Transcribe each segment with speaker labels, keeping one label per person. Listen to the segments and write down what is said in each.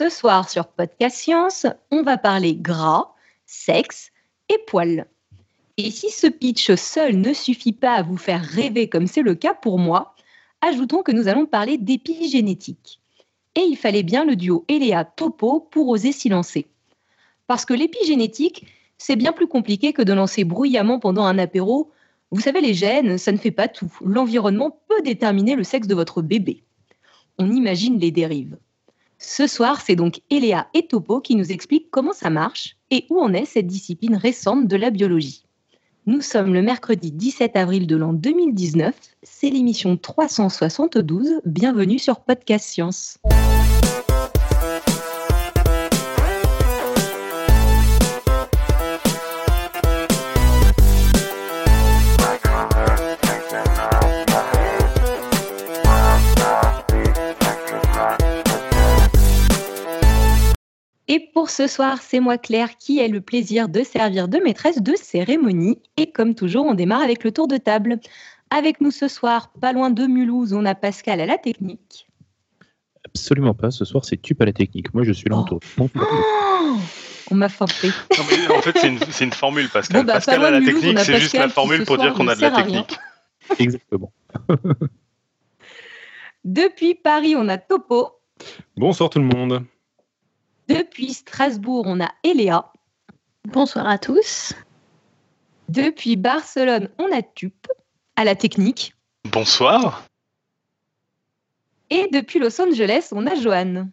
Speaker 1: Ce soir sur Podcast Science, on va parler gras, sexe et poils. Et si ce pitch seul ne suffit pas à vous faire rêver comme c'est le cas pour moi, ajoutons que nous allons parler d'épigénétique. Et il fallait bien le duo Eléa-Topo pour oser s'y lancer. Parce que l'épigénétique, c'est bien plus compliqué que de lancer bruyamment pendant un apéro. Vous savez, les gènes, ça ne fait pas tout. L'environnement peut déterminer le sexe de votre bébé. On imagine les dérives. Ce soir, c'est donc Eléa et Topo qui nous expliquent comment ça marche et où en est cette discipline récente de la biologie. Nous sommes le mercredi 17 avril de l'an 2019. C'est l'émission 372. Bienvenue sur Podcast Science. Et pour ce soir, c'est moi Claire qui ai le plaisir de servir de maîtresse de cérémonie. Et comme toujours, on démarre avec le tour de table. Avec nous ce soir, pas loin de Mulhouse, on a Pascal à la technique.
Speaker 2: Absolument pas. Ce soir, c'est tu à la technique. Moi, je suis là en tour.
Speaker 1: Oh on m'a forcé.
Speaker 3: en fait, c'est une, formule, Pascal. Bah, Pascal à la technique, c'est juste la formule pour dire qu'on a de la technique.
Speaker 2: Exactement.
Speaker 1: Depuis Paris, on a Topo.
Speaker 4: Bonsoir tout le monde.
Speaker 1: Depuis Strasbourg, on a Eléa.
Speaker 5: Bonsoir à tous.
Speaker 1: Depuis Barcelone, on a Tup à la technique.
Speaker 3: Bonsoir.
Speaker 1: Et depuis Los Angeles, on a Joanne.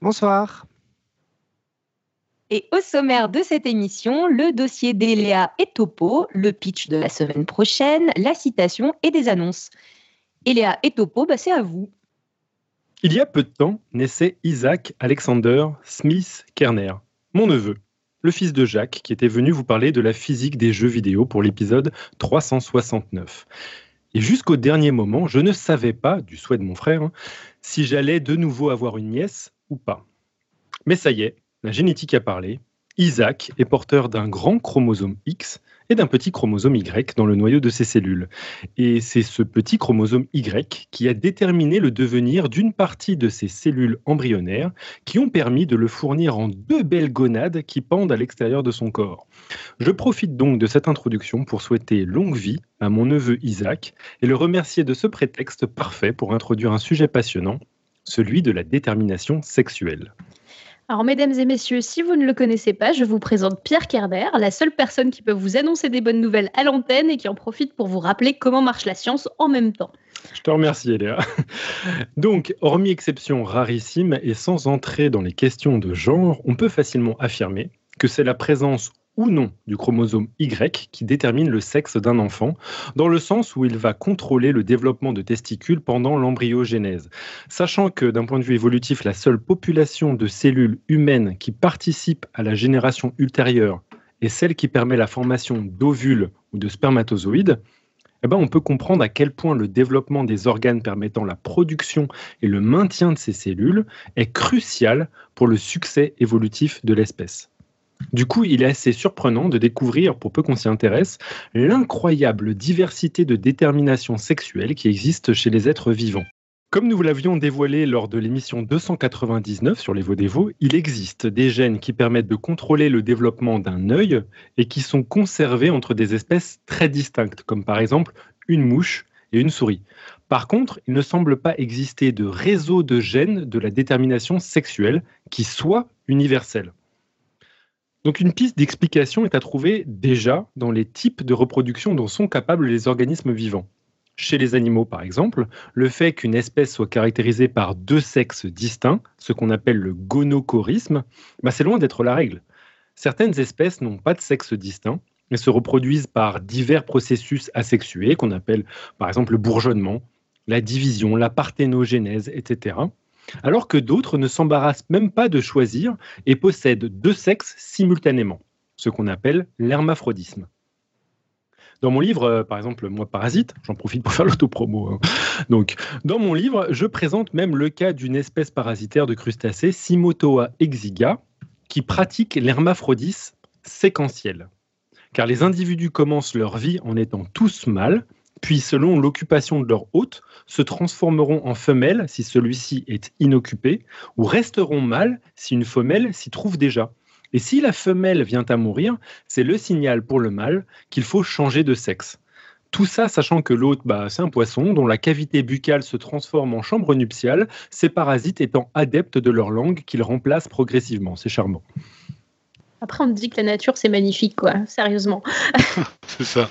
Speaker 6: Bonsoir.
Speaker 1: Et au sommaire de cette émission, le dossier d'Eléa et Topo, le pitch de la semaine prochaine, la citation et des annonces. Eléa et Topo, bah c'est à vous.
Speaker 4: Il y a peu de temps naissait Isaac Alexander Smith Kerner, mon neveu, le fils de Jacques, qui était venu vous parler de la physique des jeux vidéo pour l'épisode 369. Et jusqu'au dernier moment, je ne savais pas, du souhait de mon frère, hein, si j'allais de nouveau avoir une nièce ou pas. Mais ça y est, la génétique a parlé. Isaac est porteur d'un grand chromosome X d'un petit chromosome Y dans le noyau de ses cellules. Et c'est ce petit chromosome Y qui a déterminé le devenir d'une partie de ces cellules embryonnaires qui ont permis de le fournir en deux belles gonades qui pendent à l'extérieur de son corps. Je profite donc de cette introduction pour souhaiter longue vie à mon neveu Isaac et le remercier de ce prétexte parfait pour introduire un sujet passionnant, celui de la détermination sexuelle.
Speaker 5: Alors, mesdames et messieurs, si vous ne le connaissez pas, je vous présente Pierre Kerber, la seule personne qui peut vous annoncer des bonnes nouvelles à l'antenne et qui en profite pour vous rappeler comment marche la science en même temps.
Speaker 4: Je te remercie, Eléa. Donc, hormis exception rarissime et sans entrer dans les questions de genre, on peut facilement affirmer que c'est la présence ou non du chromosome Y qui détermine le sexe d'un enfant, dans le sens où il va contrôler le développement de testicules pendant l'embryogénèse. Sachant que d'un point de vue évolutif, la seule population de cellules humaines qui participent à la génération ultérieure est celle qui permet la formation d'ovules ou de spermatozoïdes, eh ben on peut comprendre à quel point le développement des organes permettant la production et le maintien de ces cellules est crucial pour le succès évolutif de l'espèce. Du coup, il est assez surprenant de découvrir, pour peu qu'on s'y intéresse, l'incroyable diversité de détermination sexuelle qui existe chez les êtres vivants. Comme nous l'avions dévoilé lors de l'émission 299 sur les Vaudévaux, il existe des gènes qui permettent de contrôler le développement d'un œil et qui sont conservés entre des espèces très distinctes, comme par exemple une mouche et une souris. Par contre, il ne semble pas exister de réseau de gènes de la détermination sexuelle qui soit universel. Donc une piste d'explication est à trouver déjà dans les types de reproduction dont sont capables les organismes vivants. Chez les animaux, par exemple, le fait qu'une espèce soit caractérisée par deux sexes distincts, ce qu'on appelle le gonochorisme, bah c'est loin d'être la règle. Certaines espèces n'ont pas de sexe distinct et se reproduisent par divers processus asexués qu'on appelle par exemple le bourgeonnement, la division, la parthénogénèse, etc. alors que d'autres ne s'embarrassent même pas de choisir et possèdent deux sexes simultanément, ce qu'on appelle l'hermaphrodisme. Dans mon livre, euh, par exemple, moi Parasite, j'en profite pour faire l'autopromo. Hein. Donc, dans mon livre, je présente même le cas d'une espèce parasitaire de crustacés, Simotoa exiga, qui pratique l'hermaphrodisme séquentiel. Car les individus commencent leur vie en étant tous mâles, puis selon l'occupation de leur hôte, se transformeront en femelles si celui-ci est inoccupé, ou resteront mâles si une femelle s'y trouve déjà. Et si la femelle vient à mourir, c'est le signal pour le mâle qu'il faut changer de sexe. Tout ça sachant que l'hôte, bah, c'est un poisson dont la cavité buccale se transforme en chambre nuptiale, ces parasites étant adeptes de leur langue qu'ils remplacent progressivement. C'est charmant.
Speaker 5: Après, on me dit que la nature, c'est magnifique, quoi, sérieusement.
Speaker 3: c'est ça.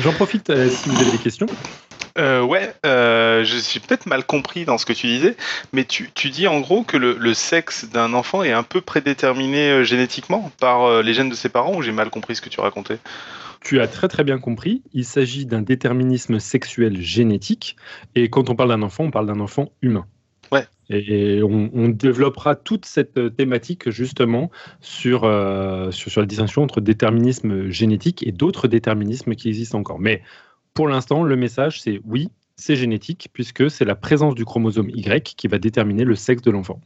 Speaker 4: J'en profite euh, si vous avez des questions.
Speaker 3: Euh, ouais, euh, je suis peut-être mal compris dans ce que tu disais, mais tu, dis en gros que le, sexe d'un enfant est un peu prédéterminé euh, génétiquement par les gènes de ses parents, ou j'ai mal compris ce que tu racontais?
Speaker 4: Tu as très très bien compris, il s'agit d'un déterminisme sexuel génétique, et quand on parle d'un enfant, on parle d'un enfant humain.
Speaker 3: Ouais.
Speaker 4: Et on, développera toute cette thématique justement sur, sur, sur la distinction entre déterminisme génétique et d'autres déterminismes qui existent encore. Mais pour l'instant, le message, c'est oui, c'est génétique, puisque c'est la présence du chromosome Y qui va déterminer le sexe de l'enfant.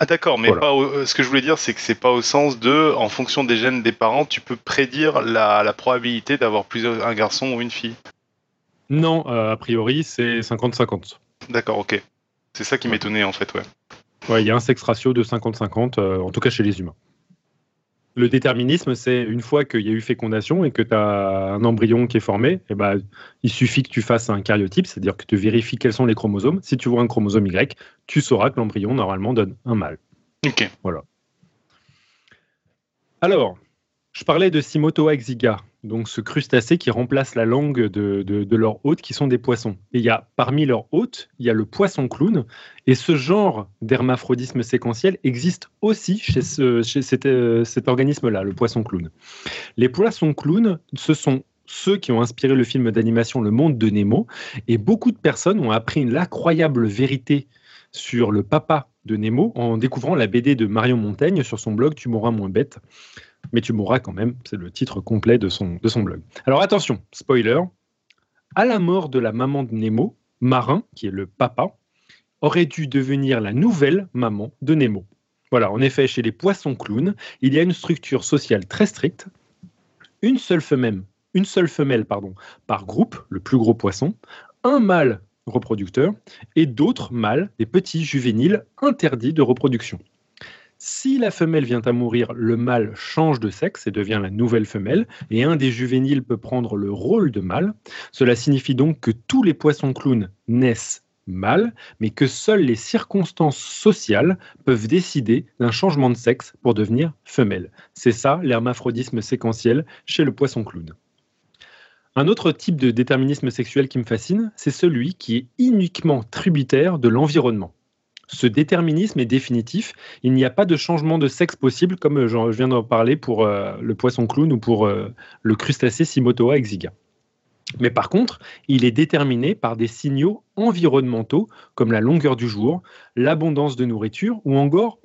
Speaker 3: Ah d'accord, mais euh, ce que je voulais dire, c'est que c'est pas au sens de, en fonction des gènes des parents, tu peux prédire la, probabilité d'avoir plusieurs un garçon ou une fille.
Speaker 4: Non, euh, a priori, c'est 50-50.
Speaker 3: D'accord, ok. C'est ça qui m'étonnait en fait, ouais.
Speaker 4: Ouais, il y a un sexe ratio de 50-50, euh, en tout cas chez les humains. Le déterminisme, c'est une fois qu'il y a eu fécondation et que tu as un embryon qui est formé, et eh ben, il suffit que tu fasses un cariotype, c'est-à-dire que tu vérifies quels sont les chromosomes. Si tu vois un chromosome Y, tu sauras que l'embryon, normalement, donne un mâle.
Speaker 3: Ok.
Speaker 4: Voilà. Alors, je parlais de Simotoa exiga, donc ce crustacé qui remplace la langue de, leur hôte, qui sont des poissons. Et il y a parmi leurs hôtes, il y a le poisson clown, et ce genre d'hermaphrodisme séquentiel existe aussi chez, euh, cet, organisme-là, le poisson clown. Les poissons clowns, ce sont ceux qui ont inspiré le film d'animation Le Monde de Nemo, et beaucoup de personnes ont appris l'incroyable vérité sur le papa de Nemo en découvrant la BD de Marion Montaigne sur son blog Tu mourras moins bête mais tu mourras quand même. C'est le titre complet de son, blog. Alors attention, spoiler. À la mort de la maman de Nemo, Marin, qui est le papa, aurait dû devenir la nouvelle maman de Nemo. Voilà, en effet, chez les poissons clowns, il y a une structure sociale très stricte. Une seule femelle, une seule femelle pardon, par groupe, le plus gros poisson, un mâle reproducteur et d'autres mâles, des petits juvéniles interdits de reproduction. Si la femelle vient à mourir, le mâle change de sexe et devient la nouvelle femelle, et un des juvéniles peut prendre le rôle de mâle. Cela signifie donc que tous les poissons clowns naissent mâles, mais que seules les circonstances sociales peuvent décider d'un changement de sexe pour devenir femelle. C'est ça l'hermaphrodisme séquentiel chez le poisson clown. Un autre type de déterminisme sexuel qui me fascine, c'est celui qui est uniquement tributaire de l'environnement ce déterminisme est définitif. Il n'y a pas de changement de sexe possible, comme euh, je viens d'en parler pour euh, le poisson clown ou pour euh, le crustacé Simotoa exiga. Mais par contre, il est déterminé par des signaux environnementaux comme la longueur du jour, l'abondance de nourriture ou encore,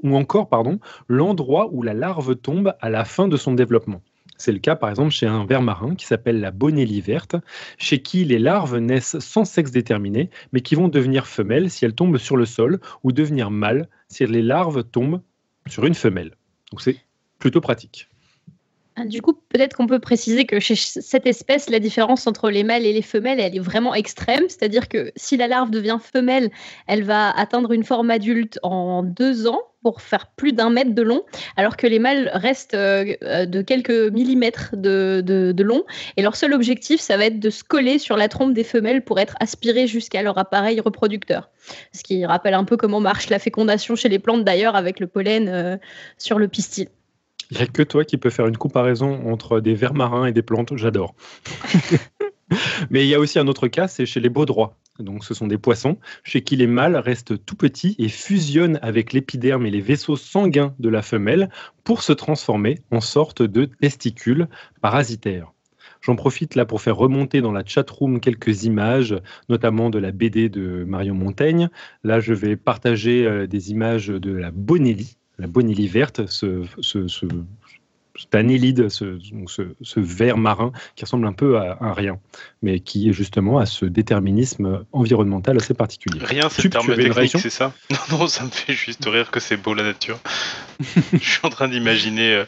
Speaker 4: l'endroit où la larve tombe à la fin de son développement. C'est le cas par exemple chez un ver marin qui s'appelle la bonellie verte, chez qui les larves naissent sans sexe déterminé, mais qui vont devenir femelles si elles tombent sur le sol ou devenir mâles si les larves tombent sur une femelle. Donc c'est plutôt pratique.
Speaker 5: Ah, du coup, peut-être qu'on peut préciser que chez cette espèce, la différence entre les mâles et les femelles, elle est vraiment extrême. C'est-à-dire que si la larve devient femelle, elle va atteindre une forme adulte en deux ans pour faire plus d'un mètre de long, alors que les mâles restent euh, de quelques millimètres de, long. Et leur seul objectif, ça va être de se coller sur la trompe des femelles pour être aspirés jusqu'à leur appareil reproducteur. Ce qui rappelle un peu comment marche la fécondation chez les plantes d'ailleurs avec le pollen euh, sur le pistil.
Speaker 4: Il n'y a que toi qui peux faire une comparaison entre des vers marins et des plantes, j'adore. Mais il y a aussi un autre cas, c'est chez les baudrois. Donc, ce sont des poissons chez qui les mâles restent tout petits et fusionnent avec l'épiderme et les vaisseaux sanguins de la femelle pour se transformer en sorte de testicules parasitaires. J'en profite là pour faire remonter dans la chatroom quelques images, notamment de la BD de Marion Montaigne. Là, je vais partager euh, des images de la Bonelli, la Bonelli verte, cet annélide, ce, ce, verre marin qui ressemble un peu à, un rien, mais qui est justement à ce déterminisme environnemental assez particulier.
Speaker 3: Rien, c'est le terme technique, c'est ça? Non, non, ça me fait juste rire que c'est beau la nature. Je suis en train d'imaginer, euh,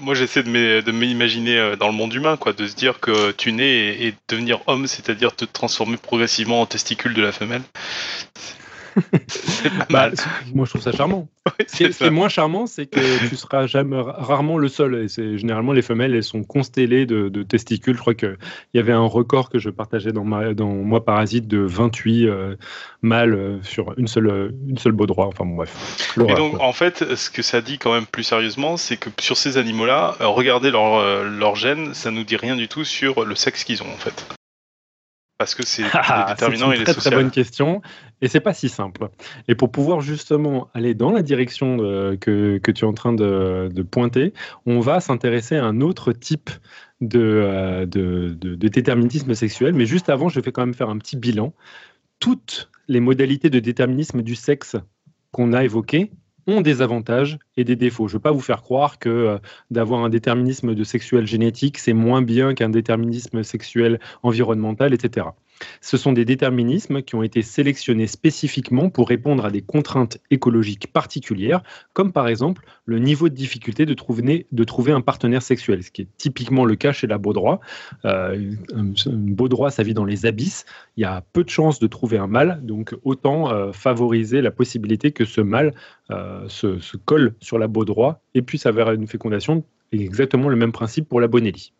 Speaker 3: moi j'essaie de m'imaginer euh, dans le monde humain, quoi, de se dire que tu nais et devenir homme, c'est-à-dire te transformer progressivement en testicule de la femelle.
Speaker 4: Bah, moi, je trouve ça charmant. ce, qui est, moins charmant, c'est que tu seras jamais, rarement le seul. Et c'est généralement les femelles, elles sont constellées de, testicules. Je crois qu'il y avait un record que je partageais dans, ma, dans Moi Parasite de 28 euh, mâles euh, sur une seule, une seule droit. Enfin, bon, bref.
Speaker 3: Et donc, en fait, ce que ça dit quand même plus sérieusement, c'est que sur ces animaux-là, euh, regarder leur, leur gène, ça nous dit rien du tout sur le sexe qu'ils ont, en fait parce que c'est
Speaker 4: ah, déterminant et très, très bonne question et c'est pas si simple. Et pour pouvoir justement aller dans la direction que, que, tu es en train de, de pointer, on va s'intéresser à un autre type de, euh, de, de, déterminisme sexuel. Mais juste avant, je vais quand même faire un petit bilan. Toutes les modalités de déterminisme du sexe qu'on a évoquées ont des avantages et des défauts. Je ne veux pas vous faire croire que euh, d'avoir un déterminisme de sexuel génétique, c'est moins bien qu'un déterminisme sexuel environnemental, etc. Ce sont des déterminismes qui ont été sélectionnés spécifiquement pour répondre à des contraintes écologiques particulières, comme par exemple le niveau de difficulté de trouver, un partenaire sexuel, ce qui est typiquement le cas chez la baudroie. Euh, baudroie, ça vit dans les abysses. Il y a peu de chances de trouver un mâle, donc autant euh, favoriser la possibilité que ce mâle euh, se, se, colle sur la baudroie et puisse avoir une fécondation. Exactement le même principe pour la bonelli.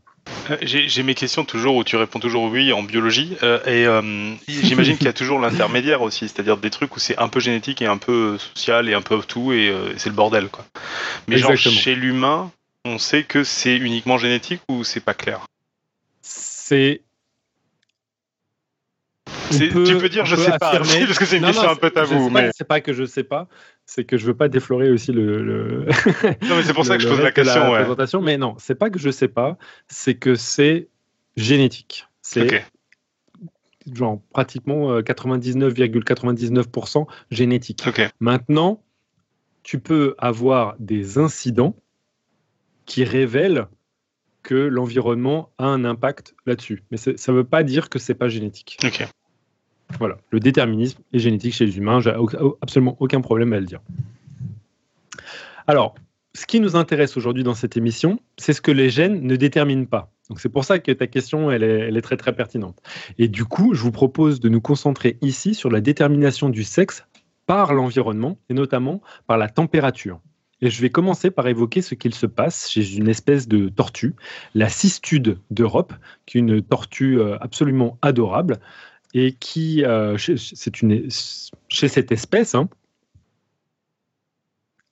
Speaker 3: Euh, j'ai mes questions toujours où tu réponds toujours oui en biologie euh, et euh, j'imagine qu'il y a toujours l'intermédiaire aussi, c'est-à-dire des trucs où c'est un peu génétique et un peu social et un peu tout et c'est le bordel quoi. Mais genre chez l'humain, on sait que c'est uniquement génétique ou c'est pas clair?
Speaker 4: C'est
Speaker 3: tu peux dire je sais pas parce que c'est une question un peu tabou mais
Speaker 4: c'est pas que je sais pas c'est que je veux pas déflorer aussi le.
Speaker 3: non, mais c'est pour ça que je pose la question.
Speaker 4: présentation. Mais non, c'est pas que je sais pas, c'est que c'est génétique. C'est genre pratiquement 99,99% euh, génétique. Maintenant, tu peux avoir des incidents qui révèlent que l'environnement a un impact là-dessus. Mais ça ne veut pas dire que c'est pas génétique.
Speaker 3: Ok.
Speaker 4: Voilà, le déterminisme est génétique chez les humains, j'ai absolument aucun problème à le dire. Alors, ce qui nous intéresse aujourd'hui dans cette émission, c'est ce que les gènes ne déterminent pas. Donc c'est pour ça que ta question, elle est, elle est, très très pertinente. Et du coup, je vous propose de nous concentrer ici sur la détermination du sexe par l'environnement et notamment par la température. Et je vais commencer par évoquer ce qu'il se passe chez une espèce de tortue, la cistude d'Europe, qui est une tortue euh, absolument adorable et qui, euh, c'est une, chez cette espèce, hein,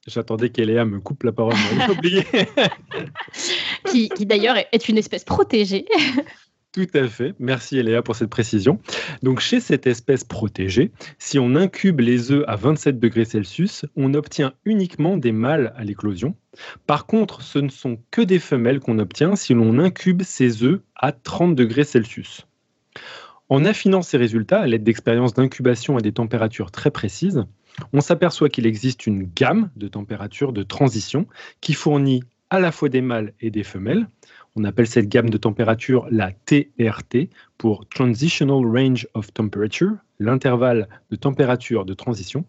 Speaker 4: J'attendais qu'Eléa me coupe la parole, j'ai oublié.
Speaker 5: qui, qui d'ailleurs est une espèce protégée.
Speaker 4: Tout à fait. Merci Eléa pour cette précision. Donc chez cette espèce protégée, si on incube les œufs à 27 degrés Celsius, on obtient uniquement des mâles à l'éclosion. Par contre, ce ne sont que des femelles qu'on obtient si l'on incube ces œufs à 30 degrés Celsius. En affinant ces résultats à l'aide d'expériences d'incubation à des températures très précises, on s'aperçoit qu'il existe une gamme de températures de transition qui fournit à la fois des mâles et des femelles. On appelle cette gamme de température la TRT pour Transitional Range of Temperature, l'intervalle de température de transition.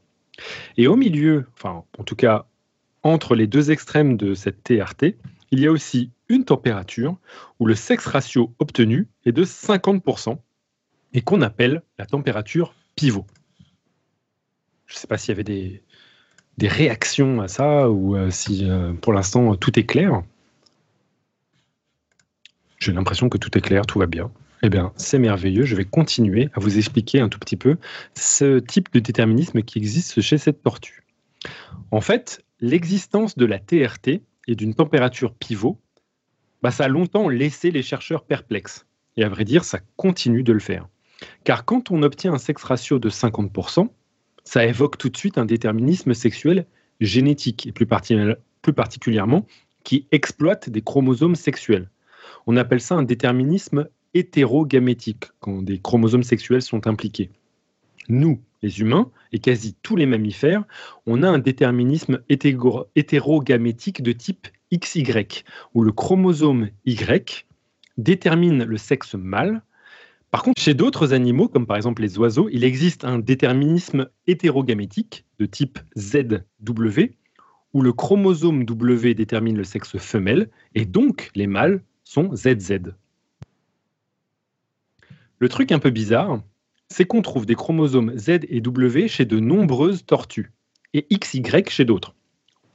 Speaker 4: Et au milieu, enfin en tout cas entre les deux extrêmes de cette TRT, il y a aussi une température où le sexe ratio obtenu est de 50%, et qu'on appelle la température pivot. Je ne sais pas s'il y avait des, réactions à ça ou euh, si euh, pour l'instant tout est clair. J'ai l'impression que tout est clair, tout va bien. Eh bien, c'est merveilleux. Je vais continuer à vous expliquer un tout petit peu ce type de déterminisme qui existe chez cette tortue. En fait, l'existence de la TRT et d'une température pivot, bah, ça a longtemps laissé les chercheurs perplexes. Et à vrai dire, ça continue de le faire. Car quand on obtient un sexe ratio de 50%, ça évoque tout de suite un déterminisme sexuel génétique, et plus, particulièrement qui exploite des chromosomes sexuels. on appelle ça un déterminisme hétérogamétique, quand des chromosomes sexuels sont impliqués. Nous, les humains, et quasi tous les mammifères, on a un déterminisme hétérogamétique de type XY, où le chromosome Y détermine le sexe mâle. Par contre, chez d'autres animaux, comme par exemple les oiseaux, il existe un déterminisme hétérogamétique de type ZW, où le chromosome W détermine le sexe femelle, et donc les mâles sont ZZ. Le truc un peu bizarre, c'est qu'on trouve des chromosomes Z et W chez de nombreuses tortues, et XY chez d'autres.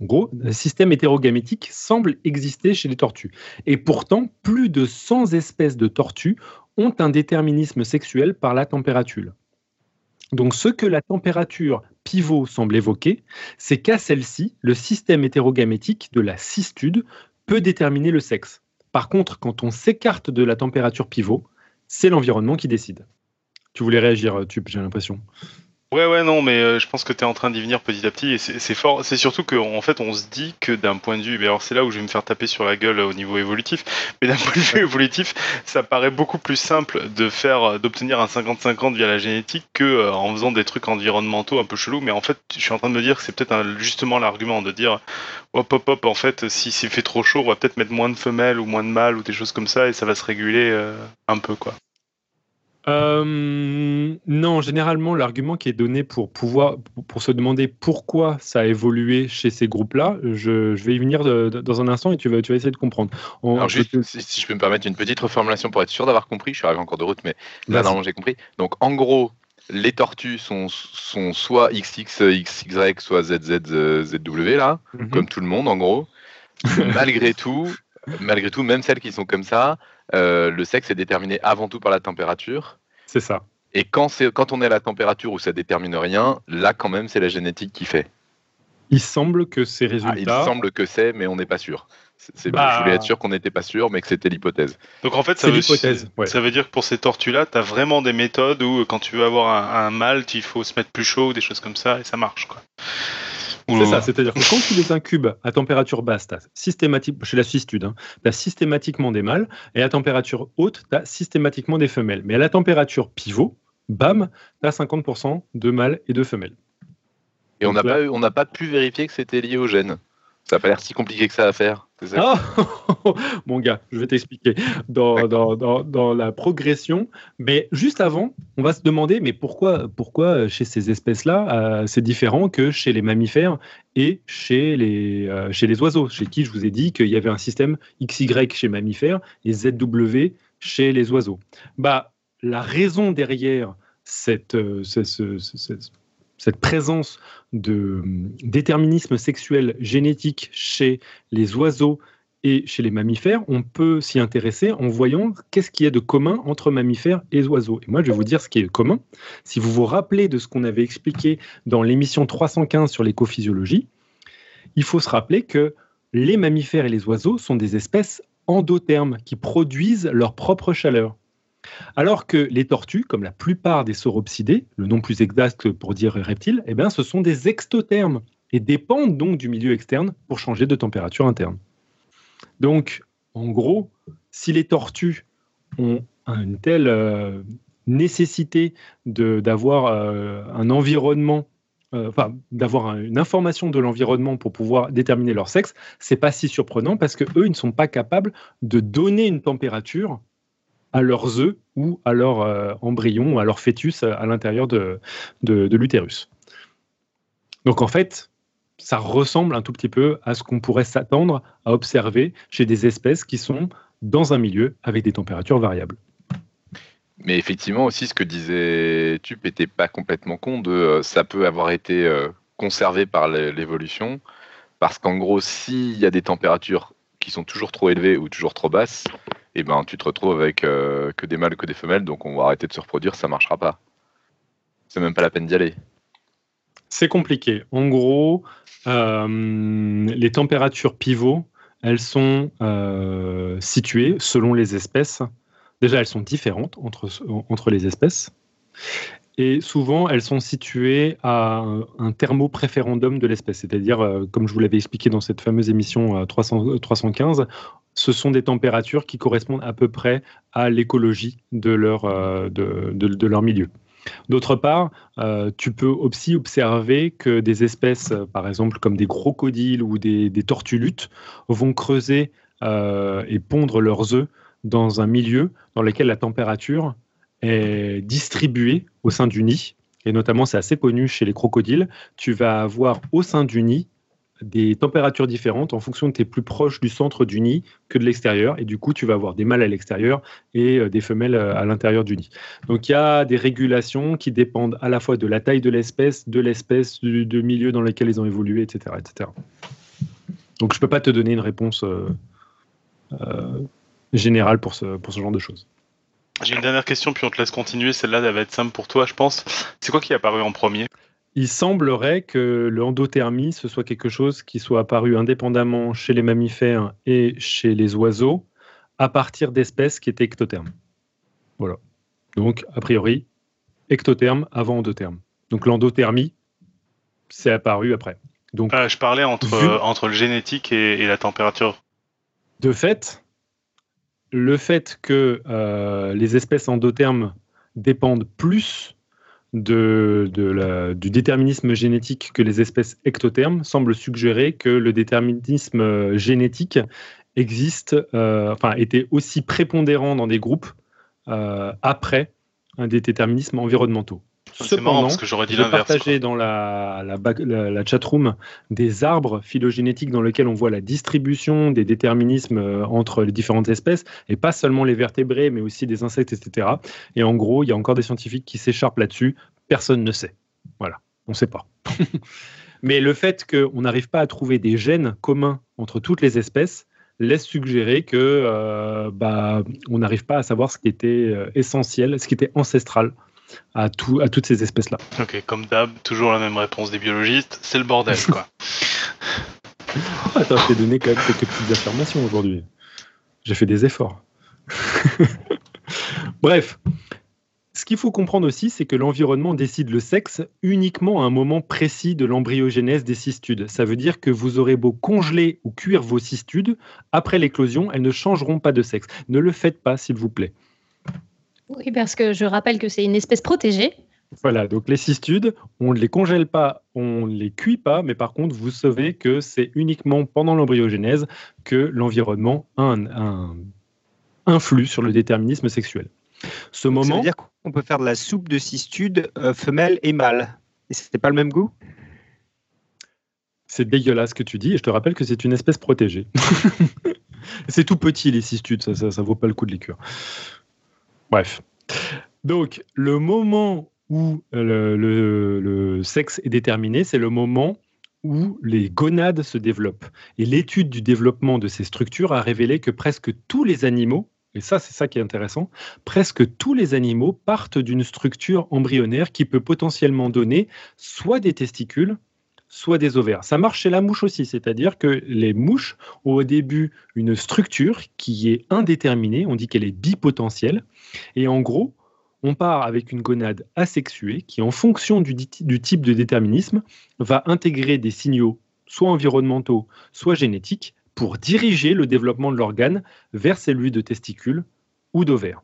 Speaker 4: En gros, un système hétérogamétique semble exister chez les tortues. Et pourtant, plus de 100 espèces de tortues ont un déterminisme sexuel par la température. Donc ce que la température pivot semble évoquer, c'est qu'à celle-ci, le système hétérogamétique de la cistude peut déterminer le sexe. Par contre, quand on s'écarte de la température pivot, c'est l'environnement qui décide. Tu voulais réagir, Tup, j'ai l'impression.
Speaker 3: Ouais, ouais, non, mais euh, je pense que tu es en train d'y venir petit à petit, et c'est fort. C'est surtout qu'en en fait, on se dit que d'un point de vue, mais alors c'est là où je vais me faire taper sur la gueule au niveau évolutif, mais d'un point de vue évolutif, ça paraît beaucoup plus simple de faire, euh, d'obtenir un 50-50 via la génétique que euh, en faisant des trucs environnementaux un peu chelous. Mais en fait, je suis en train de me dire que c'est peut-être justement l'argument de dire, hop, hop, hop, en fait, si c'est fait trop chaud, on va peut-être mettre moins de femelles ou moins de mâles ou des choses comme ça, et ça va se réguler un peu, quoi.
Speaker 4: Euh, non, généralement, l'argument qui est donné pour pouvoir, pour se demander pourquoi ça a évolué chez ces groupes-là, je, vais y venir dans un instant et tu vas, tu vas essayer de comprendre.
Speaker 6: Alors, juste, si, je peux me permettre une petite reformulation pour être sûr d'avoir compris, je suis arrivé encore de route, mais là, normalement, j'ai compris. Donc, en gros, les tortues sont, sont soit XX, XY, soit ZZ, ZW, là, mhm. comme tout le monde, en gros. malgré tout, malgré tout, même celles qui sont comme ça, euh, le sexe est déterminé avant tout par la température.
Speaker 4: C'est ça.
Speaker 6: Et quand, quand on est à la température où ça détermine rien, là quand même c'est la génétique qui fait.
Speaker 4: Il semble que ces résultats.
Speaker 6: il semble que c'est, mais on n'est pas sûr. C'est, bah... Je voulais être sûr qu'on n'était pas sûr, mais que c'était l'hypothèse.
Speaker 3: Donc en fait, ça, veut, ça veut dire que pour ces tortues-là, tu as vraiment des méthodes où quand tu veux avoir un, un mâle, il faut se mettre plus chaud, des choses comme ça, et ça marche. Quoi.
Speaker 4: C'est ça, c'est-à-dire que quand tu les incubes à température basse, as systématique, chez la cistude, hein, tu as systématiquement des mâles, et à température haute, tu as systématiquement des femelles. Mais à la température pivot, bam, tu as 50% de mâles et de femelles.
Speaker 6: Et on n'a pas, pas pu vérifier que c'était lié au gène. Ça n'a pas l'air si compliqué que ça à faire.
Speaker 4: Ah Mon gars, je vais t'expliquer dans, dans, la progression. Mais juste avant, on va se demander, mais pourquoi, pourquoi chez ces espèces-là, euh, c'est différent que chez les mammifères et chez les, euh, chez les oiseaux, chez qui je vous ai dit qu'il y avait un système XY chez mammifères et ZW chez les oiseaux. Bah, la raison derrière cette, euh, cette présence de hum, déterminisme sexuel génétique chez les oiseaux et chez les mammifères, on peut s'y intéresser en voyant qu'est-ce qu'il y a de commun entre mammifères et oiseaux. Et moi, je vais vous dire ce qui est commun. Si vous vous rappelez de ce qu'on avait expliqué dans l'émission 315 sur l'écophysiologie, il faut se rappeler que les mammifères et les oiseaux sont des espèces endothermes qui produisent leur propre chaleur. Alors que les tortues, comme la plupart des sauropsidés, le nom plus exact pour dire reptiles, eh bien, ce sont des extothermes et dépendent donc du milieu externe pour changer de température interne. Donc, en gros, si les tortues ont une telle euh, nécessité d'avoir euh, un environnement, euh, enfin d'avoir une information de l'environnement pour pouvoir déterminer leur sexe, c'est pas si surprenant parce que eux, ils ne sont pas capables de donner une température à leurs œufs ou à leur euh, embryon à leur fœtus à, l'intérieur de, de, l'utérus. Donc en fait, ça ressemble un tout petit peu à ce qu'on pourrait s'attendre à observer chez des espèces qui sont dans un milieu avec des températures variables.
Speaker 6: Mais effectivement aussi, ce que disait Tup n'était pas complètement con de euh, ça peut avoir été euh, conservé par l'évolution, parce qu'en gros, s'il y a des températures qui sont toujours trop élevées ou toujours trop basses, et ben tu te retrouves avec euh, que des mâles, que des femelles, donc on va arrêter de se reproduire, ça marchera pas. C'est même pas la peine d'y aller.
Speaker 4: C'est compliqué. En gros, euh, les températures pivots, elles sont euh, situées selon les espèces. Déjà, elles sont différentes entre, entre les espèces. Et souvent, elles sont situées à un thermopréférendum de l'espèce. C'est-à-dire, comme je vous l'avais expliqué dans cette fameuse émission 300, 315, ce sont des températures qui correspondent à peu près à l'écologie de, leur, euh, milieu. D'autre part, euh, tu peux aussi observer que des espèces, euh, par exemple comme des crocodiles ou des, des tortulutes, vont creuser et pondre leurs œufs dans un milieu dans lequel la température est distribuée au sein du nid. Et notamment, c'est assez connu chez les crocodiles. Tu vas avoir au sein du nid des températures différentes en fonction de tu es plus proche du centre du nid que de l'extérieur. Et du coup, tu vas avoir des mâles à l'extérieur et euh, des femelles euh, à l'intérieur du nid. Donc il y a des régulations qui dépendent à la fois de la taille de l'espèce, de l'espèce, du, milieu dans lequel ils ont évolué, etc. etc. Donc je ne peux pas te donner une réponse euh, générale pour ce, pour ce genre de choses.
Speaker 3: J'ai une dernière question, puis on te laisse continuer. Celle-là, elle va être simple pour toi, je pense. C'est quoi qui est apparu en premier?
Speaker 4: Il semblerait que l'endothermie, ce soit quelque chose qui soit apparu indépendamment chez les mammifères et chez les oiseaux à partir d'espèces qui étaient ectothermes. Voilà. Donc, a priori, ectotherme avant endotherme. Donc, l'endothermie, c'est apparu après. Donc,
Speaker 3: euh, je parlais entre, entre le génétique et, la température.
Speaker 4: De fait, le fait que euh, les espèces endothermes dépendent plus du déterminisme génétique que les espèces ectothermes semble suggérer que le déterminisme génétique existe, euh, enfin, était aussi prépondérant dans des groupes euh, après un des déterminismes environnementaux.
Speaker 3: Cependant, parce que j'aurais dit
Speaker 4: dans la, la, la, chatroom des arbres phylogénétiques dans lesquels on voit la distribution des déterminismes euh, entre les différentes espèces, et pas seulement les vertébrés, mais aussi des insectes, etc. Et en gros, il y a encore des scientifiques qui s'écharpent là-dessus. Personne ne sait. Voilà, on ne sait pas. mais le fait qu'on n'arrive pas à trouver des gènes communs entre toutes les espèces, laisse suggérer que euh, bah, on n'arrive pas à savoir ce qui était euh, essentiel, ce qui était ancestral à, tout, à toutes ces espèces-là.
Speaker 3: Ok, comme d'hab, toujours la même réponse des biologistes, c'est le bordel, quoi.
Speaker 4: Attends, je t'ai donné quand même quelques petites affirmations aujourd'hui. J'ai fait des efforts. Bref, ce qu'il faut comprendre aussi, c'est que l'environnement décide le sexe uniquement à un moment précis de l'embryogénèse des cystudes. Ça veut dire que vous aurez beau congeler ou cuire vos cystudes, après l'éclosion, elles ne changeront pas de sexe. Ne le faites pas, s'il vous plaît.
Speaker 5: Oui, parce que je rappelle que c'est une espèce protégée.
Speaker 4: Voilà, donc les cystudes, on ne les congèle pas, on ne les cuit pas, mais par contre, vous savez que c'est uniquement pendant l'embryogénèse que l'environnement a un, influe sur le déterminisme sexuel.
Speaker 7: Ce moment. Ça veut dire qu'on peut faire de la soupe de cystudes euh, femelle et mâle. Et c'était pas le même goût?
Speaker 4: C'est dégueulasse ce que tu dis, et je te rappelle que c'est une espèce protégée. c'est tout petit les cystudes, ça, ça, ça vaut pas le coup de les cuire. Bref. Donc, le moment où le, sexe est déterminé, c'est le moment où les gonades se développent. Et l'étude du développement de ces structures a révélé que presque tous les animaux, et ça c'est ça qui est intéressant, presque tous les animaux partent d'une structure embryonnaire qui peut potentiellement donner soit des testicules, soit des ovaires. Ça marche chez la mouche aussi, c'est-à-dire que les mouches ont au début une structure qui est indéterminée, on dit qu'elle est bipotentielle, et en gros, on part avec une gonade asexuée qui, en fonction du, type de déterminisme, va intégrer des signaux soit environnementaux, soit génétiques, pour diriger le développement de l'organe vers celui de testicules ou d'ovaires.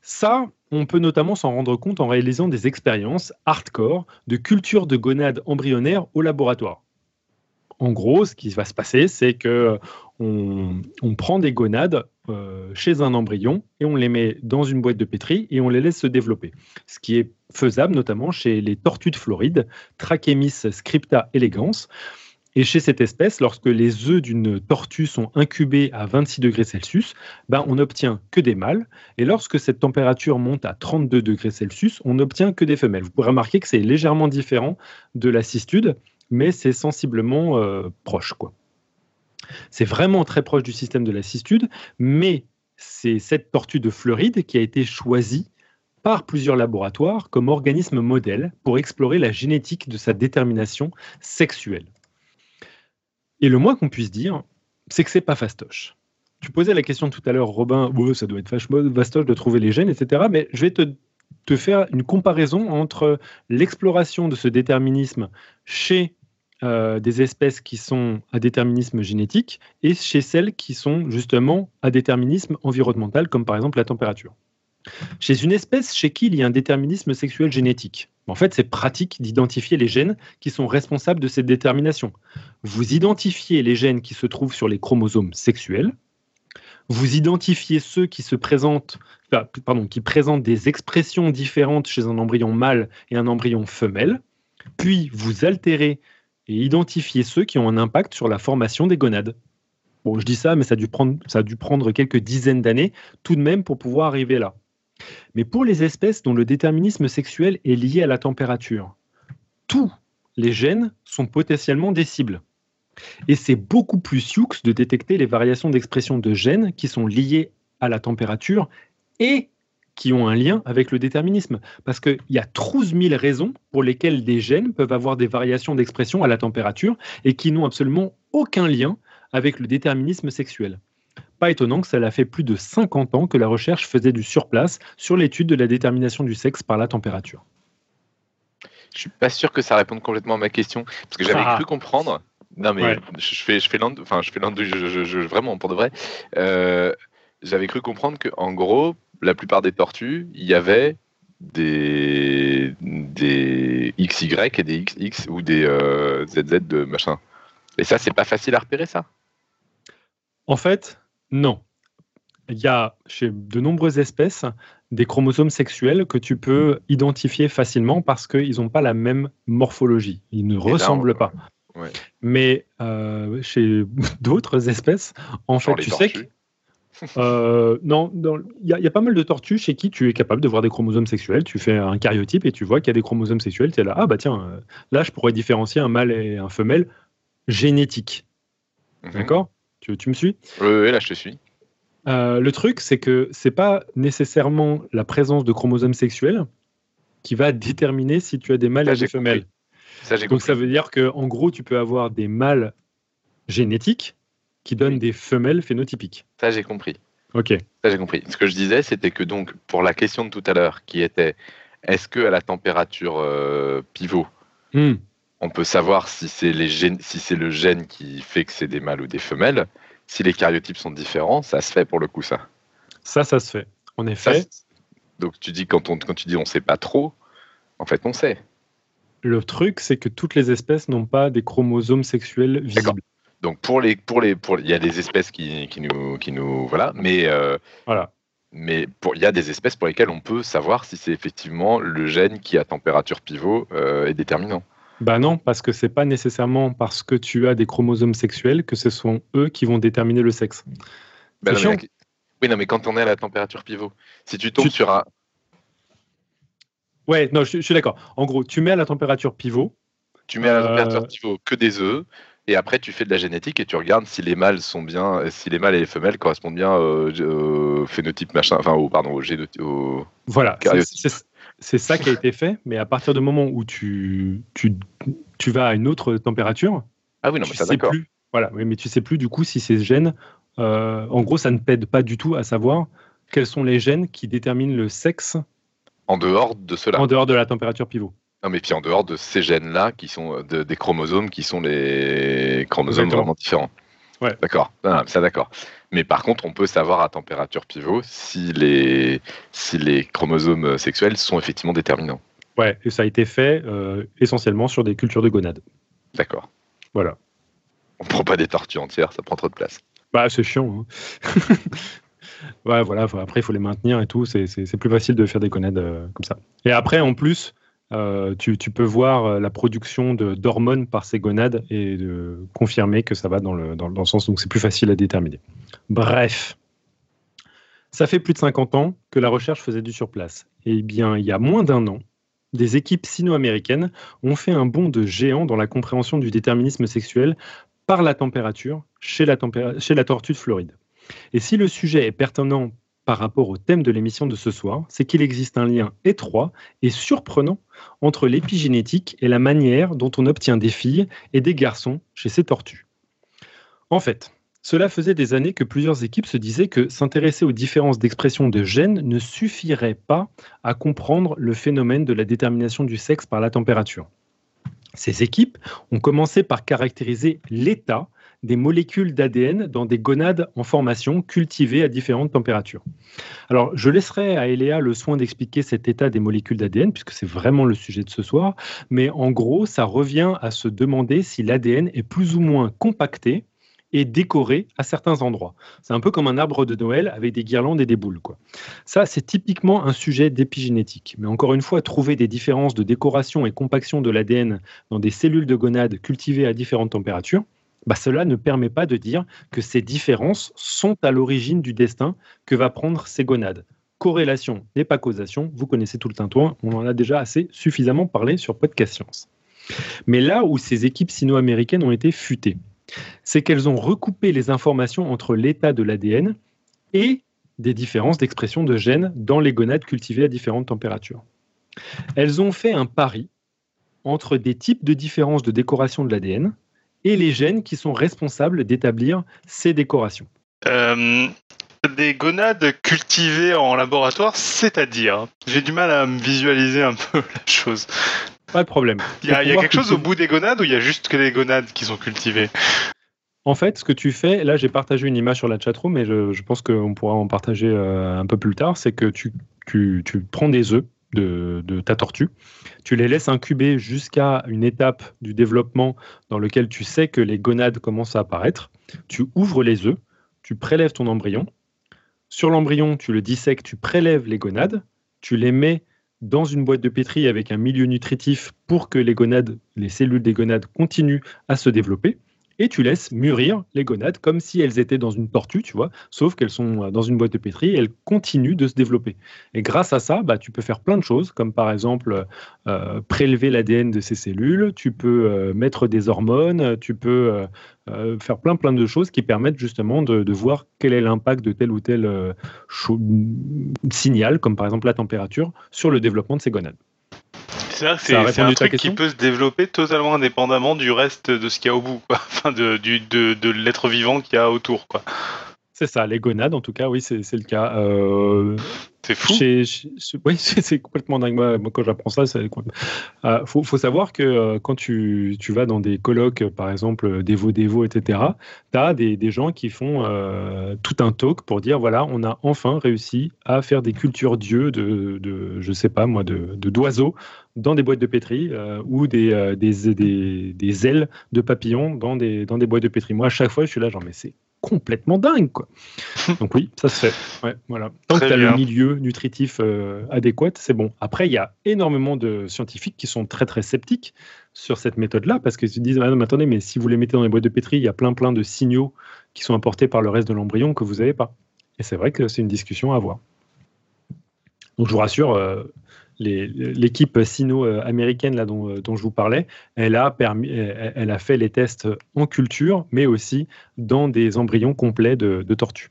Speaker 4: Ça, on peut notamment s'en rendre compte en réalisant des expériences hardcore de culture de gonades embryonnaires au laboratoire. En gros, ce qui va se passer, c'est que on, prend des gonades euh, chez un embryon et on les met dans une boîte de pétri et on les laisse se développer. Ce qui est faisable notamment chez les tortues de Floride, Trachémis scripta elegans, et chez cette espèce, lorsque les œufs d'une tortue sont incubés à 26 degrés Celsius, ben on n'obtient que des mâles. Et lorsque cette température monte à 32 degrés Celsius, on n'obtient que des femelles. Vous pourrez remarquer que c'est légèrement différent de la cystude, mais c'est sensiblement euh, proche. quoi. C'est vraiment très proche du système de la cystude, mais c'est cette tortue de Floride qui a été choisie par plusieurs laboratoires comme organisme modèle pour explorer la génétique de sa détermination sexuelle. Et le moins qu'on puisse dire, c'est que c'est pas fastoche. Tu posais la question tout à l'heure, Robin, ça doit être fastoche de trouver les gènes, etc. Mais je vais te, faire une comparaison entre l'exploration de ce déterminisme chez euh, des espèces qui sont à déterminisme génétique et chez celles qui sont justement à déterminisme environnemental, comme par exemple la température. Chez une espèce chez qui il y a un déterminisme sexuel génétique, en fait, c'est pratique d'identifier les gènes qui sont responsables de cette détermination. Vous identifiez les gènes qui se trouvent sur les chromosomes sexuels, vous identifiez ceux qui se présentent, des expressions différentes chez un embryon mâle et un embryon femelle, puis vous altérez et identifiez ceux qui ont un impact sur la formation des gonades. Bon, je dis ça, mais ça a dû prendre quelques dizaines d'années tout de même pour pouvoir arriver là. Mais pour les espèces dont le déterminisme sexuel est lié à la température, tous les gènes sont potentiellement des cibles. Et c'est beaucoup plus sioux de détecter les variations d'expression de gènes qui sont liées à la température et qui ont un lien avec le déterminisme. Parce qu'il y a 12 000 raisons pour lesquelles des gènes peuvent avoir des variations d'expression à la température et qui n'ont absolument aucun lien avec le déterminisme sexuel. Pas étonnant que ça a fait plus de 50 ans que la recherche faisait du surplace sur l'étude de la détermination du sexe par la température.
Speaker 6: Je suis pas sûr que ça réponde complètement à ma question, parce que j'avais ah. cru comprendre. Non mais je fais, je fais enfin je fais je, vraiment pour de vrai. Euh, j'avais cru comprendre que en gros, la plupart des tortues, il y avait des des XY et des XX ou des ZZ euh, de machin. Et ça, c'est pas facile à repérer ça.
Speaker 4: En fait, non. Il y a chez de nombreuses espèces des chromosomes sexuels que tu peux identifier facilement parce qu'ils n'ont pas la même morphologie. Ils ne ressemblent pas. Mais euh, chez d'autres espèces, en fait, tu sais que. Euh, non, il y, a pas mal de tortues chez qui tu es capable de voir des chromosomes sexuels. Tu fais un cariotype et tu vois qu'il y a des chromosomes sexuels. Tu es là, ah bah tiens, euh, là je pourrais différencier un mâle et un femelle génétique. Mhm. D'accord? Tu, me suis?
Speaker 6: Oui, là je te suis.
Speaker 4: Euh, le truc, c'est que c'est pas nécessairement la présence de chromosomes sexuels qui va déterminer si tu as des mâles et des femelles. Donc ça veut dire que en gros, tu peux avoir des mâles génétiques qui donnent des femelles phénotypiques.
Speaker 6: Ça j'ai compris.
Speaker 4: Ok.
Speaker 6: Ça j'ai compris. Ce que je disais, c'était que donc pour la question de tout à l'heure, qui était est-ce que à la température euh, pivot, hmm on peut savoir si c'est si le gène qui fait que c'est des mâles ou des femelles. Si les cariotypes sont différents, ça se fait pour le coup, ça.
Speaker 4: Ça, ça se fait. En effet.
Speaker 6: donc tu dis quand, on, quand tu dis on sait pas trop, en fait on sait.
Speaker 4: Le truc, c'est que toutes les espèces n'ont pas des chromosomes sexuels visibles.
Speaker 6: Donc pour les pour les pour il y a des espèces qui, nous qui nous voilà, mais euh,
Speaker 4: voilà.
Speaker 6: Mais il y a des espèces pour lesquelles on peut savoir si c'est effectivement le gène qui à température pivot euh, est déterminant.
Speaker 4: Bah non, parce que c'est pas nécessairement parce que tu as des chromosomes sexuels que ce sont eux qui vont déterminer le sexe.
Speaker 6: Bah oui, non, mais quand on est à la température pivot, si tu tombes sur un.
Speaker 4: Ouais, non, je, suis d'accord. En gros, tu mets à la température pivot.
Speaker 6: Tu mets à la température euh, pivot que des œufs, et après tu fais de la génétique et tu regardes si les mâles sont bien, si les mâles et les femelles correspondent bien au, phénotype machin, enfin au pardon au génotype.
Speaker 4: Voilà, c'est ça qui a été fait, mais à partir du moment où tu, tu, tu vas à une autre température,
Speaker 6: ah oui, non, mais sais
Speaker 4: plus. Voilà, mais tu sais plus du coup si ces gènes, euh, en gros, ça ne t'aide pas du tout à savoir quels sont les gènes qui déterminent le sexe.
Speaker 6: En dehors de cela.
Speaker 4: En dehors de la température pivot.
Speaker 6: Non, mais puis en dehors de ces gènes-là, qui sont des chromosomes, qui sont les chromosomes vraiment différents.
Speaker 4: Ouais.
Speaker 6: D'accord, ça d'accord. Mais par contre, on peut savoir à température pivot si les, si les chromosomes sexuels sont effectivement déterminants.
Speaker 4: Ouais, et ça a été fait euh, essentiellement sur des cultures de gonades.
Speaker 6: D'accord.
Speaker 4: Voilà.
Speaker 6: On prend pas des tortues entières, ça prend trop de place.
Speaker 4: Bah, c'est chiant. Hein. ouais, voilà, après, il faut les maintenir et tout. C'est plus facile de faire des gonades euh, comme ça. Et après, en plus, euh, tu, peux voir euh, la production d'hormones par ces gonades et de confirmer que ça va dans le, dans, le sens, donc c'est plus facile à déterminer. Bref, ça fait plus de 50 ans que la recherche faisait du surplace. Et bien, il y a moins d'un an, des équipes sino-américaines ont fait un bond de géant dans la compréhension du déterminisme sexuel par la température chez la, chez la tortue de Floride. Et si le sujet est pertinent par rapport au thème de l'émission de ce soir, c'est qu'il existe un lien étroit et surprenant entre l'épigénétique et la manière dont on obtient des filles et des garçons chez ces tortues. En fait, cela faisait des années que plusieurs équipes se disaient que s'intéresser aux différences d'expression de gènes ne suffirait pas à comprendre le phénomène de la détermination du sexe par la température. Ces équipes ont commencé par caractériser l'état des molécules d'ADN dans des gonades en formation cultivées à différentes températures. Alors, je laisserai à Eléa le soin d'expliquer cet état des molécules d'ADN, puisque c'est vraiment le sujet de ce soir, mais en gros, ça revient à se demander si l'ADN est plus ou moins compacté et décoré à certains endroits. C'est un peu comme un arbre de Noël avec des guirlandes et des boules. Quoi. Ça, c'est typiquement un sujet d'épigénétique. Mais encore une fois, trouver des différences de décoration et compaction de l'ADN dans des cellules de gonades cultivées à différentes températures, bah, cela ne permet pas de dire que ces différences sont à l'origine du destin que va prendre ces gonades. Corrélation n'est pas causation, vous connaissez tout le tintouin, on en a déjà assez suffisamment parlé sur Podcast Science. Mais là où ces équipes sino-américaines ont été futées, c'est qu'elles ont recoupé les informations entre l'état de l'ADN et des différences d'expression de gènes dans les gonades cultivées à différentes températures. Elles ont fait un pari entre des types de différences de décoration de l'ADN et les gènes qui sont responsables d'établir ces décorations.
Speaker 3: Euh, des gonades cultivées en laboratoire, c'est-à-dire J'ai du mal à me visualiser un peu la chose.
Speaker 4: Pas de problème.
Speaker 3: Il y a, quelque chose au bout des gonades ou il y a juste que les gonades qui sont cultivées?
Speaker 4: En fait, ce que tu fais, là j'ai partagé une image sur la chatroom, mais je, pense qu'on pourra en partager euh, un peu plus tard, c'est que tu, tu, prends des œufs, de, ta tortue. Tu les laisses incuber jusqu'à une étape du développement dans lequel tu sais que les gonades commencent à apparaître. Tu ouvres les œufs, tu prélèves ton embryon. Sur l'embryon, tu le dissèques, tu prélèves les gonades, tu les mets dans une boîte de pétri avec un milieu nutritif pour que les gonades, les cellules des gonades continuent à se développer et tu laisses mûrir les gonades comme si elles étaient dans une tortue, tu vois, sauf qu'elles sont euh, dans une boîte de pétri et elles continuent de se développer. Et grâce à ça, bah, tu peux faire plein de choses, comme par exemple euh, prélever l'ADN de ces cellules, tu peux euh, mettre des hormones, tu peux faire plein plein de choses qui permettent justement de, de voir quel est l'impact de tel ou tel signal, comme par exemple la température, sur le développement de ces gonades.
Speaker 3: C'est un truc qui peut se développer totalement indépendamment du reste de ce qu'il y a au bout, quoi. Enfin, de, de l'être vivant qu'il y a autour, quoi.
Speaker 4: C'est ça, les gonades, en tout cas, oui, c'est le cas. Euh,
Speaker 3: c'est fou.
Speaker 4: oui, c'est complètement dingue. Moi, quand j'apprends ça, il euh, faut, faut, savoir que euh, quand tu, tu, vas dans des colloques, par exemple, Dévo Dévo, etc., tu as des, des, gens qui font tout un talk pour dire voilà, on a enfin réussi à faire des cultures dieux de, de je sais pas moi, d'oiseaux de, dans des boîtes de pétri ou des, des, des, ailes de papillons dans des, dans des boîtes de pétri. Moi, à chaque fois, je suis là, genre, mais c'est complètement dingue. Quoi. Donc oui, ça se fait. Ouais, voilà. Tant que tu as le milieu nutritif euh, adéquat, c'est bon. Après, il y a énormément de scientifiques qui sont très très sceptiques sur cette méthode-là, parce qu'ils se disent, ah, attendez, mais si vous les mettez dans les boîtes de pétri, il y a plein plein de signaux qui sont apportés par le reste de l'embryon que vous n'avez pas. Et c'est vrai que c'est une discussion à avoir. Donc je vous rassure, euh, l'équipe sino-américaine là dont, je vous parlais, elle a, fait les tests en culture, mais aussi dans des embryons complets de, tortues.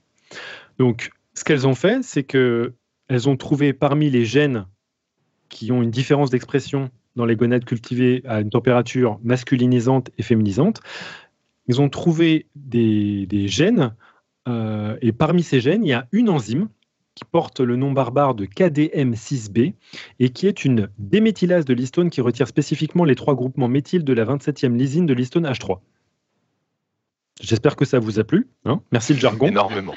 Speaker 4: Donc, ce qu'elles ont fait, c'est qu'elles ont trouvé parmi les gènes qui ont une différence d'expression dans les gonades cultivées à une température masculinisante et féminisante, ils ont trouvé des, gènes, euh, et parmi ces gènes, il y a une enzyme qui porte le nom barbare de KDM6B et qui est une déméthylase de l'histone qui retire spécifiquement les trois groupements méthyl de la 27e lysine de l'histone H3. J'espère que ça vous a plu. Hein? Merci le jargon.
Speaker 6: Énormément.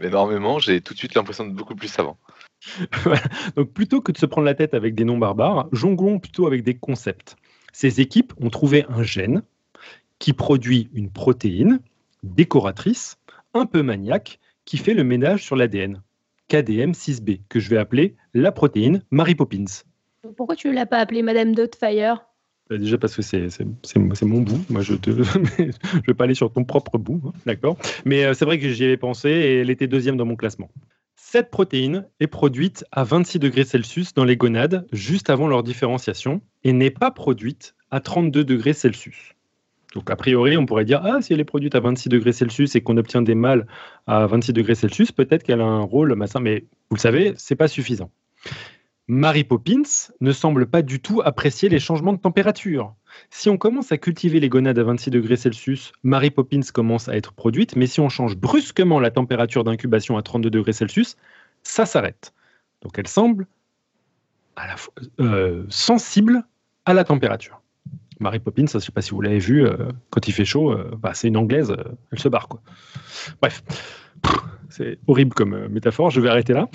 Speaker 6: Énormément. J'ai tout de suite l'impression de beaucoup plus savant.
Speaker 4: Donc plutôt que de se prendre la tête avec des noms barbares, jonglons plutôt avec des concepts. Ces équipes ont trouvé un gène qui produit une protéine décoratrice, un peu maniaque, qui fait le ménage sur l'ADN. KDM6B, que je vais appeler la protéine Mary Poppins.
Speaker 5: Pourquoi tu ne l'as pas appelée Madame Dotfire
Speaker 4: bah, Déjà parce que c'est mon bout. Moi, je ne je vais pas aller sur ton propre bout, hein, d'accord? Mais euh, c'est vrai que j'y avais pensé et elle était deuxième dans mon classement. Cette protéine est produite à 26 degrés Celsius dans les gonades juste avant leur différenciation et n'est pas produite à 32 degrés Celsius. Donc, a priori, on pourrait dire Ah, si elle est produite à 26 degrés Celsius et qu'on obtient des mâles à 26 degrés Celsius, peut-être qu'elle a un rôle massin, mais vous le savez, c'est pas suffisant. Mary Poppins ne semble pas du tout apprécier les changements de température. Si on commence à cultiver les gonades à 26 degrés Celsius, Mary Poppins commence à être produite, mais si on change brusquement la température d'incubation à 32 degrés Celsius, ça s'arrête. Donc elle semble euh, sensible à la température. Mary Poppins, je ne sais pas si vous l'avez vu, euh, quand il fait chaud, euh, bah, c'est une anglaise, euh, elle se barre. Quoi. Bref, c'est horrible comme métaphore, je vais arrêter là.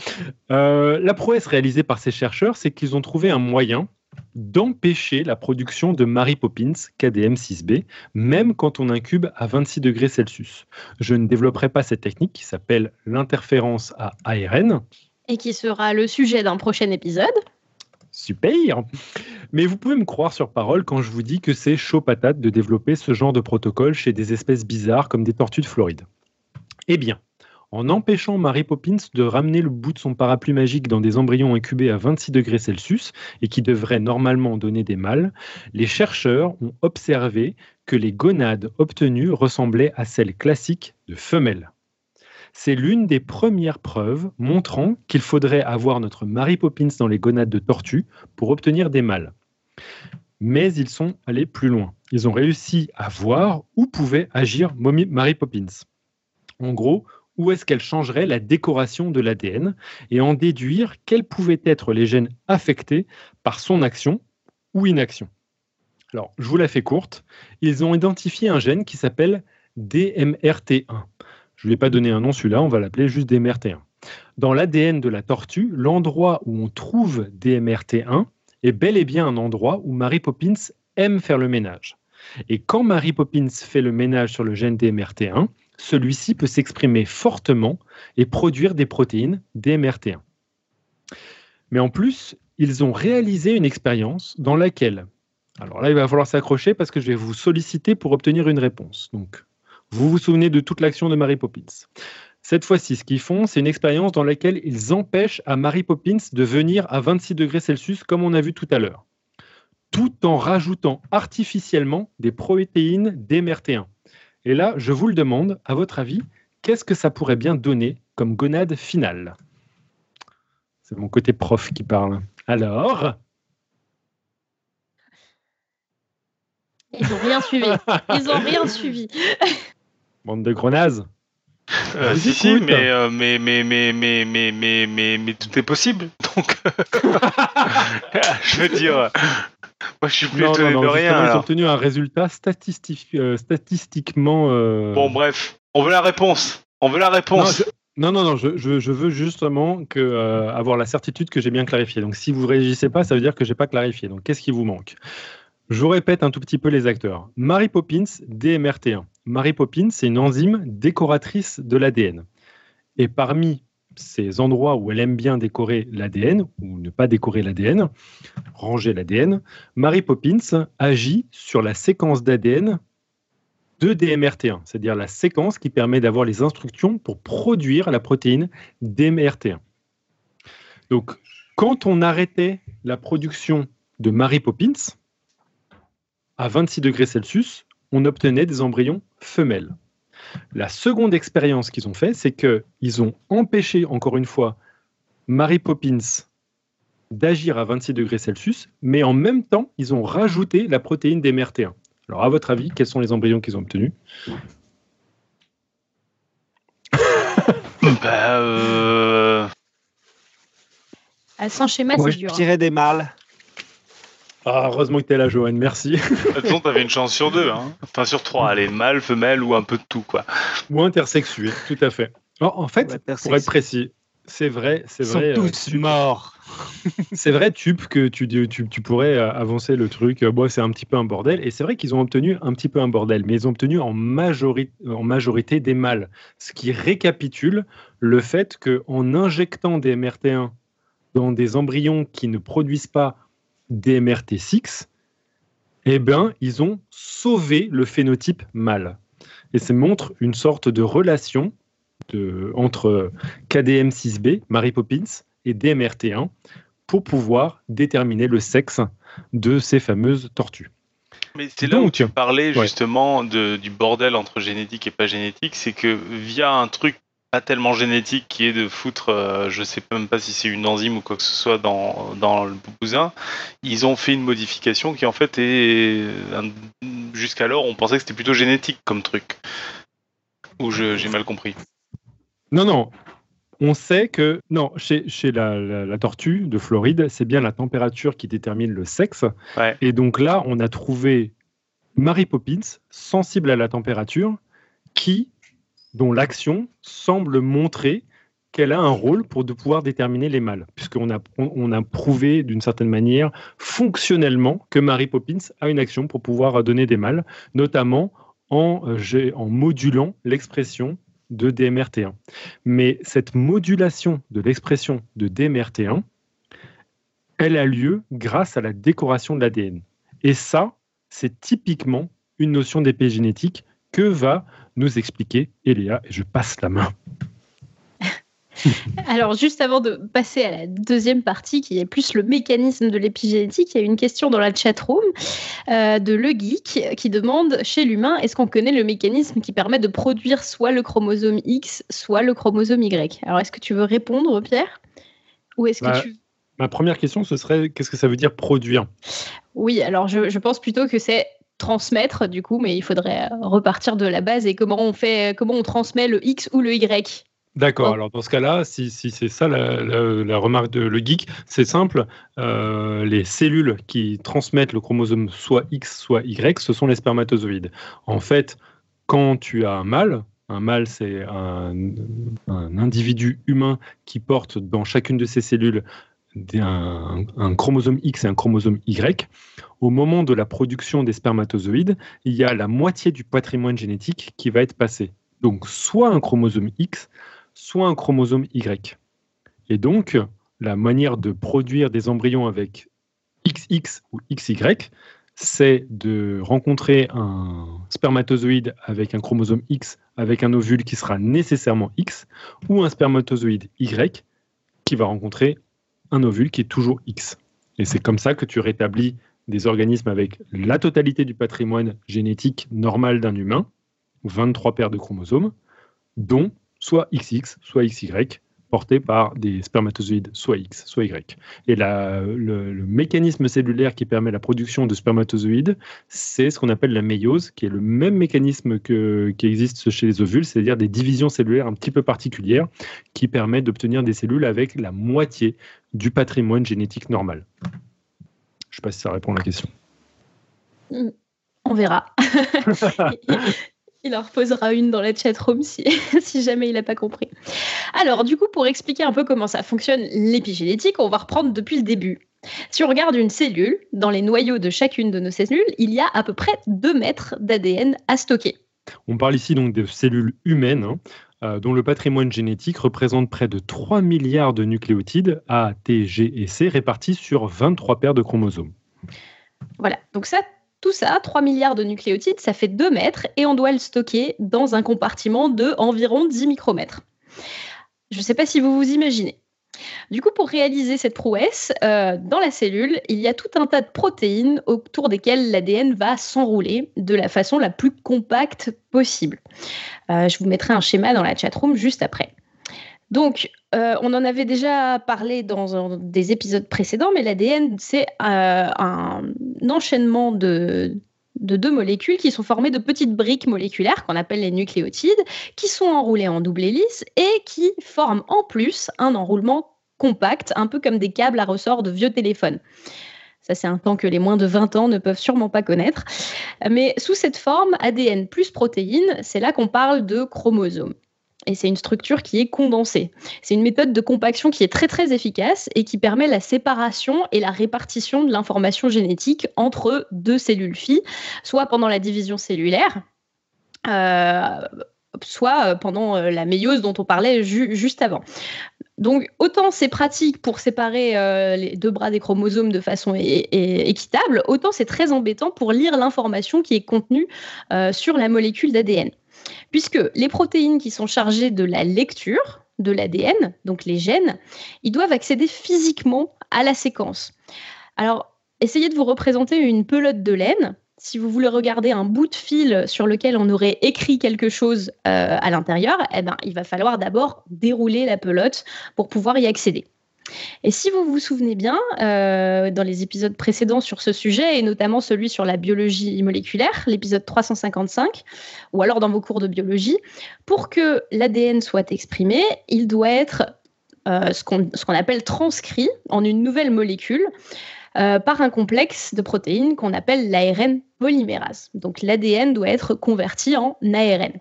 Speaker 4: la prouesse réalisée par ces chercheurs, c'est qu'ils ont trouvé un moyen d'empêcher la production de Mary Poppins KDM6B, même quand on incube à 26 degrés Celsius. Je ne développerai pas cette technique qui s'appelle l'interférence à ARN.
Speaker 5: Et qui sera le sujet d'un prochain épisode.
Speaker 4: Super Mais vous pouvez me croire sur parole quand je vous dis que c'est chaud patate de développer ce genre de protocole chez des espèces bizarres comme des tortues de Floride. Eh bien, en empêchant Mary Poppins de ramener le bout de son parapluie magique dans des embryons incubés à 26 degrés Celsius et qui devraient normalement donner des mâles, les chercheurs ont observé que les gonades obtenues ressemblaient à celles classiques de femelles. C'est l'une des premières preuves montrant qu'il faudrait avoir notre Mary Poppins dans les gonades de tortue pour obtenir des mâles. Mais ils sont allés plus loin. Ils ont réussi à voir où pouvait agir Mary Poppins. En gros, où est-ce qu'elle changerait la décoration de l'ADN et en déduire quels pouvaient être les gènes affectés par son action ou inaction. Alors, je vous la fais courte. Ils ont identifié un gène qui s'appelle DMRT1. Je ne lui ai pas donné un nom celui-là, on va l'appeler juste DMRT1. Dans l'ADN de la tortue, l'endroit où on trouve DMRT1 est bel et bien un endroit où Mary Poppins aime faire le ménage. Et quand Mary Poppins fait le ménage sur le gène DMRT1, celui-ci peut s'exprimer fortement et produire des protéines DMRT1. Mais en plus, ils ont réalisé une expérience dans laquelle, alors là il va falloir s'accrocher parce que je vais vous solliciter pour obtenir une réponse. Donc, vous vous souvenez de toute l'action de Mary Poppins? Cette fois-ci, ce qu'ils font, c'est une expérience dans laquelle ils empêchent à Mary Poppins de venir à 26 degrés Celsius, comme on a vu tout à l'heure, tout en rajoutant artificiellement des protéines DMRT1. Et là, je vous le demande, à votre avis, qu'est-ce que ça pourrait bien donner comme gonade finale? C'est mon côté prof qui parle. Alors?
Speaker 5: Ils n'ont rien suivi. Ils n'ont rien suivi.
Speaker 4: Bande de grenazes.
Speaker 3: Euh, si, si, mais, euh, mais, mais, mais, mais, mais, mais, mais, mais, tout est possible. Donc, je veux dire, moi, je suis plus étonné de rien.
Speaker 4: Ils ont obtenu un résultat statistique, euh, statistiquement. Euh,
Speaker 3: bon, bref, on veut la réponse. On veut la réponse.
Speaker 4: Non, non, non, je, je, veux justement que, euh, avoir la certitude que j'ai bien clarifié. Donc, si vous ne réagissez pas, ça veut dire que j'ai pas clarifié. Donc, qu'est-ce qui vous manque? Je vous répète un tout petit peu les acteurs. Mary Poppins, DMRT1. Mary Poppins, c'est une enzyme décoratrice de l'ADN. Et parmi ces endroits où elle aime bien décorer l'ADN ou ne pas décorer l'ADN, ranger l'ADN, Mary Poppins agit sur la séquence d'ADN de DMRT1, c'est-à-dire la séquence qui permet d'avoir les instructions pour produire la protéine DMRT1. Donc, quand on arrêtait la production de Mary Poppins à 26 degrés Celsius, on obtenait des embryons femelles. La seconde expérience qu'ils ont fait, c'est qu'ils ont empêché, encore une fois, Mary Poppins d'agir à 26 degrés Celsius, mais en même temps, ils ont rajouté la protéine d'MRT1. Alors, à votre avis, quels sont les embryons qu'ils ont obtenus?
Speaker 3: Bah, euh...
Speaker 5: Sans schéma, c'est dur.
Speaker 7: Je dirais des mâles.
Speaker 4: Ah, heureusement que tu es là, Johan, merci.
Speaker 3: De toute façon, tu avais une chance sur deux, hein. enfin sur trois, allez, mâle, femelle ou un peu de tout. quoi.
Speaker 4: Ou intersexué, tout à fait. en fait, pour être précis, c'est vrai, c'est vrai.
Speaker 7: Ils sont euh, tous morts.
Speaker 4: c'est vrai, Tup, que tu, tu, tu, pourrais euh, avancer le truc. Euh, bon, c'est un petit peu un bordel. Et c'est vrai qu'ils ont obtenu un petit peu un bordel, mais ils ont obtenu en, majorité, en majorité des mâles. Ce qui récapitule le fait qu'en injectant des MRT1 dans des embryons qui ne produisent pas DMRT6, eh bien, ils ont sauvé le phénotype mâle. Et ça montre une sorte de relation de, entre KDM6B, Mary Poppins, et DMRT1 pour pouvoir déterminer le sexe de ces fameuses tortues.
Speaker 3: Mais c'est là où tu parlais justement de, du bordel entre génétique et pas génétique, c'est que via un truc tellement génétique qui est de foutre, euh, je sais même pas si c'est une enzyme ou quoi que ce soit dans, dans le bousin, ils ont fait une modification qui en fait est jusqu'alors on pensait que c'était plutôt génétique comme truc. Ou j'ai mal compris.
Speaker 4: Non, non. On sait que, non, chez, chez la, la, tortue de Floride, c'est bien la température qui détermine le sexe. Et donc là, on a trouvé Mary Poppins, sensible à la température, qui, dont l'action semble montrer qu'elle a un rôle pour de pouvoir déterminer les mâles, puisqu'on a, on a prouvé d'une certaine manière fonctionnellement que Mary Poppins a une action pour pouvoir donner des mâles, notamment en, euh, en modulant l'expression de DMRT1. Mais cette modulation de l'expression de DMRT1, elle a lieu grâce à la décoration de l'ADN. Et ça, c'est typiquement une notion d'épigénétique que va nous expliquer Eléa, et je passe la main.
Speaker 5: Alors, juste avant de passer à la deuxième partie, qui est plus le mécanisme de l'épigénétique, il y a une question dans la chatroom euh, de Le Geek qui demande chez l'humain, est-ce qu'on connaît le mécanisme qui permet de produire soit le chromosome X, soit le chromosome Y? Alors, est-ce que tu veux répondre, Pierre? Ou est-ce que
Speaker 4: Bah,
Speaker 5: tu...
Speaker 4: Ma première question, ce serait qu'est-ce que ça veut dire produire?
Speaker 5: Oui, alors je, je pense plutôt que c'est transmettre, du coup, mais il faudrait euh, repartir de la base et comment on fait, comment on transmet le X ou le Y?
Speaker 4: D'accord,
Speaker 5: Oh.
Speaker 4: alors dans ce cas-là, si, si c'est ça la, la- la remarque de le geek, c'est simple. euh, les cellules qui transmettent le chromosome soit X, soit Y, ce sont les spermatozoïdes. En fait, quand tu as un mâle, un mâle c'est un, un individu humain qui porte dans chacune de ses cellules un, chromosome X et un chromosome Y. Au moment de la production des spermatozoïdes, il y a la moitié du patrimoine génétique qui va être passé. Donc soit un chromosome X, soit un chromosome Y. Et donc, la manière de produire des embryons avec XX ou XY, c'est de rencontrer un spermatozoïde avec un chromosome X avec un ovule qui sera nécessairement X, ou un spermatozoïde Y qui va rencontrer un ovule qui est toujours X. Et c'est comme ça que tu rétablis des organismes avec la totalité du patrimoine génétique normal d'un humain, 23 paires de chromosomes, dont soit XX, soit XY, portés par des spermatozoïdes soit X, soit Y. Et la- le, le mécanisme cellulaire qui permet la production de spermatozoïdes, c'est ce qu'on appelle la méiose, qui est le même mécanisme que, qui existe chez les ovules, c'est-à-dire des divisions cellulaires un petit peu particulières qui permettent d'obtenir des cellules avec la moitié du patrimoine génétique normal. Je ne sais pas si ça répond à la question.
Speaker 5: On verra. il en reposera une dans la chatroom si, si jamais il n'a pas compris. Alors, du coup, pour expliquer un peu comment ça fonctionne l'épigénétique, on va reprendre depuis le début. Si on regarde une cellule, dans les noyaux de chacune de nos cellules, il y a à peu près 2 mètres d'ADN à stocker.
Speaker 4: On parle ici donc de cellules humaines hein, euh, dont le patrimoine génétique représente près de 3 milliards de nucléotides A, T, G et C répartis sur 23 paires de chromosomes.
Speaker 5: Voilà, donc ça, tout ça, 3 milliards de nucléotides, ça fait 2 mètres et on doit le stocker dans un compartiment de environ 10 micromètres. Je ne sais pas si vous vous imaginez. Du coup, pour réaliser cette prouesse, euh, dans la cellule, il y a tout un tas de protéines autour desquelles l'ADN va s'enrouler de la façon la plus compacte possible. Euh, je vous mettrai un schéma dans la chatroom juste après. Donc, euh, on en avait déjà parlé dans des épisodes précédents, mais l'ADN, c'est euh, un enchaînement de, de deux molécules qui sont formées de petites briques moléculaires qu'on appelle les nucléotides, qui sont enroulées en double hélice et qui forment en plus un enroulement compact, un peu comme des câbles à ressort de vieux téléphones. Ça, c'est un temps que les moins de 20 ans ne peuvent sûrement pas connaître. Mais sous cette forme, ADN plus protéines, c'est là qu'on parle de chromosomes. Et c'est une structure qui est condensée. C'est une méthode de compaction qui est très très efficace et qui permet la séparation et la répartition de l'information génétique entre deux cellules filles, soit pendant la division cellulaire, euh, soit pendant euh, la méiose dont on parlait ju juste avant. Donc autant c'est pratique pour séparer euh, les deux bras des chromosomes de façon équitable, autant c'est très embêtant pour lire l'information qui est contenue euh, sur la molécule d'ADN. Puisque les protéines qui sont chargées de la lecture de l'ADN, donc les gènes, ils doivent accéder physiquement à la séquence. Alors, essayez de vous représenter une pelote de laine. Si vous voulez regarder un bout de fil sur lequel on aurait écrit quelque chose euh, à l'intérieur, eh ben, il va falloir d'abord dérouler la pelote pour pouvoir y accéder. Et si vous vous souvenez bien, euh, dans les épisodes précédents sur ce sujet, et notamment celui sur la biologie moléculaire, l'épisode 355, ou alors dans vos cours de biologie, pour que l'ADN soit exprimé, il doit être euh, ce qu'on qu appelle transcrit en une nouvelle molécule. euh, par un complexe de protéines qu'on appelle l'ARN polymérase. Donc l'ADN doit être converti en ARN.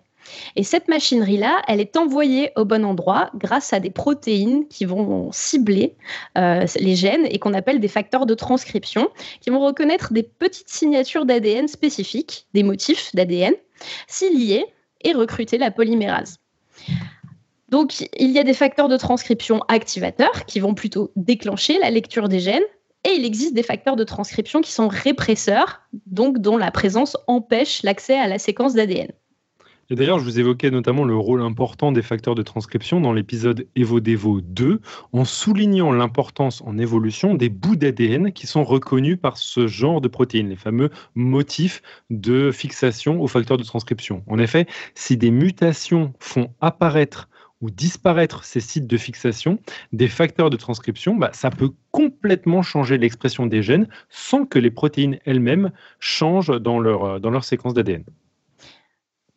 Speaker 5: Et cette machinerie-là, elle est envoyée au bon endroit grâce à des protéines qui vont cibler euh, les gènes et qu'on appelle des facteurs de transcription, qui vont reconnaître des petites signatures d'ADN spécifiques, des motifs d'ADN, s'y lier et recruter la polymérase. Donc, il y a des facteurs de transcription activateurs qui vont plutôt déclencher la lecture des gènes, et il existe des facteurs de transcription qui sont répresseurs, donc dont la présence empêche l'accès à la séquence d'ADN.
Speaker 4: D'ailleurs, je vous évoquais notamment le rôle important des facteurs de transcription dans l'épisode EvoDevo 2, en soulignant l'importance en évolution des bouts d'ADN qui sont reconnus par ce genre de protéines, les fameux motifs de fixation aux facteurs de transcription. En effet, si des mutations font apparaître ou disparaître ces sites de fixation des facteurs de transcription, bah, ça peut complètement changer l'expression des gènes sans que les protéines elles-mêmes changent dans leur, dans leur séquence d'ADN.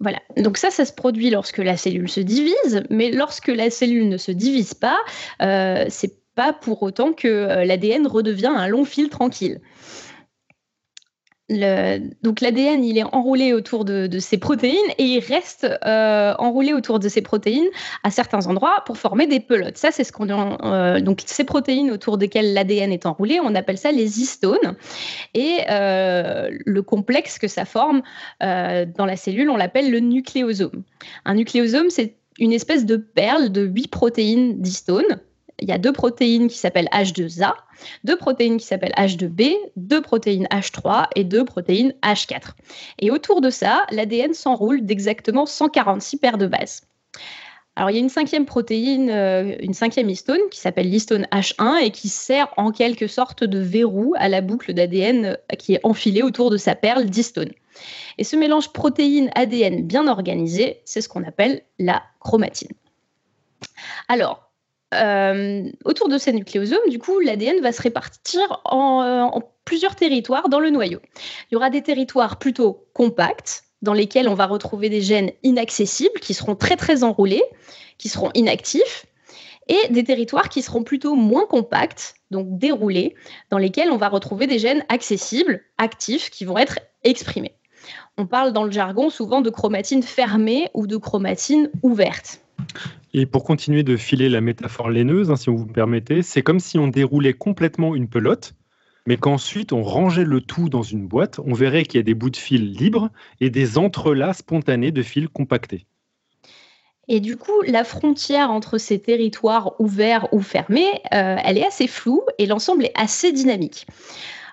Speaker 5: Voilà, donc ça, ça se produit lorsque la cellule se divise, mais lorsque la cellule ne se divise pas, euh, c'est pas pour autant que euh, l'ADN redevient un long fil tranquille donc l'ADN, il est enroulé autour de, ces protéines et il reste euh, enroulé autour de ces protéines à certains endroits pour former des pelotes. Ça, c'est euh, donc ces protéines autour desquelles l'ADN est enroulé, on appelle ça les histones. Et euh, le complexe que ça forme dans la cellule, on l'appelle le nucléosome. Un nucléosome, c'est une espèce de perle de huit protéines d'histones il y a deux protéines qui s'appellent H2A, deux protéines qui s'appellent H2B, deux protéines H3 et deux protéines H4. Et autour de ça, l'ADN s'enroule d'exactement 146 paires de bases. Alors, il y a une cinquième protéine, euh, une cinquième histone qui s'appelle l'histone H1 et qui sert en quelque sorte de verrou à la boucle d'ADN euh, qui est enfilée autour de sa perle d'histone. Et ce mélange protéine-ADN bien organisé, c'est ce qu'on appelle la chromatine. Alors, euh, autour de ces nucléosomes, du coup, l'ADN va se répartir euh, en, plusieurs territoires dans le noyau. Il y aura des territoires plutôt compacts, dans lesquels on va retrouver des gènes inaccessibles, qui seront très très enroulés, qui seront inactifs, et des territoires qui seront plutôt moins compacts, donc déroulés, dans lesquels on va retrouver des gènes accessibles, actifs, qui vont être exprimés. On parle dans le jargon souvent de chromatine fermée ou de chromatine ouverte.
Speaker 4: Et pour continuer de filer la métaphore laineuse, hein, si vous me permettez, c'est comme si on déroulait complètement une pelote, mais qu'ensuite on rangeait le tout dans une boîte. On verrait qu'il y a des bouts de fil libres et des entrelacs spontanés de fils compactés.
Speaker 5: Et du coup, la frontière entre ces territoires ouverts ou fermés, euh, elle est assez floue et l'ensemble est assez dynamique.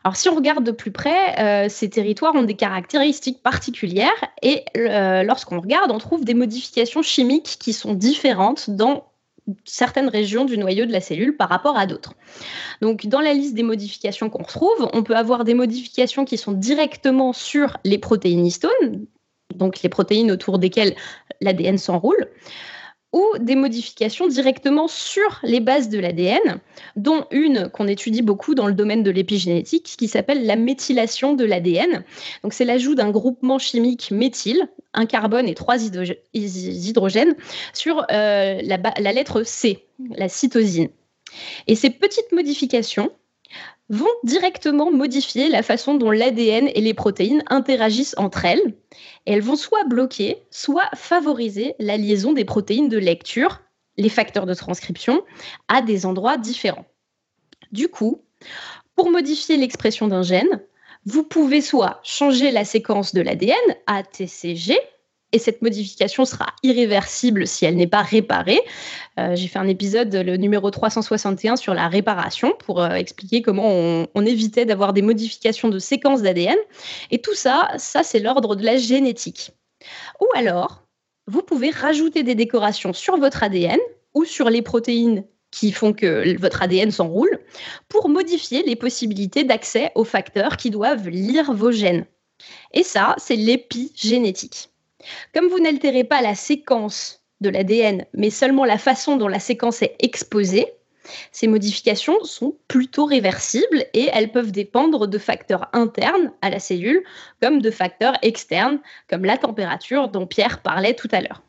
Speaker 5: Alors si on regarde de plus près, euh, ces territoires ont des caractéristiques particulières et euh, lorsqu'on regarde, on trouve des modifications chimiques qui sont différentes dans certaines régions du noyau de la cellule par rapport à d'autres. Donc, dans la liste des modifications qu'on retrouve, on peut avoir des modifications qui sont directement sur les protéines histones, donc les protéines autour desquelles l'ADN s'enroule ou des modifications directement sur les bases de l'ADN, dont une qu'on étudie beaucoup dans le domaine de l'épigénétique, qui s'appelle la méthylation de l'ADN. C'est l'ajout d'un groupement chimique méthyle, un carbone et trois hydrogènes, sur euh, la lettre C, la cytosine. Et ces petites modifications, vont directement modifier la façon dont l'ADN et les protéines interagissent entre elles. Elles vont soit bloquer, soit favoriser la liaison des protéines de lecture, les facteurs de transcription, à des endroits différents. Du coup, pour modifier l'expression d'un gène, vous pouvez soit changer la séquence de l'ADN, ATCG, et cette modification sera irréversible si elle n'est pas réparée. Euh, j'ai fait un épisode, le numéro 361, sur la réparation pour euh, expliquer comment on, évitait d'avoir des modifications de séquences d'ADN. Et tout ça, ça c'est l'ordre de la génétique. Ou alors, vous pouvez rajouter des décorations sur votre ADN ou sur les protéines qui font que votre ADN s'enroule pour modifier les possibilités d'accès aux facteurs qui doivent lire vos gènes. Et ça, c'est l'épigénétique. Comme vous n'altérez pas la séquence de l'ADN, mais seulement la façon dont la séquence est exposée, ces modifications sont plutôt réversibles et elles peuvent dépendre de facteurs internes à la cellule comme de facteurs externes comme la température dont Pierre parlait tout à l'heure.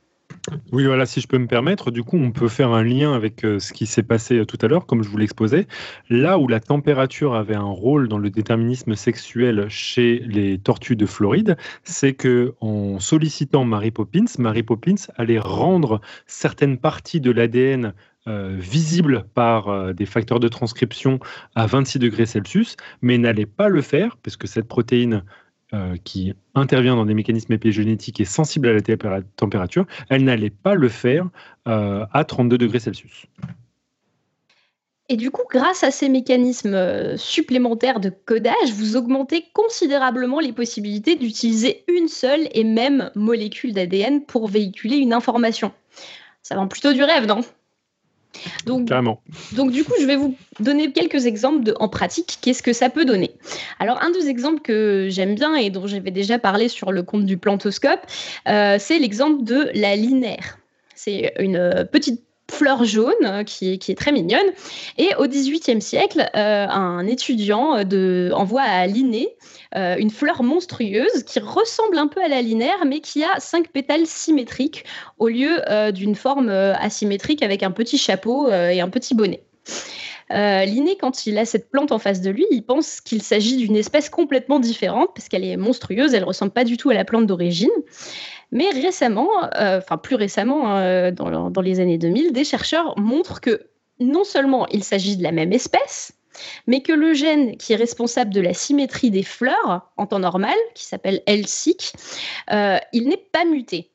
Speaker 4: Oui, voilà, si je peux me permettre, du coup, on peut faire un lien avec euh, ce qui s'est passé euh, tout à l'heure, comme je vous l'exposais. Là où la température avait un rôle dans le déterminisme sexuel chez les tortues de Floride, c'est que en sollicitant Mary Poppins, Mary Poppins allait rendre certaines parties de l'ADN euh, visibles par des facteurs de transcription à 26 degrés Celsius, mais n'allait pas le faire, parce que cette protéine euh, qui intervient dans des mécanismes épigénétiques et sensible à la température, elle n'allait pas le faire euh, à 32 degrés Celsius.
Speaker 5: Et du coup, grâce à ces mécanismes euh, supplémentaires de codage, vous augmentez considérablement les possibilités d'utiliser une seule et même molécule d'ADN pour véhiculer une information. Ça vend plutôt du rêve, non?
Speaker 4: Donc,
Speaker 5: donc, du coup, je vais vous donner quelques exemples de, en pratique, qu'est-ce que ça peut donner. Alors, un des exemples que j'aime bien et dont j'avais déjà parlé sur le compte du plantoscope, euh, c'est l'exemple de la linaire. C'est une petite fleur jaune euh, qui, est très mignonne. Et au XVIIIe siècle, euh, un étudiant de, envoie à Linné euh, une fleur monstrueuse qui ressemble un peu à la linaire, mais qui a cinq pétales symétriques au lieu d'une forme asymétrique avec un petit chapeau et un petit bonnet. Linné, quand il a cette plante en face de lui, il pense qu'il s'agit d'une espèce complètement différente parce qu'elle est monstrueuse, elle ressemble pas du tout à la plante d'origine. Mais récemment, euh, enfin plus récemment, euh, dans, les années 2000, des chercheurs montrent que non seulement il s'agit de la même espèce, mais que le gène qui est responsable de la symétrie des fleurs en temps normal, qui s'appelle L-SIC, euh, il n'est pas muté.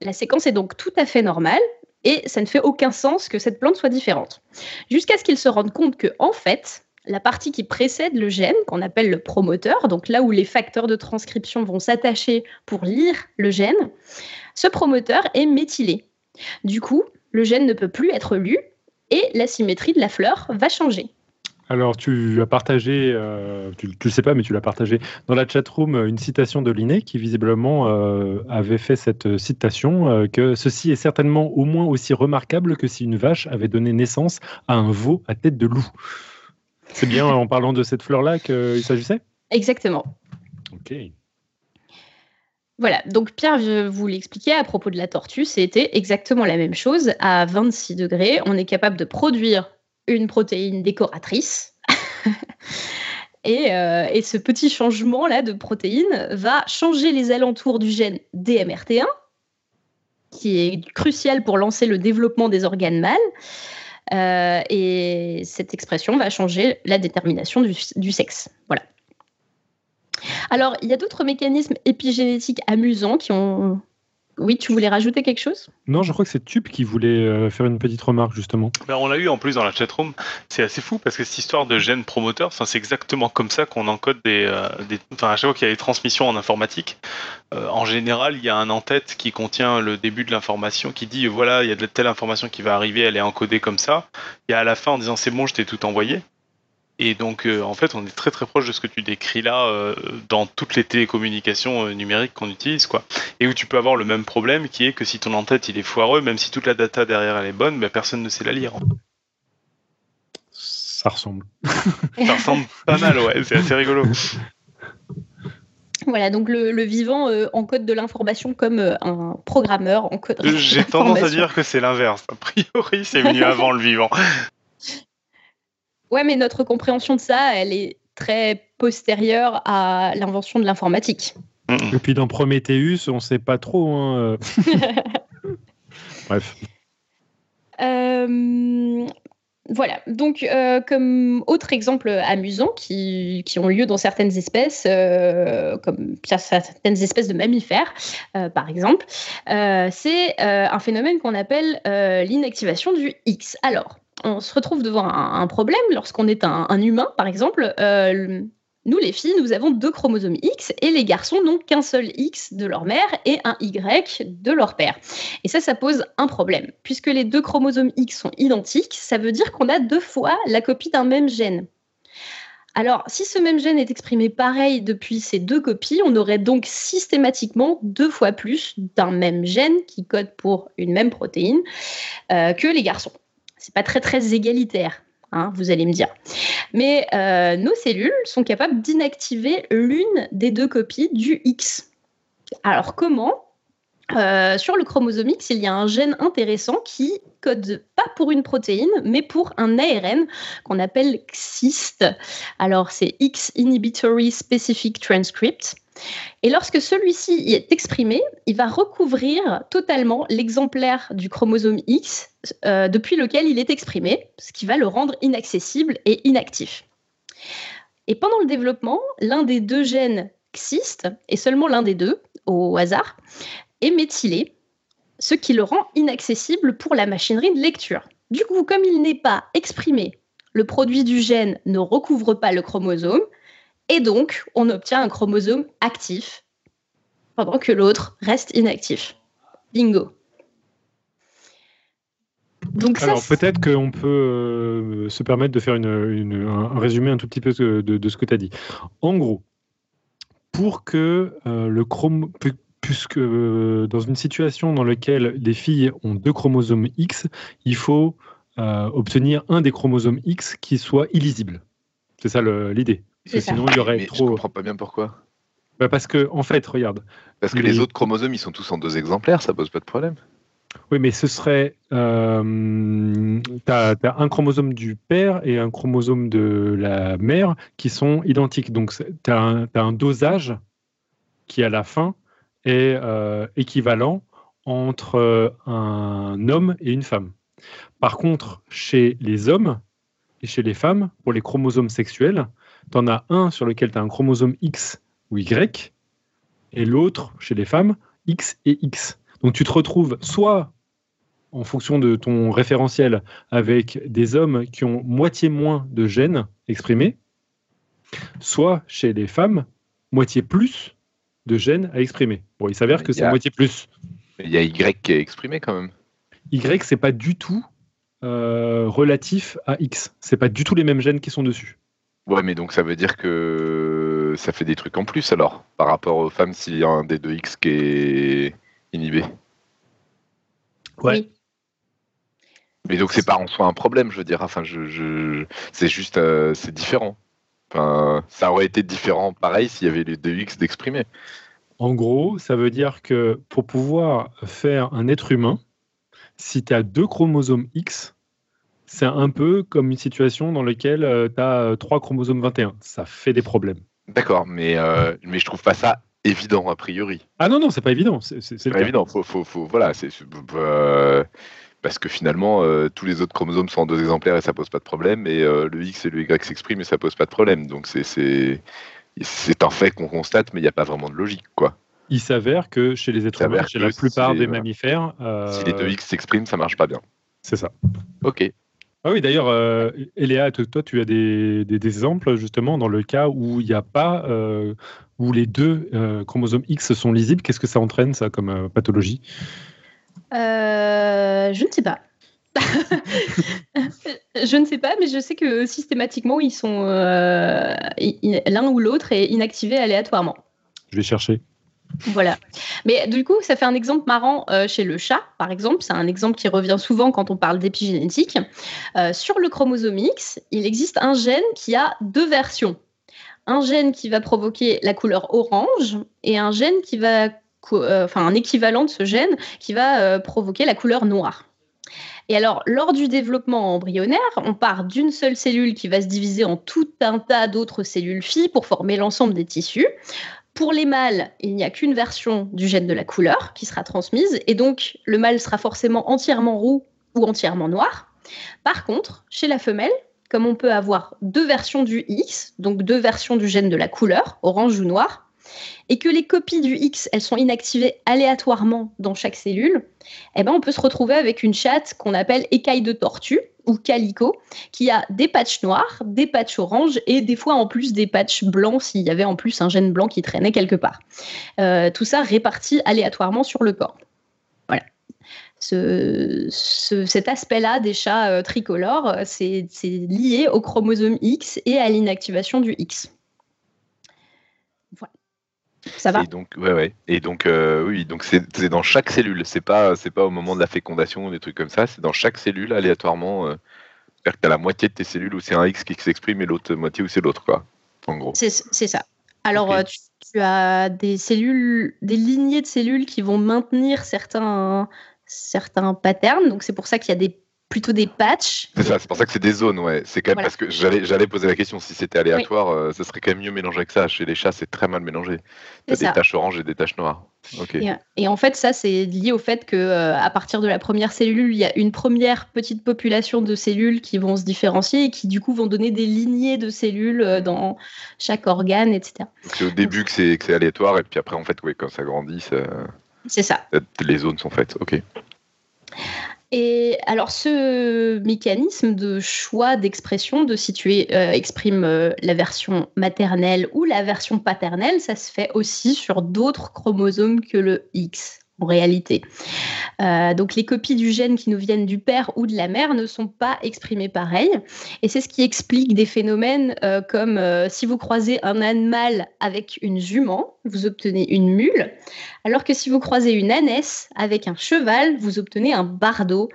Speaker 5: La séquence est donc tout à fait normale et ça ne fait aucun sens que cette plante soit différente. Jusqu'à ce qu'ils se rendent compte que, en fait, la partie qui précède le gène, qu'on appelle le promoteur, donc là où les facteurs de transcription vont s'attacher pour lire le gène, ce promoteur est méthylé. Du coup, le gène ne peut plus être lu et la symétrie de la fleur va changer.
Speaker 4: Alors, tu as partagé, euh, tu ne le sais pas, mais tu l'as partagé dans la chatroom une citation de Linné qui visiblement euh, avait fait cette citation euh, que ceci est certainement au moins aussi remarquable que si une vache avait donné naissance à un veau à tête de loup. C'est bien en parlant de cette fleur-là qu'il s'agissait?
Speaker 5: Exactement.
Speaker 4: Ok.
Speaker 5: Voilà, donc Pierre je vous l'expliquais à propos de la tortue, c'était exactement la même chose. À 26 degrés, on est capable de produire une protéine décoratrice. Euh, et, ce petit changement-là de protéine va changer les alentours du gène DMRT1, qui est crucial pour lancer le développement des organes mâles. Euh, et cette expression va changer la détermination du, sexe. Voilà. Alors, il y a d'autres mécanismes épigénétiques amusants qui ont. Oui, tu voulais rajouter quelque chose?
Speaker 4: Non, je crois que c'est Tup qui voulait euh, faire une petite remarque justement.
Speaker 3: Ben, on l'a eu en plus dans la chatroom. C'est assez fou parce que cette histoire de gène promoteur, c'est exactement comme ça qu'on encode des, euh, des, Enfin, à chaque fois qu'il y a des transmissions en informatique, euh, en général, il y a un en-tête qui contient le début de l'information, qui dit voilà, il y a de telle information qui va arriver, elle est encodée comme ça. Il y a à la fin en disant c'est bon, je t'ai tout envoyé. Et donc, euh, en fait, on est très très proche de ce que tu décris là euh, dans toutes les télécommunications numériques qu'on utilise, quoi. Et où tu peux avoir le même problème, qui est que si ton en-tête il est foireux, même si toute la data derrière elle est bonne, ben, personne ne sait la lire.
Speaker 4: Ça ressemble.
Speaker 3: Ça ressemble pas mal, ouais. C'est assez rigolo.
Speaker 5: Voilà, donc le, vivant euh, encode de l'information comme euh, un programmeur encode.
Speaker 3: J'ai tendance à dire que c'est l'inverse. A priori, c'est venu avant le vivant.
Speaker 5: Ouais, mais notre compréhension de ça, elle est très postérieure à l'invention de l'informatique.
Speaker 4: Et puis dans Prometheus, on ne sait pas trop. Hein, euh. Bref.
Speaker 5: Euh, voilà, donc euh, comme autre exemple amusant qui, ont lieu dans certaines espèces, euh, comme certaines espèces de mammifères, euh, par exemple, c'est un phénomène qu'on appelle l'inactivation du X. Alors, on se retrouve devant un, problème lorsqu'on est un, humain, par exemple. Nous, les filles, nous avons deux chromosomes X et les garçons n'ont qu'un seul X de leur mère et un Y de leur père. Et ça, ça pose un problème. Puisque les deux chromosomes X sont identiques, ça veut dire qu'on a deux fois la copie d'un même gène. Alors, si ce même gène est exprimé pareil depuis ces deux copies, on aurait donc systématiquement deux fois plus d'un même gène qui code pour une même protéine euh, que les garçons. C'est pas très très égalitaire. Hein, vous allez me dire. Mais euh, nos cellules sont capables d'inactiver l'une des deux copies du X. Alors comment? Euh, sur le chromosome X, il y a un gène intéressant qui code pas pour une protéine, mais pour un ARN qu'on appelle XIST. Alors, c'est X Inhibitory Specific Transcript. Et lorsque celui-ci est exprimé, il va recouvrir totalement l'exemplaire du chromosome X euh, depuis lequel il est exprimé, ce qui va le rendre inaccessible et inactif. Et pendant le développement, l'un des deux gènes XIST, et seulement l'un des deux, au hasard, est méthylé, ce qui le rend inaccessible pour la machinerie de lecture. Du coup, comme il n'est pas exprimé, le produit du gène ne recouvre pas le chromosome, et donc on obtient un chromosome actif, pendant que l'autre reste inactif. Bingo.
Speaker 4: Donc Alors peut-être qu'on peut euh, se permettre de faire un résumé un tout petit peu de, ce que tu as dit. En gros, pour que euh, le chrome, puisque euh, dans une situation dans laquelle les filles ont deux chromosomes X, il faut obtenir un des chromosomes X qui soit illisible. C'est ça l'idée.
Speaker 6: Sinon, il y aurait trop. Je comprends pas bien pourquoi.
Speaker 4: Bah, parce que, en fait, regarde.
Speaker 6: Parce que les... autres chromosomes, ils sont tous en deux exemplaires, ça pose pas de problème.
Speaker 4: Oui, mais ce serait. Euh, tu as, un chromosome du père et un chromosome de la mère qui sont identiques. Donc, tu as, as, un dosage qui, à la fin, est euh, équivalent entre un homme et une femme. Par contre, chez les hommes et chez les femmes, pour les chromosomes sexuels, tu en as un sur lequel tu as un chromosome X ou Y, et l'autre, chez les femmes, X et X. Donc tu te retrouves soit en fonction de ton référentiel avec des hommes qui ont moitié moins de gènes exprimés, soit chez les femmes, moitié plus de gènes à exprimer. Bon, il s'avère que c'est moitié plus.
Speaker 6: Il y a Y qui est exprimé quand même.
Speaker 4: Y, c'est pas du tout euh, relatif à X. C'est pas du tout les mêmes gènes qui sont dessus.
Speaker 6: Ouais, mais donc ça veut dire que ça fait des trucs en plus alors, par rapport aux femmes s'il y a un des deux X qui est inhibé.
Speaker 4: Ouais.
Speaker 6: Mais donc c'est pas en soi un problème, je veux dire. Enfin, je, c'est juste, euh, c'est différent ça aurait été différent, pareil, s'il y avait les deux X d'exprimer.
Speaker 4: En gros, ça veut dire que pour pouvoir faire un être humain, si tu as deux chromosomes X, c'est un peu comme une situation dans laquelle euh, tu as euh, trois chromosomes 21. Ça fait des problèmes.
Speaker 6: D'accord, mais, euh, mais je trouve pas ça évident a priori.
Speaker 4: Ah non, non, c'est pas évident. C'est
Speaker 6: pas évident. Faut, faut, faut, voilà, c'est parce que finalement, euh, tous les autres chromosomes sont en deux exemplaires et ça pose pas de problème, et euh, le X et le Y s'expriment et ça pose pas de problème. Donc c'est un fait qu'on constate, mais il n'y a pas vraiment de logique, quoi.
Speaker 4: Il s'avère que chez les êtres humains, chez la plupart des mammifères,
Speaker 6: si les deux X s'expriment, ça marche pas bien.
Speaker 4: C'est ça.
Speaker 6: Ok.
Speaker 4: Ah oui, d'ailleurs, euh, Eléa, toi, tu as des, des, exemples justement dans le cas où il n'y a pas, où les deux chromosomes X sont lisibles. Qu'est-ce que ça entraîne, ça, comme pathologie?
Speaker 5: Euh, je ne sais pas. je ne sais pas, mais je sais que systématiquement, ils sont euh, l'un ou l'autre est inactivé aléatoirement.
Speaker 4: Je vais chercher.
Speaker 5: Voilà. Mais du coup, ça fait un exemple marrant euh, chez le chat, par exemple. C'est un exemple qui revient souvent quand on parle d'épigénétique. sur le chromosome X, il existe un gène qui a deux versions. Un gène qui va provoquer la couleur orange et un gène qui va euh, enfin un équivalent de ce gène qui va euh, provoquer la couleur noire. Et alors, lors du développement embryonnaire, on part d'une seule cellule qui va se diviser en tout un tas d'autres cellules filles pour former l'ensemble des tissus. Pour les mâles, il n'y a qu'une version du gène de la couleur qui sera transmise, et donc le mâle sera forcément entièrement roux ou entièrement noir. Par contre, chez la femelle, comme on peut avoir deux versions du X, donc deux versions du gène de la couleur, orange ou noir, et que les copies du X, elles sont inactivées aléatoirement dans chaque cellule, eh ben on peut se retrouver avec une chatte qu'on appelle écaille de tortue ou calico, qui a des patchs noirs, des patchs oranges et des fois en plus des patchs blancs s'il y avait en plus un gène blanc qui traînait quelque part. Euh, tout ça réparti aléatoirement sur le corps. Voilà. cet aspect-là des chats euh, tricolores, c'est lié au chromosome X et à l'inactivation du X. Ça va
Speaker 6: Et donc, ouais, ouais. Et donc, euh, oui, donc c'est dans chaque cellule. C'est pas, c'est pas au moment de la fécondation ou des trucs comme ça. C'est dans chaque cellule aléatoirement. Euh, C'est-à-dire que tu as la moitié de tes cellules où c'est un X qui s'exprime et l'autre moitié où c'est l'autre, quoi. En gros.
Speaker 5: C'est ça. Alors, euh, tu, tu as des cellules, des lignées de cellules qui vont maintenir certains, certains patterns. Donc, c'est pour ça qu'il y a des, plutôt des patchs.
Speaker 6: C'est ça, c'est pour ça que c'est des zones, ouais. C'est quand même
Speaker 5: Voilà.
Speaker 6: parce que j'allais, poser la question si c'était aléatoire, euh, ce serait quand même mieux mélangé que ça. Chez les chats, c'est très mal mélangé. T'as des
Speaker 5: ça.
Speaker 6: taches oranges et des taches noires. Ok.
Speaker 5: Et, et en fait, ça, c'est lié au fait que euh, à partir de la première cellule, il y a une première petite population de cellules qui vont se différencier et qui, du coup, vont donner des lignées de cellules euh, dans chaque organe, etc.
Speaker 6: Donc c'est au début que c'est, que c'est aléatoire et puis après, en fait, oui, quand ça grandit, ça-
Speaker 5: C'est ça.
Speaker 6: les zones sont faites. Ok.
Speaker 5: Et alors, ce mécanisme de choix d'expression, de si tu euh, euh, la version maternelle ou la version paternelle, ça se fait aussi sur d'autres chromosomes que le X, réalité. Euh, donc, les copies du gène qui nous viennent du père ou de la mère ne sont pas exprimées pareil. Et c'est ce qui explique des phénomènes euh, comme euh, si vous croisez un mâle avec une jument, vous obtenez une mule. Alors que si vous croisez une ânesse avec un cheval, vous obtenez un bardeau.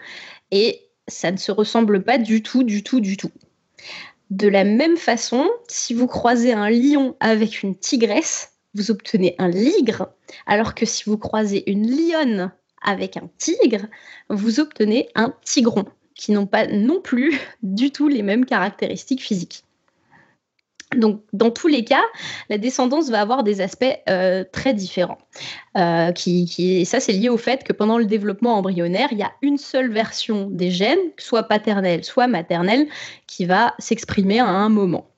Speaker 5: Et ça ne se ressemble pas du tout, du tout, du tout. De la même façon, si vous croisez un lion avec une tigresse, vous obtenez un ligre. Alors que si vous croisez une lionne avec un tigre, vous obtenez un tigron, qui n'ont pas non plus du tout les mêmes caractéristiques physiques. Donc, dans tous les cas, la descendance va avoir des aspects euh, très différents. Euh, qui, et ça, c'est lié au fait que pendant le développement embryonnaire, il y a une seule version des gènes, soit paternelle, soit maternelle, qui va s'exprimer à un moment.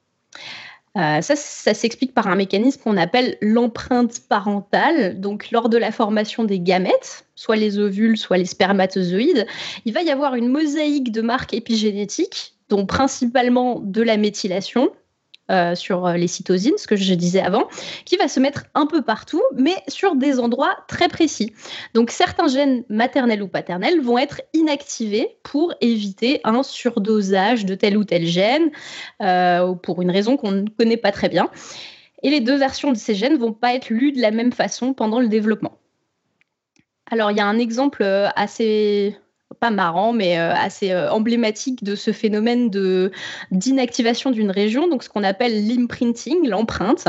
Speaker 5: Euh, ça, ça s'explique par un mécanisme qu'on appelle l'empreinte parentale. Donc, lors de la formation des gamètes, soit les ovules, soit les spermatozoïdes, il va y avoir une mosaïque de marques épigénétiques, dont principalement de la méthylation, euh, sur euh, les cytosines, ce que je disais avant, qui va se mettre un peu partout, mais sur des endroits très précis. Donc certains gènes maternels ou paternels vont être inactivés pour éviter un surdosage de tel ou tel gène, euh, pour une raison qu'on ne connaît pas très bien. Et les deux versions de ces gènes vont pas être lues de la même façon pendant le développement. Alors il y a un exemple assez pas marrant, mais euh, assez euh, emblématique de ce phénomène d'inactivation d'une région, donc ce qu'on appelle l'imprinting, l'empreinte.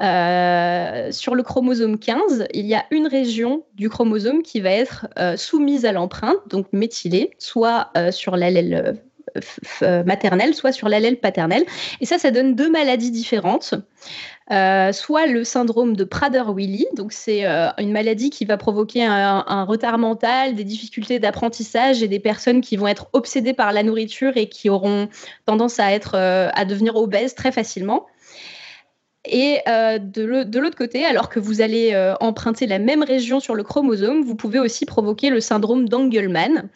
Speaker 5: Euh, sur le chromosome 15, il y a une région du chromosome qui va être soumise à l'empreinte, donc méthylée, soit sur l'allèle euh, f- f- euh, maternel, soit sur l'allèle paternel. Et ça, ça donne deux maladies différentes. Euh, soit le syndrome de Prader-Willi, donc c'est euh, une maladie qui va provoquer un, un retard mental, des difficultés d'apprentissage et des personnes qui vont être obsédées par la nourriture et qui auront tendance à être euh, à devenir obèses très facilement. Et euh, de l'au- de l'autre côté, alors que vous allez euh, emprunter la même région sur le chromosome, vous pouvez aussi provoquer le syndrome d'Engelmann,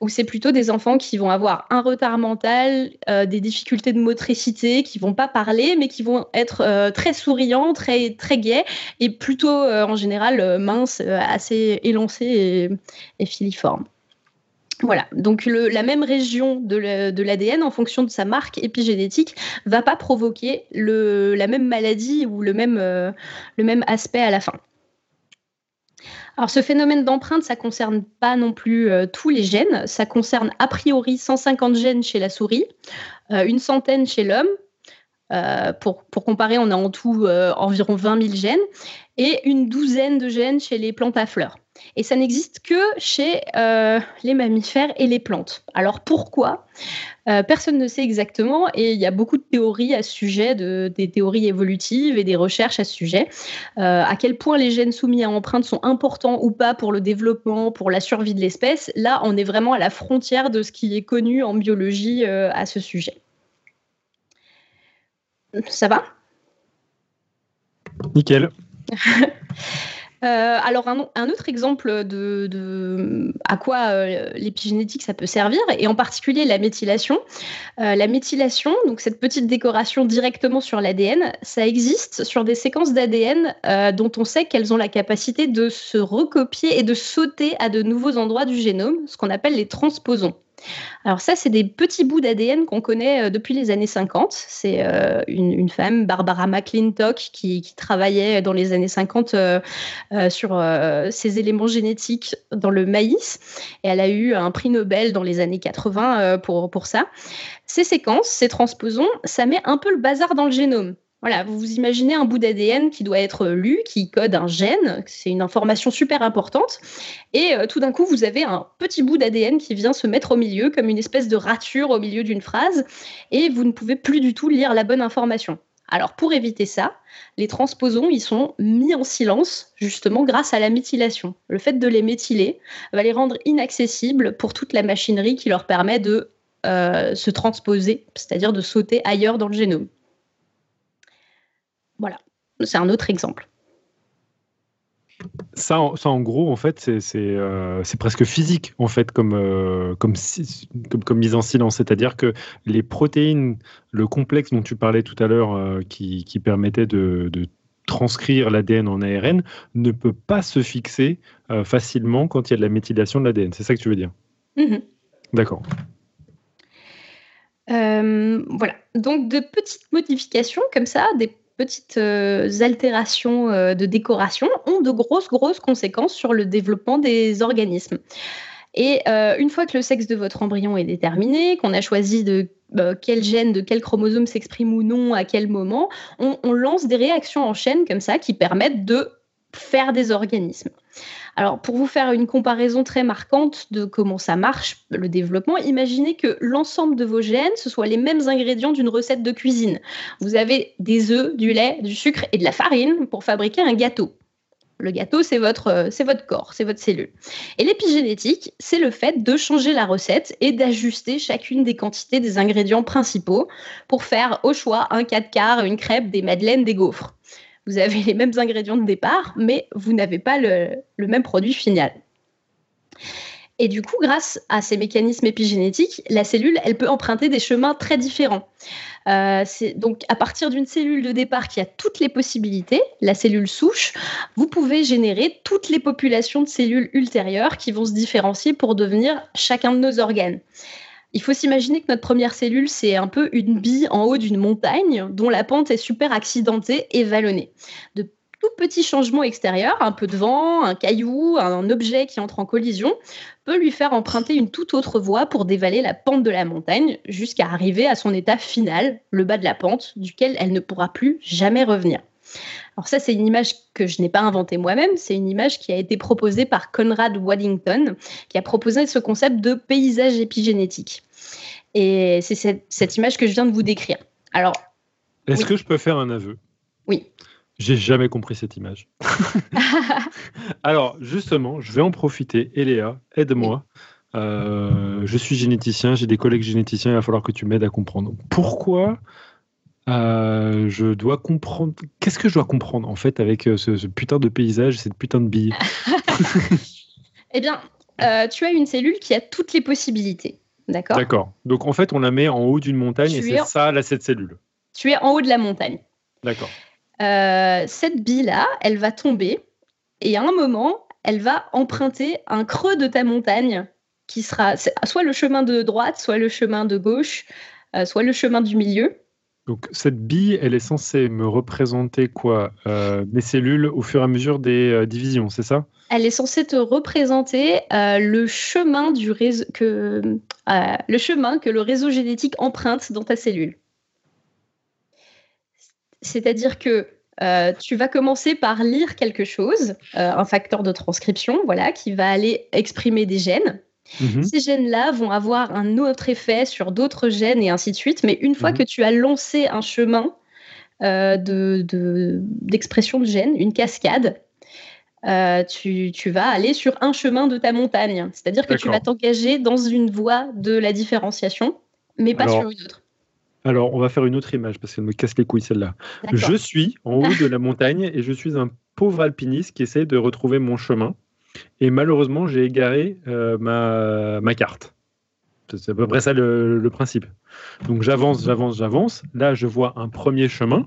Speaker 5: où c'est plutôt des enfants qui vont avoir un retard mental, euh, des difficultés de motricité, qui vont pas parler, mais qui vont être très souriants, très très gais, et plutôt en général minces, assez élancés et filiformes. Voilà, donc la même région de l'ADN, en fonction de sa marque épigénétique, va pas provoquer la même maladie ou le même, euh, le même aspect à la fin. Alors ce phénomène d'empreinte, ça concerne pas non plus euh, tous les gènes, ça concerne a priori 150 gènes chez la souris, euh, une centaine chez l'homme. Pour, pour comparer, on a en tout environ 20 000 gènes et une douzaine de gènes chez les plantes à fleurs. Et ça n'existe que chez euh, les mammifères et les plantes. Alors pourquoi? Euh, Personne ne sait exactement et il y a beaucoup de théories à ce sujet, de, des théories évolutives et des recherches à ce sujet. Euh, à quel point les gènes soumis à empreinte sont importants ou pas pour le développement, pour la survie de l'espèce. Là, on est vraiment à la frontière de ce qui est connu en biologie à ce sujet. Ça va?
Speaker 4: Nickel.
Speaker 5: Euh, alors un, autre exemple de, à quoi euh, l'épigénétique ça peut servir et en particulier la méthylation. Euh, la méthylation, donc cette petite décoration directement sur l'ADN, ça existe sur des séquences d'ADN dont on sait qu'elles ont la capacité de se recopier et de sauter à de nouveaux endroits du génome, ce qu'on appelle les transposons. Alors ça, c'est des petits bouts d'ADN qu'on connaît euh, depuis les années 50. C'est euh, une, femme, Barbara McClintock, qui, travaillait dans les années 50 euh, sur ces éléments génétiques dans le maïs. Et elle a eu un prix Nobel dans les années 80 euh, pour, pour ça. Ces séquences, ces transposons, ça met un peu le bazar dans le génome. Voilà, vous vous imaginez un bout d'ADN qui doit être lu, qui code un gène, c'est une information super importante, et euh, tout d'un coup, vous avez un petit bout d'ADN qui vient se mettre au milieu, comme une espèce de rature au milieu d'une phrase, et vous ne pouvez plus du tout lire la bonne information. Alors pour éviter ça, les transposons, ils sont mis en silence justement grâce à la méthylation. Le fait de les méthyler va les rendre inaccessibles pour toute la machinerie qui leur permet de euh, se transposer, c'est-à-dire de sauter ailleurs dans le génome. Voilà, c'est un autre exemple.
Speaker 4: Ça, en gros, en fait, euh, c'est presque physique, en fait, comme, euh, comme, comme, mise en silence. C'est-à-dire que les protéines, le complexe dont tu parlais tout à l'heure, euh, qui, qui, permettait de, transcrire l'ADN en ARN, ne peut pas se fixer facilement quand il y a de la méthylation de l'ADN. C'est ça que tu veux dire?
Speaker 5: Mm-hmm.
Speaker 4: D'accord.
Speaker 5: voilà. Donc, de petites modifications comme ça, des petites euh, altérations euh, de décoration ont de grosses, grosses conséquences sur le développement des organismes. Et euh, une fois que le sexe de votre embryon est déterminé, qu'on a choisi de quel gène, de quel chromosome s'exprime ou non, à quel moment, on, lance des réactions en chaîne comme ça qui permettent de faire des organismes. Alors, pour vous faire une comparaison très marquante de comment ça marche, le développement, imaginez que l'ensemble de vos gènes, ce soit les mêmes ingrédients d'une recette de cuisine. Vous avez des œufs, du lait, du sucre et de la farine pour fabriquer un gâteau. Le gâteau, c'est votre, c'est votre corps, c'est votre cellule. Et l'épigénétique, c'est le fait de changer la recette et d'ajuster chacune des quantités des ingrédients principaux pour faire au choix un 4 quarts, une crêpe, des madeleines, des gaufres vous avez les mêmes ingrédients de départ, mais vous n'avez pas le, même produit final. Et du coup, grâce à ces mécanismes épigénétiques, la cellule, elle peut emprunter des chemins très différents. Euh, donc, à partir d'une cellule de départ qui a toutes les possibilités, la cellule souche, vous pouvez générer toutes les populations de cellules ultérieures qui vont se différencier pour devenir chacun de nos organes. Il faut s'imaginer que notre première cellule, c'est un peu une bille en haut d'une montagne dont la pente est super accidentée et vallonnée. De tout petits changements extérieurs, un peu de vent, un caillou, un objet qui entre en collision, peut lui faire emprunter une toute autre voie pour dévaler la pente de la montagne jusqu'à arriver à son état final, le bas de la pente, duquel elle ne pourra plus jamais revenir. Alors ça, c'est une image que je n'ai pas inventée moi-même, c'est une image qui a été proposée par Conrad Waddington, qui a proposé ce concept de paysage épigénétique. Et c'est cette, image que je viens de vous décrire. Alors,
Speaker 4: est-ce que je peux faire un aveu?
Speaker 5: Oui.
Speaker 4: J'ai jamais compris cette image. Alors, justement, je vais en profiter. Eléa, aide-moi. Euh, je suis généticien, j'ai des collègues généticiens, il va falloir que tu m'aides à comprendre. Pourquoi euh, je dois comprendre. Qu'est-ce que je dois comprendre en fait avec euh, ce, putain de paysage, cette putain de bille
Speaker 5: Eh bien, euh, tu as une cellule qui a toutes les possibilités. D'accord?
Speaker 4: D'accord. Donc en fait, on la met en haut d'une montagne et c'est ça, là, cette cellule.
Speaker 5: Tu es en haut de la montagne.
Speaker 4: D'accord.
Speaker 5: cette bille-là, elle va tomber et à un moment, elle va emprunter un creux de ta montagne qui sera soit le chemin de droite, soit le chemin de gauche, soit le chemin du milieu.
Speaker 4: Donc cette bille, elle est censée me représenter quoi euh, Mes cellules au fur et à mesure des euh, divisions, c'est ça?
Speaker 5: Elle est censée te représenter euh, le chemin que le chemin que le réseau génétique emprunte dans ta cellule. C'est-à-dire que tu vas commencer par lire quelque chose, un facteur de transcription, voilà, qui va aller exprimer des gènes. Mhm. Ces gènes-là vont avoir un autre effet sur d'autres gènes et ainsi de suite. Mais une fois mhm. que tu as lancé un chemin euh, d'expression de, gènes, une cascade, euh, tu, vas aller sur un chemin de ta montagne. C'est-à-dire que tu vas t'engager dans une voie de la différenciation, mais pas sur une autre.
Speaker 4: Alors, on va faire une autre image parce qu'elle me casse les couilles celle-là. Je suis en haut de la montagne et je suis un pauvre alpiniste qui essaie de retrouver mon chemin. Et malheureusement, j'ai égaré euh, ma, ma, carte. C'est à peu près ça le, principe. Donc j'avance, j'avance, j'avance. Là, je vois un premier chemin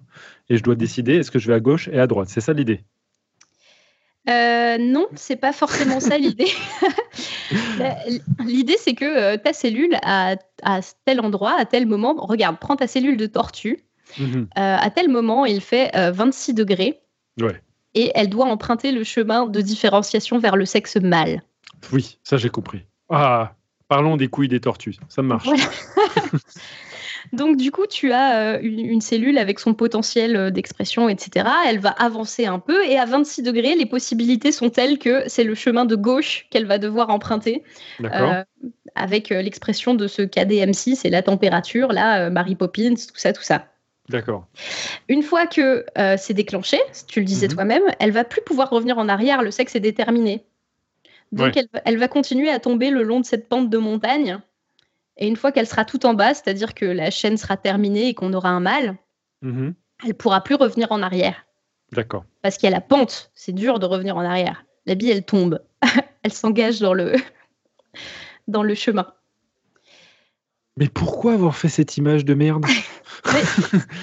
Speaker 4: et je dois décider est-ce que je vais à gauche et à droite. C'est ça l'idée?
Speaker 5: Euh, non, c'est pas forcément ça l'idée. l'idée, c'est que euh, ta cellule, à, à, tel endroit, à tel moment, regarde, prends ta cellule de tortue. Mhm. Euh, à tel moment, il fait 26 degrés.
Speaker 4: Ouais
Speaker 5: et elle doit emprunter le chemin de différenciation vers le sexe mâle.
Speaker 4: Oui, ça j'ai compris. Ah, parlons des couilles des tortues, ça marche.
Speaker 5: Donc du coup, tu as euh, une, cellule avec son potentiel euh, d'expression, etc. Elle va avancer un peu et à 26 degrés, les possibilités sont telles que c'est le chemin de gauche qu'elle va devoir emprunter euh, avec l'expression de ce KDM6 c'est la température, là, Mary Poppins, tout ça, tout ça.
Speaker 4: D'accord.
Speaker 5: Une fois que euh, c'est déclenché, tu le disais
Speaker 4: Mhm.
Speaker 5: toi-même, elle va plus pouvoir revenir en arrière, le sexe est déterminé. Donc
Speaker 4: Ouais.
Speaker 5: elle, va- elle va continuer à tomber le long de cette pente de montagne. Et une fois qu'elle sera tout en bas, c'est-à-dire que la chaîne sera terminée et qu'on aura un mâle,
Speaker 4: Mhm.
Speaker 5: elle pourra plus revenir en arrière.
Speaker 4: D'accord.
Speaker 5: Parce qu'il y a la pente, c'est dur de revenir en arrière. La bille, elle tombe. elle s'engage dans le, dans le chemin.
Speaker 4: Mais pourquoi avoir fait cette image de merde?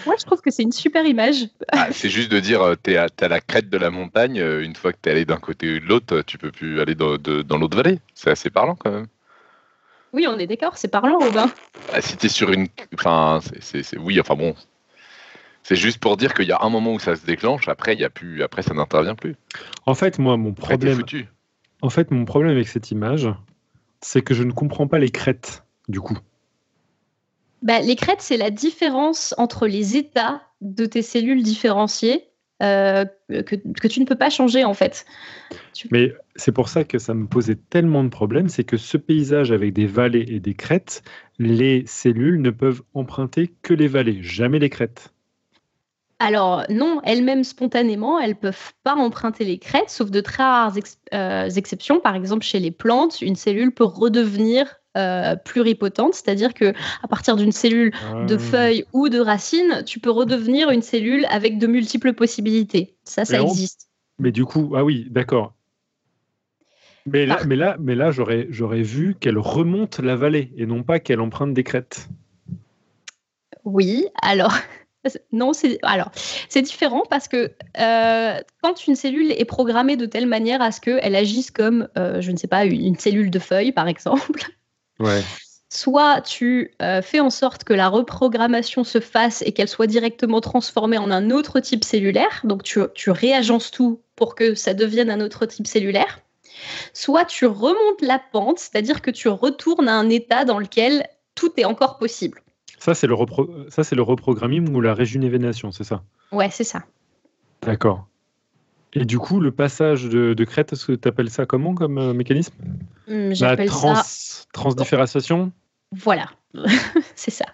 Speaker 5: Moi, je trouve que c'est une super image.
Speaker 6: Ah, c'est juste de dire, euh, t'es à, t'es à la crête de la montagne, euh, une fois que t'es allé d'un côté ou de l'autre, tu peux plus aller dans, l'autre vallée. C'est assez parlant quand même.
Speaker 5: Oui, on est d'accord, c'est parlant, Robin.
Speaker 6: Ah, si t'es sur une. Enfin, c'est- Oui, enfin bon. C'est juste pour dire qu'il y a un moment où ça se déclenche, après, il y a plus... après ça n'intervient plus.
Speaker 4: En fait, moi, mon
Speaker 6: Après,
Speaker 4: problème,
Speaker 6: foutu.
Speaker 4: en fait, mon problème avec cette image, c'est que je ne comprends pas les crêtes, du coup.
Speaker 5: Bah, les crêtes, c'est la différence entre les états de tes cellules différenciées euh, que, que tu ne peux pas changer en fait.
Speaker 4: Mais c'est pour ça que ça me posait tellement de problèmes, c'est que ce paysage avec des vallées et des crêtes, les cellules ne peuvent emprunter que les vallées, jamais les crêtes.
Speaker 5: Alors non, elles-mêmes spontanément, elles peuvent pas emprunter les crêtes, sauf de très rares ex- euh, exceptions. Par exemple, chez les plantes, une cellule peut redevenir euh, pluripotente, c'est-à-dire que à partir d'une cellule de
Speaker 4: Euh,
Speaker 5: feuilles ou de racines, tu peux redevenir une cellule avec de multiples possibilités. Ça, ça
Speaker 4: Mais on-
Speaker 5: existe.
Speaker 4: Mais du coup, ah oui, d'accord. Mais là, mais là, mais là j'aurais, j'aurais vu qu'elle remonte la vallée et non pas qu'elle emprunte des crêtes.
Speaker 5: Oui, alors non, c'est alors c'est différent parce que euh, quand une cellule est programmée de telle manière à ce qu'elle agisse comme, euh, je ne sais pas, une, une cellule de feuilles par exemple,
Speaker 4: Ouais.
Speaker 5: soit tu euh, fais en sorte que la reprogrammation se fasse et qu'elle soit directement transformée en un autre type cellulaire, donc tu, tu réagences tout pour que ça devienne un autre type cellulaire, soit tu remontes la pente, c'est-à-dire que tu retournes à un état dans lequel tout est encore possible.
Speaker 4: Ça, c'est le, repro- ça, c'est le reprogramming ou la régénération, c'est ça?
Speaker 5: Ouais, c'est ça.
Speaker 4: D'accord. Et du coup, le passage de, de crête, est-ce que tu appelles ça comment comme euh, mécanisme?
Speaker 5: Hum,
Speaker 4: La trans,
Speaker 5: ça
Speaker 4: transdifférenциation
Speaker 5: Voilà, c'est ça.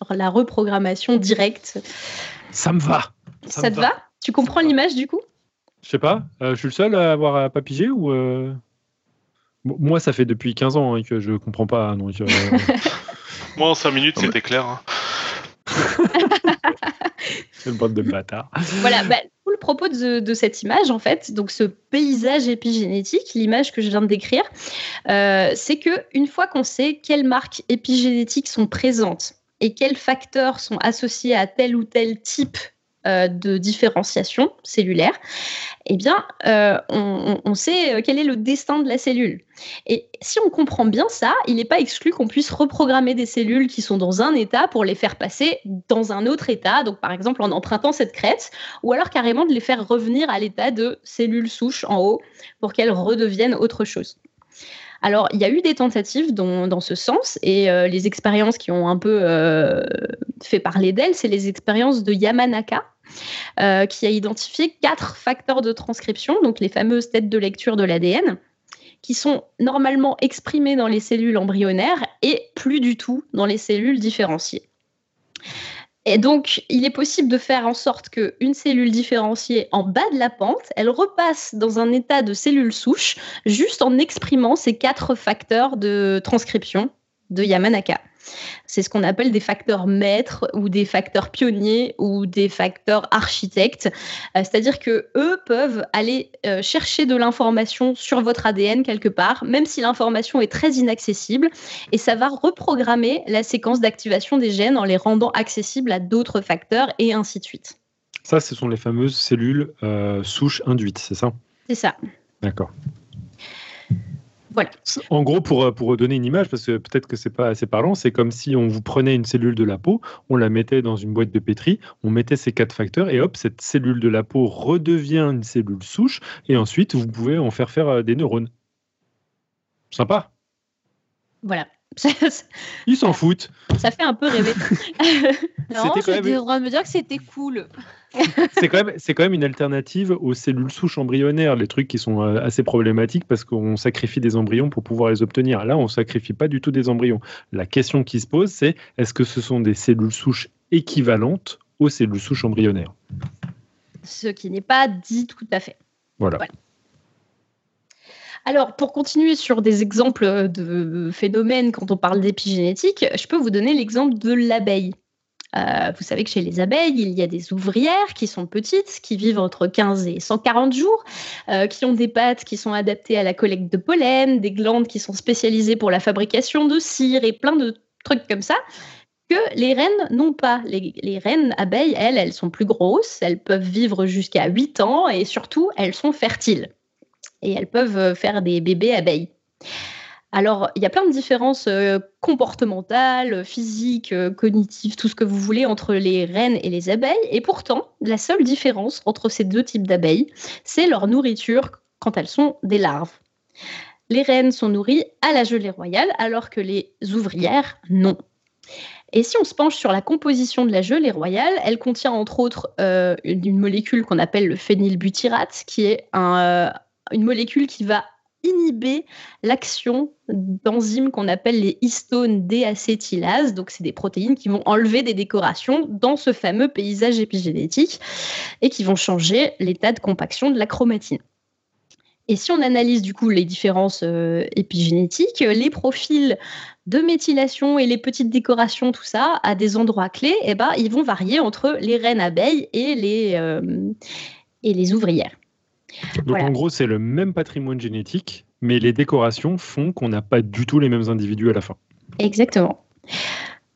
Speaker 5: Alors, La reprogrammation directe.
Speaker 4: Ça me va
Speaker 5: Ça,
Speaker 4: Ça me
Speaker 5: te
Speaker 4: va.
Speaker 5: va? Tu comprends l'image du coup?
Speaker 4: Je sais pas, euh, je suis le seul à avoir à pas piger ou. euh, Bon, moi, ça fait depuis 15 ans hein, que je comprends pas. Donc, euh,
Speaker 3: Moi, en 5 minutes, c'était clair. hein.
Speaker 4: c'est le bande de bâtard.
Speaker 5: Voilà, bah, propos de, cette image, en fait, donc ce paysage épigénétique, l'image que je viens de décrire, euh, c'est que une fois qu'on sait quelles marques épigénétiques sont présentes et quels facteurs sont associés à tel ou tel type euh, de différenciation cellulaire, eh bien, euh, on, on- sait euh, quel est le destin de la cellule. Et si on comprend bien ça, il n'est pas exclu qu'on puisse reprogrammer des cellules qui sont dans un état pour les faire passer dans un autre état, donc par exemple en empruntant cette crête, ou alors carrément de les faire revenir à l'état de cellules souches en haut pour qu'elles redeviennent autre chose. Alors, il y a eu des tentatives dans, ce sens, et euh, les expériences qui ont un peu euh, fait parler d'elles, c'est les expériences de Yamanaka, euh, qui a identifié quatre facteurs de transcription, donc les fameuses têtes de lecture de l'ADN, qui sont normalement exprimés dans les cellules embryonnaires et plus du tout dans les cellules différenciées. Et donc, il est possible de faire en sorte qu'une cellule différenciée en bas de la pente, elle repasse dans un état de cellule souche juste en exprimant ces quatre facteurs de transcription de Yamanaka. C'est ce qu'on appelle des facteurs maîtres ou des facteurs pionniers ou des facteurs architectes. Euh, C'est-à-dire que eux peuvent aller euh, chercher de l'information sur votre ADN quelque part, même si l'information est très inaccessible, et ça va reprogrammer la séquence d'activation des gènes en les rendant accessibles à d'autres facteurs et ainsi de suite.
Speaker 4: Ça, ce sont les fameuses cellules euh, souches induites, c'est ça?
Speaker 5: C'est ça.
Speaker 4: D'accord.
Speaker 5: Voilà.
Speaker 4: En gros, pour, euh, pour donner une image, parce que peut-être que c'est pas assez parlant, c'est comme si on vous prenait une cellule de la peau, on la mettait dans une boîte de pétri, on mettait ces quatre facteurs, et hop, cette cellule de la peau redevient une cellule souche, et ensuite vous pouvez en faire faire euh, des neurones. Sympa.
Speaker 5: Voilà.
Speaker 4: Ils s'en foutent.
Speaker 5: Ça fait un peu rêver.
Speaker 1: non, j'étais en train de me dire que c'était cool.
Speaker 4: c'est quand, même, quand même une alternative aux cellules souches embryonnaires, les trucs qui sont euh, assez problématiques parce qu'on sacrifie des embryons pour pouvoir les obtenir. Là, on ne sacrifie pas du tout des embryons. La question qui se pose, c'est est-ce que ce sont des cellules souches équivalentes aux cellules souches embryonnaires?
Speaker 5: Ce qui n'est pas dit tout à fait.
Speaker 4: voilà.
Speaker 5: Alors, pour continuer sur des exemples de phénomènes quand on parle d'épigénétique, je peux vous donner l'exemple de l'abeille. Euh, vous savez que chez les abeilles, il y a des ouvrières qui sont petites, qui vivent entre 15 et 140 jours, euh, qui ont des pattes qui sont adaptées à la collecte de pollen, des glandes qui sont spécialisées pour la fabrication de cire et plein de trucs comme ça que les reines n'ont pas. Les, les, reines abeilles, elles, elles sont plus grosses, elles peuvent vivre jusqu'à 8 ans et surtout, elles sont fertiles et elles peuvent euh, faire des bébés abeilles. Alors, il y a plein de différences euh, comportementales, physiques, euh, cognitives, tout ce que vous voulez entre les reines et les abeilles. Et pourtant, la seule différence entre ces deux types d'abeilles, c'est leur nourriture quand elles sont des larves. Les reines sont nourries à la gelée royale, alors que les ouvrières, non. Et si on se penche sur la composition de la gelée royale, elle contient entre autres une, molécule qu'on appelle le phénylbutyrate, qui est un, une molécule qui va inhiber l'action d'enzymes qu'on appelle les histones déacétylases. Donc, c'est des protéines qui vont enlever des décorations dans ce fameux paysage épigénétique et qui vont changer l'état de compaction de la chromatine. Et si on analyse du coup les différences euh, épigénétiques, les profils de méthylation et les petites décorations, tout ça, à des endroits clés, eh ben, ils vont varier entre les reines abeilles et les, euh, et les ouvrières.
Speaker 4: Donc en gros, c'est le même patrimoine génétique, mais les décorations font qu'on n'a pas du tout les mêmes individus à la fin.
Speaker 5: Exactement.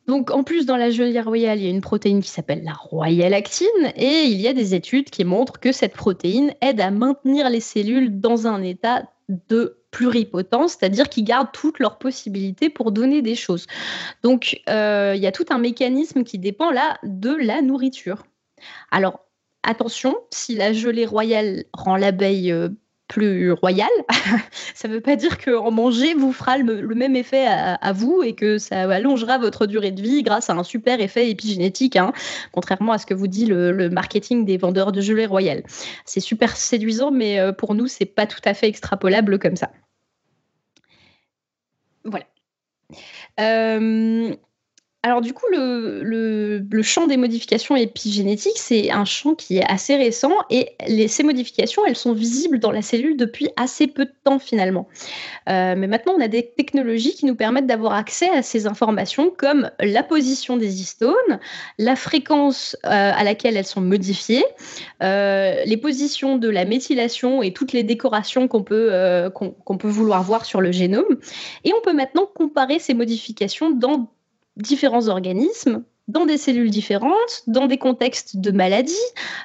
Speaker 5: Donc, en plus, dans la gelée royale, il y a une protéine qui s'appelle la royale actine, et il y a des études qui montrent que cette protéine aide à maintenir les cellules dans un état de pluripotence, c'est-à-dire qu'ils gardent toutes leurs possibilités pour donner des choses. Donc, euh, il y a tout un mécanisme qui dépend là de la nourriture. Alors, attention, si la gelée royale rend l'abeille euh, plus royale, ça ne veut pas dire qu'en manger vous fera le, même effet à, vous et que ça allongera votre durée de vie grâce à un super effet épigénétique, hein, contrairement à ce que vous dit le, marketing des vendeurs de gelée royale. C'est super séduisant, mais euh, pour nous, c'est pas tout à fait extrapolable comme ça. Voilà. Euh, alors du coup, le, champ des modifications épigénétiques, c'est un champ qui est assez récent et ces modifications, elles sont visibles dans la cellule depuis assez peu de temps finalement. Euh, mais maintenant, on a des technologies qui nous permettent d'avoir accès à ces informations comme la position des histones, la fréquence euh, à laquelle elles sont modifiées, euh, les positions de la méthylation et toutes les décorations qu'on peut, qu'on peut vouloir voir sur le génome. Et on peut maintenant comparer ces modifications dans différents organismes dans des cellules différentes, dans des contextes de maladies,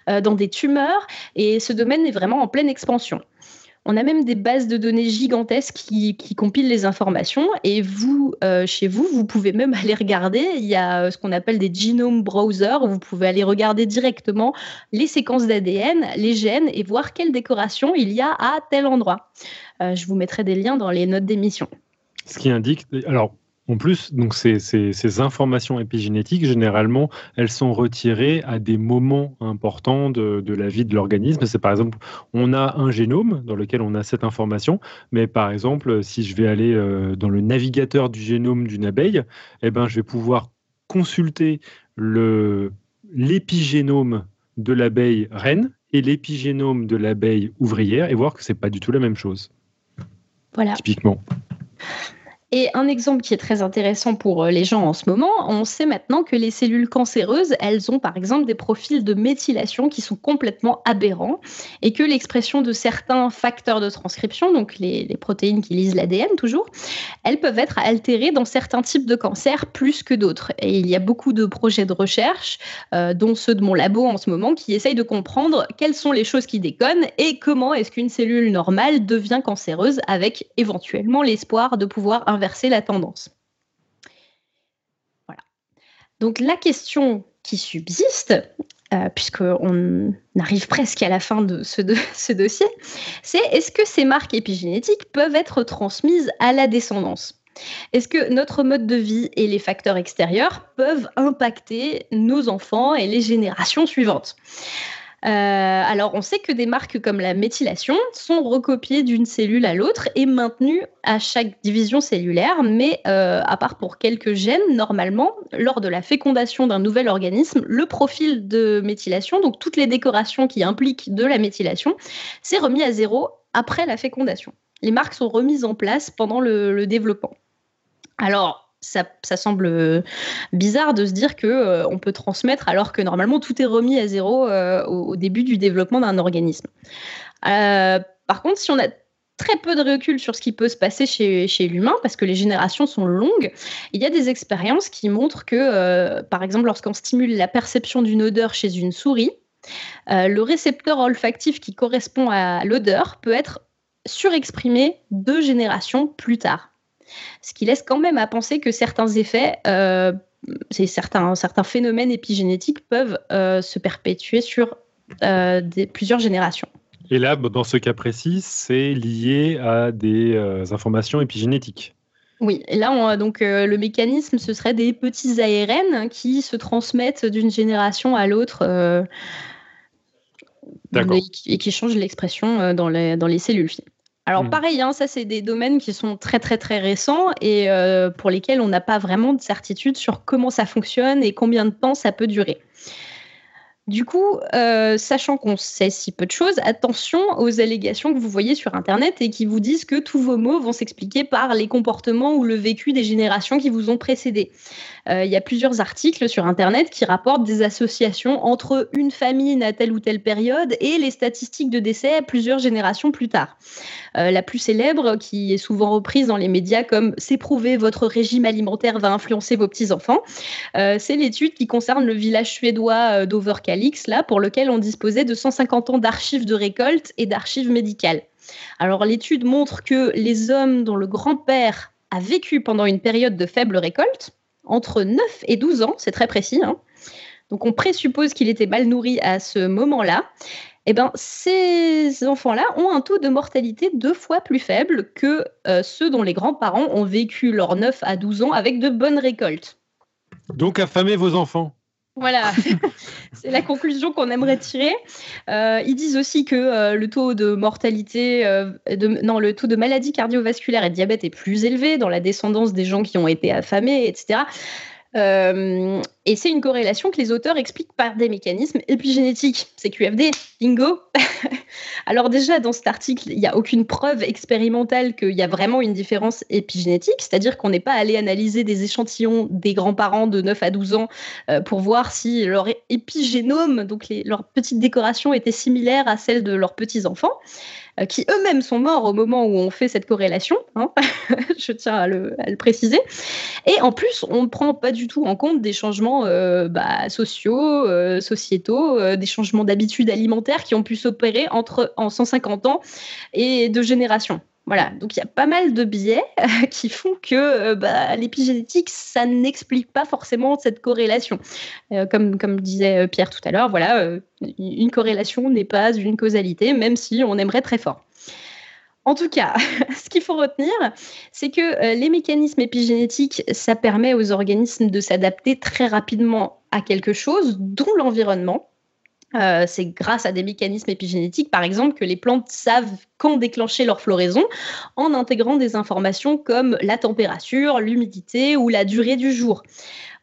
Speaker 5: euh, dans des tumeurs, et ce domaine est vraiment en pleine expansion. On a même des bases de données gigantesques qui, compilent les informations et vous, euh, chez vous, vous pouvez même aller regarder. Il y a euh, ce qu'on appelle des genome browsers vous pouvez aller regarder directement les séquences d'ADN, les gènes et voir quelle décoration il y a à tel endroit. je vous mettrai des liens dans les notes d'émission.
Speaker 4: Ce qui indique, alors en plus, donc ces, ces, informations épigénétiques, généralement, elles sont retirées à des moments importants de, la vie de l'organisme. C'est par exemple, on a un génome dans lequel on a cette information, mais par exemple, si je vais aller euh, dans le navigateur du génome d'une abeille, eh ben, je vais pouvoir consulter l'épigénome de l'abeille reine et l'épigénome de l'abeille ouvrière et voir que c'est pas du tout la même chose.
Speaker 5: Voilà.
Speaker 4: Typiquement.
Speaker 5: Et un exemple qui est très intéressant pour euh, les gens en ce moment, on sait maintenant que les cellules cancéreuses, elles ont par exemple des profils de méthylation qui sont complètement aberrants et que l'expression de certains facteurs de transcription, donc les, protéines qui lisent l'ADN toujours, elles peuvent être altérées dans certains types de cancers plus que d'autres. Et il y a beaucoup de projets de recherche, euh, dont ceux de mon labo en ce moment, qui essayent de comprendre quelles sont les choses qui déconnent et comment est-ce qu'une cellule normale devient cancéreuse avec éventuellement l'espoir de pouvoir inverser la tendance. Voilà. Donc la question qui subsiste, euh, puisqu'on arrive presque à la fin de ce, dossier, c'est est-ce que ces marques épigénétiques peuvent être transmises à la descendance? Est-ce que notre mode de vie et les facteurs extérieurs peuvent impacter nos enfants et les générations suivantes? Alors, on sait que des marques comme la méthylation sont recopiées d'une cellule à l'autre et maintenues à chaque division cellulaire, mais euh, à part pour quelques gènes, normalement, lors de la fécondation d'un nouvel organisme, le profil de méthylation, donc toutes les décorations qui impliquent de la méthylation, s'est remis à zéro après la fécondation. Les marques sont remises en place pendant le développement. Alors, ça, semble euh, bizarre de se dire que euh, on peut transmettre alors que normalement tout est remis à zéro euh, au, début du développement d'un organisme. par contre, si on a très peu de recul sur ce qui peut se passer chez, chez l'humain, parce que les générations sont longues, il y a des expériences qui montrent que, par exemple, lorsqu'on stimule la perception d'une odeur chez une souris, le récepteur olfactif qui correspond à l'odeur peut être surexprimé deux générations plus tard ce qui laisse quand même à penser que certains effets, euh, certains, certains phénomènes épigénétiques peuvent euh, se perpétuer sur euh, plusieurs générations.
Speaker 4: Et là, dans ce cas précis, c'est lié à des informations épigénétiques.
Speaker 5: Oui, et là, donc le mécanisme, ce serait des petits ARN qui se transmettent d'une génération à l'autre et, qui changent l'expression dans les, dans les cellules. Alors mmh. pareil, hein, ça c'est des domaines qui sont très très très récents et euh, pour lesquels on n'a pas vraiment de certitude sur comment ça fonctionne et combien de temps ça peut durer. Du coup, euh, sachant qu'on sait si peu de choses, attention aux allégations que vous voyez sur Internet et qui vous disent que tous vos mots vont s'expliquer par les comportements ou le vécu des générations qui vous ont précédé. Euh, il y a plusieurs articles sur Internet qui rapportent des associations entre une famille à telle ou telle période et les statistiques de décès plusieurs générations plus tard. Euh, la plus célèbre, qui est souvent reprise dans les médias comme C'est prouvé, votre régime alimentaire va influencer vos petits-enfants, euh, c'est l'étude qui concerne le village suédois d'Overkalix, là, pour lequel on disposait de 150 ans d'archives de récolte et d'archives médicales. Alors l'étude montre que les hommes dont le grand-père a vécu pendant une période de faible récolte, entre 9 et 12 ans, c'est très précis. Hein. Donc on présuppose qu'il était mal nourri à ce moment-là. Eh ben, ces enfants-là ont un taux de mortalité deux fois plus faible que euh, ceux dont les grands-parents ont vécu leurs 9 à 12 ans avec de bonnes récoltes.
Speaker 4: Donc affamez vos enfants.
Speaker 5: Voilà, c'est la conclusion qu'on aimerait tirer. Euh, ils disent aussi que euh, le taux de mortalité, de, non, le taux de maladie cardiovasculaire et diabète est plus élevé dans la descendance des gens qui ont été affamés, etc. Euh, et c'est une corrélation que les auteurs expliquent par des mécanismes épigénétiques. C'est QFD, bingo Alors déjà, dans cet article, il n'y a aucune preuve expérimentale qu'il y a vraiment une différence épigénétique, c'est-à-dire qu'on n'est pas allé analyser des échantillons des grands-parents de 9 à 12 ans euh, pour voir si leur épigénome, donc leur petite décoration, était similaire à celle de leurs petits-enfants. Euh, qui eux-mêmes sont morts au moment où on fait cette corrélation, hein. je tiens à le, préciser. Et en plus, on ne prend pas du tout en compte des changements euh, bah, sociaux, euh, sociétaux, des changements d'habitudes alimentaires qui ont pu s'opérer entre en 150 ans et deux générations. Voilà, donc il y a pas mal de biais qui font que euh, bah, l'épigénétique, ça n'explique pas forcément cette corrélation. Euh, comme, comme disait euh, Pierre tout à l'heure, voilà, une corrélation n'est pas une causalité, même si on aimerait très fort. En tout cas, ce qu'il faut retenir, c'est que les mécanismes épigénétiques, ça permet aux organismes de s'adapter très rapidement à quelque chose, dont l'environnement. Euh, c'est grâce à des mécanismes épigénétiques, par exemple, que les plantes savent quand déclencher leur floraison en intégrant des informations comme la température, l'humidité ou la durée du jour.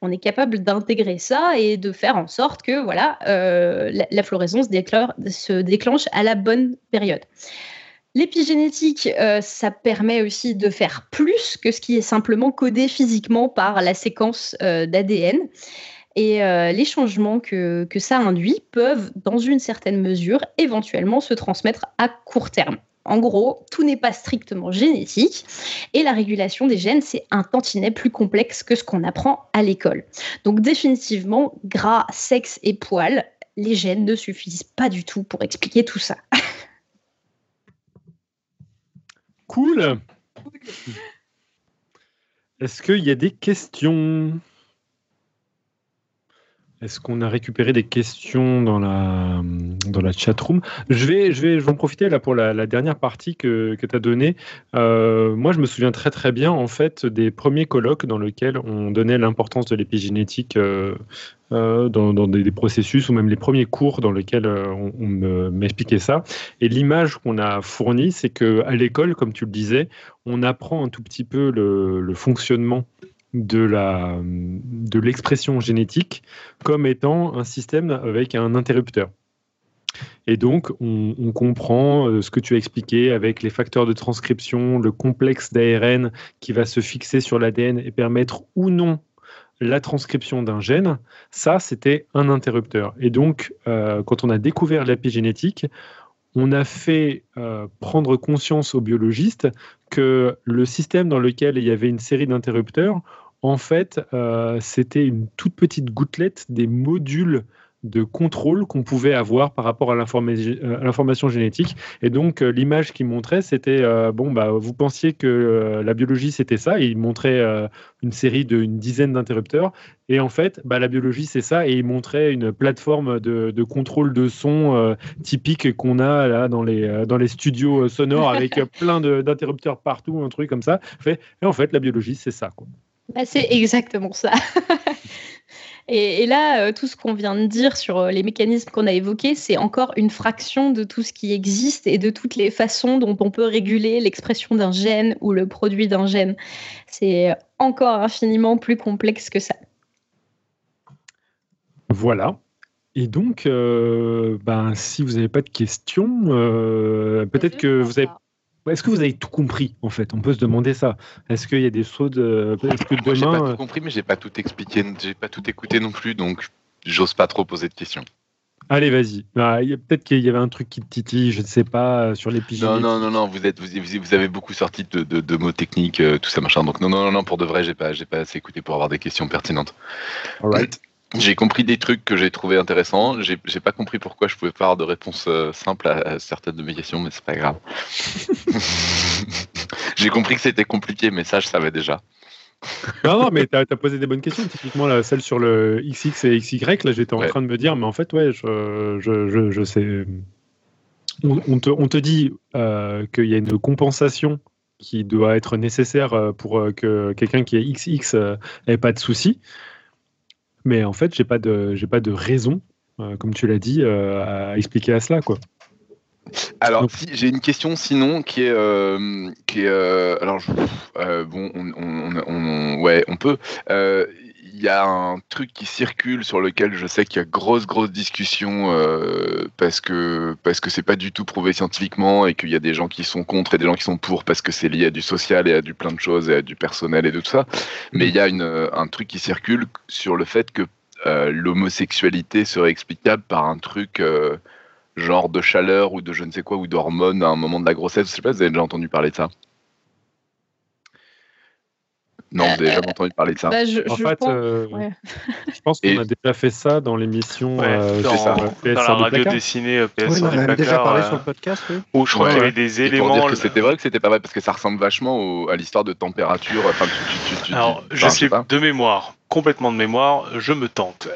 Speaker 5: On est capable d'intégrer ça et de faire en sorte que voilà, euh, la, floraison se, déclenche à la bonne période. L'épigénétique, euh, ça permet aussi de faire plus que ce qui est simplement codé physiquement par la séquence d'ADN. Et euh, les changements que, que ça induit peuvent, dans une certaine mesure, éventuellement se transmettre à court terme. En gros, tout n'est pas strictement génétique et la régulation des gènes, c'est un tantinet plus complexe que ce qu'on apprend à l'école. Donc définitivement, gras, sexe et poils, les gènes ne suffisent pas du tout pour expliquer tout ça.
Speaker 4: Cool. Est-ce qu'il y a des questions? Est-ce qu'on a récupéré des questions dans la, dans la chat room? Je vais, en profiter là pour la, dernière partie que, que tu as donnée. Euh, moi, je me souviens très bien en fait des premiers colloques dans lesquels on donnait l'importance de l'épigénétique euh, euh, dans, des, processus ou même les premiers cours dans lesquels on, m'expliquait ça. Et l'image qu'on a fournie, c'est qu'à l'école, comme tu le disais, on apprend un tout petit peu le fonctionnement de la de l'expression génétique comme étant un système avec un interrupteur. Et donc, on, comprend euh, ce que tu as expliqué avec les facteurs de transcription, le complexe d'ARN qui va se fixer sur l'ADN et permettre ou non la transcription d'un gène. Ça, c'était un interrupteur. Et donc, euh, quand on a découvert l'épigénétique, on a fait euh, prendre conscience aux biologistes que le système dans lequel il y avait une série d'interrupteurs, en fait, euh, c'était une toute petite gouttelette des modules de contrôle qu'on pouvait avoir par rapport à euh, l'information génétique. Et donc, euh, l'image qu'il montrait, c'était, bon, bah, vous pensiez que la biologie, c'était ça, et il montrait une série d'une dizaine d'interrupteurs. Et en fait, bah, la biologie, c'est ça, et il montrait une plateforme de, contrôle de son typique qu'on a là dans les, dans les studios sonores avec plein d'interrupteurs partout, un truc comme ça. Et en fait, la biologie, c'est ça. Quoi.
Speaker 5: Bah, c'est exactement ça. et, là, euh, tout ce qu'on vient de dire sur euh, les mécanismes qu'on a évoqués, c'est encore une fraction de tout ce qui existe et de toutes les façons dont on peut réguler l'expression d'un gène ou le produit d'un gène. C'est encore infiniment plus complexe que ça.
Speaker 4: Voilà. Et donc, euh, ben, si vous n'avez pas de questions, peut-être que vous avez est-ce que vous avez tout compris en fait? On peut se demander ça. Est-ce qu'il y a des choses de.
Speaker 6: Est-ce que demain. j'ai pas tout euh, compris, mais j'ai pas tout expliqué, j'ai pas tout écouté non plus, donc j'ose pas trop poser de questions.
Speaker 4: Allez, vas-y. Bah, peut-être qu'il y avait un truc qui te titille, je ne sais pas, euh, sur l'épigénétique.
Speaker 6: Non, non, non, non, vous, êtes, vous, avez beaucoup sorti de, mots techniques, euh, tout ça, machin. Donc, non, non, non, pour de vrai, j'ai pas, pas assez écouté pour avoir des questions pertinentes.
Speaker 4: All right.
Speaker 6: J'ai compris des trucs que j'ai trouvé intéressants. J'ai, pas compris pourquoi je pouvais pas avoir de réponse euh, simple à, certaines de mes questions, mais c'est pas grave. j'ai compris que c'était compliqué, mais ça, je savais déjà.
Speaker 4: non, non, mais tu as, posé des bonnes questions. Typiquement, là, celle sur le XX et XY, là, j'étais en train de me dire, mais en fait, ouais, je, je, je, sais. On, te, on, te, dit euh, qu'il y a une compensation qui doit être nécessaire euh, pour que quelqu'un qui est XX n'ait pas de soucis. Mais en fait, j'ai pas de, j'ai pas de raison, euh, comme tu l'as dit, euh, à expliquer à cela, quoi.
Speaker 6: Alors, j'ai une question sinon qui est, euh, qui est alors, bon, on, on, ouais, on peut y a un truc qui circule sur lequel je sais qu'il y a grosse grosse discussion euh, parce que parce que c'est pas du tout prouvé scientifiquement et qu'il y a des gens qui sont contre et des gens qui sont pour parce que c'est lié à du social et à du plein de choses et à du personnel et de tout ça. Mais il y a un truc qui circule sur le fait que euh, l'homosexualité serait explicable par un truc euh, genre de chaleur ou de je ne sais quoi ou d'hormones à un moment de la grossesse. Je sais pas, vous avez déjà entendu parler de ça non, vous avez jamais euh, entendu parler de ça.
Speaker 5: Bah, je,
Speaker 4: en fait, euh, je pense qu'on a déjà fait ça dans l'émission euh,
Speaker 3: dans, dans la radio dessinée PS
Speaker 7: oui, on a déjà parlé sur le podcast. Oui.
Speaker 3: Où je crois qu'il y avait des éléments. Pour
Speaker 6: dire que c'était vrai que c'était pas vrai parce que ça ressemble vachement à l'histoire de température. Enfin,
Speaker 3: Alors, je sais de mémoire, complètement de mémoire, je me tente.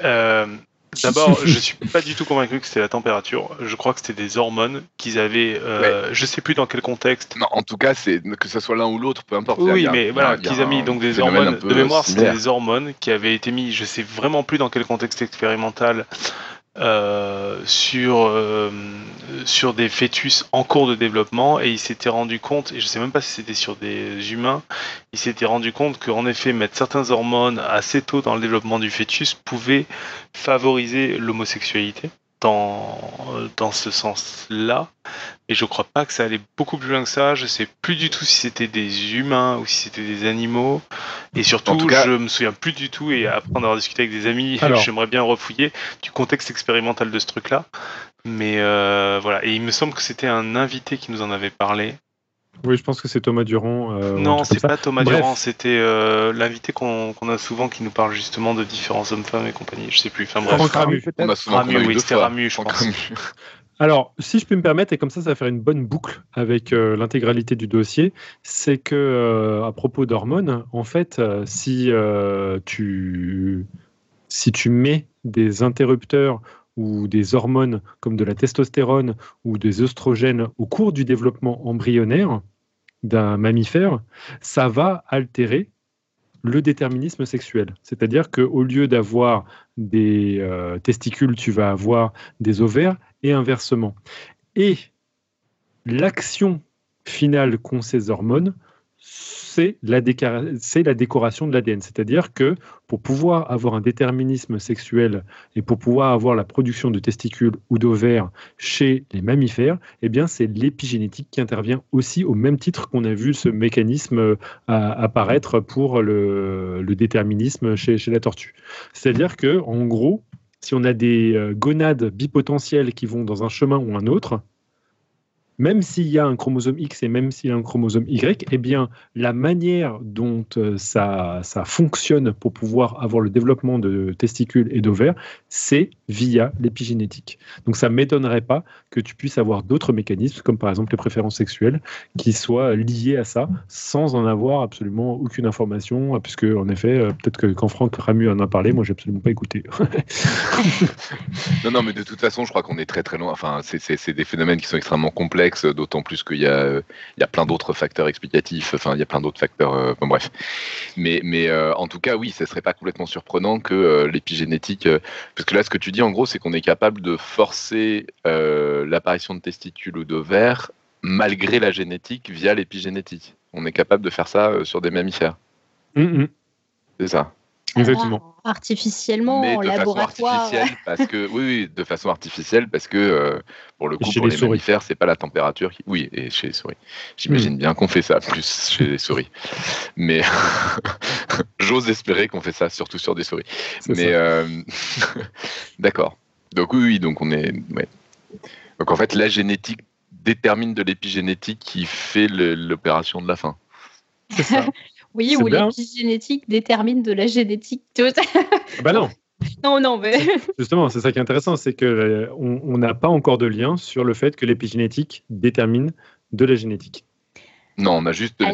Speaker 3: D'abord, je suis pas du tout convaincu que c'était la température. Je crois que c'était des hormones qu'ils avaient. Euh, Je sais plus dans quel contexte.
Speaker 6: Non, en tout cas, c'est que ce soit l'un ou l'autre, peu importe.
Speaker 3: Oui, mais voilà, qu'ils aient mis donc des hormones. De mémoire, c'était des hormones qui avaient été mis. Je sais vraiment plus dans quel contexte expérimental euh, sur, euh, sur des fœtus en cours de développement et il s'était rendu compte, et je sais même pas si c'était sur des humains, il s'était rendu compte qu'en effet mettre certaines hormones assez tôt dans le développement du fœtus pouvait favoriser l'homosexualité dans, dans ce sens-là. Et je crois pas que ça allait beaucoup plus loin que ça. Je sais plus du tout si c'était des humains ou si c'était des animaux. Et surtout, je me souviens plus du tout. Et après en avoir discuté avec des amis, j'aimerais bien refouiller du contexte expérimental de ce truc-là. Mais euh, voilà. Et il me semble que c'était un invité qui nous en avait parlé.
Speaker 4: Oui, je pense que c'est Thomas Durand.
Speaker 3: Euh, non, c'est pas Thomas Durand, c'était euh, l'invité qu'on a souvent qui nous parle justement de différents hommes-femmes et compagnie. Je sais plus. Enfin bref.
Speaker 4: Ramu,
Speaker 3: Ramu, oui, c'était Ramu, je pense.
Speaker 4: Alors, si je peux me permettre, et comme ça, ça va faire une bonne boucle avec euh, l'intégralité du dossier, c'est que à propos d'hormones, en fait, si tu si tu mets des interrupteurs ou des hormones comme de la testostérone ou des oestrogènes au cours du développement embryonnaire d'un mammifère, ça va altérer le déterminisme sexuel. C'est-à-dire qu'au lieu d'avoir des euh, testicules, tu vas avoir des ovaires et inversement. Et l'action finale qu'ont ces hormones c'est la, la, décoration de l'ADN. C'est-à-dire que pour pouvoir avoir un déterminisme sexuel et pour pouvoir avoir la production de testicules ou d'ovaires chez les mammifères, eh bien, c'est l'épigénétique qui intervient aussi au même titre qu'on a vu ce mécanisme euh, apparaître pour le, déterminisme chez, la tortue. C'est-à-dire que, en gros, si on a des euh, gonades bipotentielles qui vont dans un chemin ou un autre, même s'il y a un chromosome X et même s'il y a un chromosome Y, eh bien, la manière dont euh, ça, ça fonctionne pour pouvoir avoir le développement de testicules et d'ovaires, c'est via l'épigénétique. Donc, ça ne m'étonnerait pas que tu puisses avoir d'autres mécanismes, comme par exemple les préférences sexuelles, qui soient liés à ça, sans en avoir absolument aucune information, puisque, en effet, euh, peut-être que quand Franck Ramu en a parlé, moi, j'ai absolument pas écouté.
Speaker 6: non, non, mais de toute façon, je crois qu'on est très, très loin. Enfin, c'est des phénomènes qui sont extrêmement complexes d'autant plus qu'il y, a, y a plein d'autres facteurs explicatifs, enfin il y a plein d'autres facteurs, euh, bref. Mais, mais euh, en tout cas, oui, ce serait pas complètement surprenant que l'épigénétique, parce que là ce que tu dis en gros, c'est qu'on est capable de forcer l'apparition de testicules ou d'ovaires malgré la génétique via l'épigénétique. On est capable de faire ça sur des mammifères.
Speaker 4: Mm-hmm.
Speaker 6: C'est ça.
Speaker 4: Exactement.
Speaker 5: artificiellement
Speaker 6: Mais
Speaker 5: en
Speaker 6: de
Speaker 5: laboratoire.
Speaker 6: Façon artificielle parce que, oui, oui, de façon artificielle parce que euh, pour le coup, pour les, mammifères, c'est pas la température qui. Oui, et chez les souris. J'imagine hmm. bien qu'on fait ça plus chez les souris. Mais j'ose espérer qu'on fait ça surtout sur des souris. Mais euh... d'accord. Donc oui, oui, donc on est. Ouais. Donc en fait, la génétique détermine de l'épigénétique qui fait l'opération de la fin.
Speaker 4: C'est ça.
Speaker 5: Oui, ou l'épigénétique détermine de la génétique.
Speaker 4: bah non.
Speaker 5: Non, non, mais.
Speaker 4: Justement, c'est ça qui est intéressant, c'est qu'on euh, on n'a pas encore de lien sur le fait que l'épigénétique détermine de la génétique.
Speaker 6: Non, on a juste le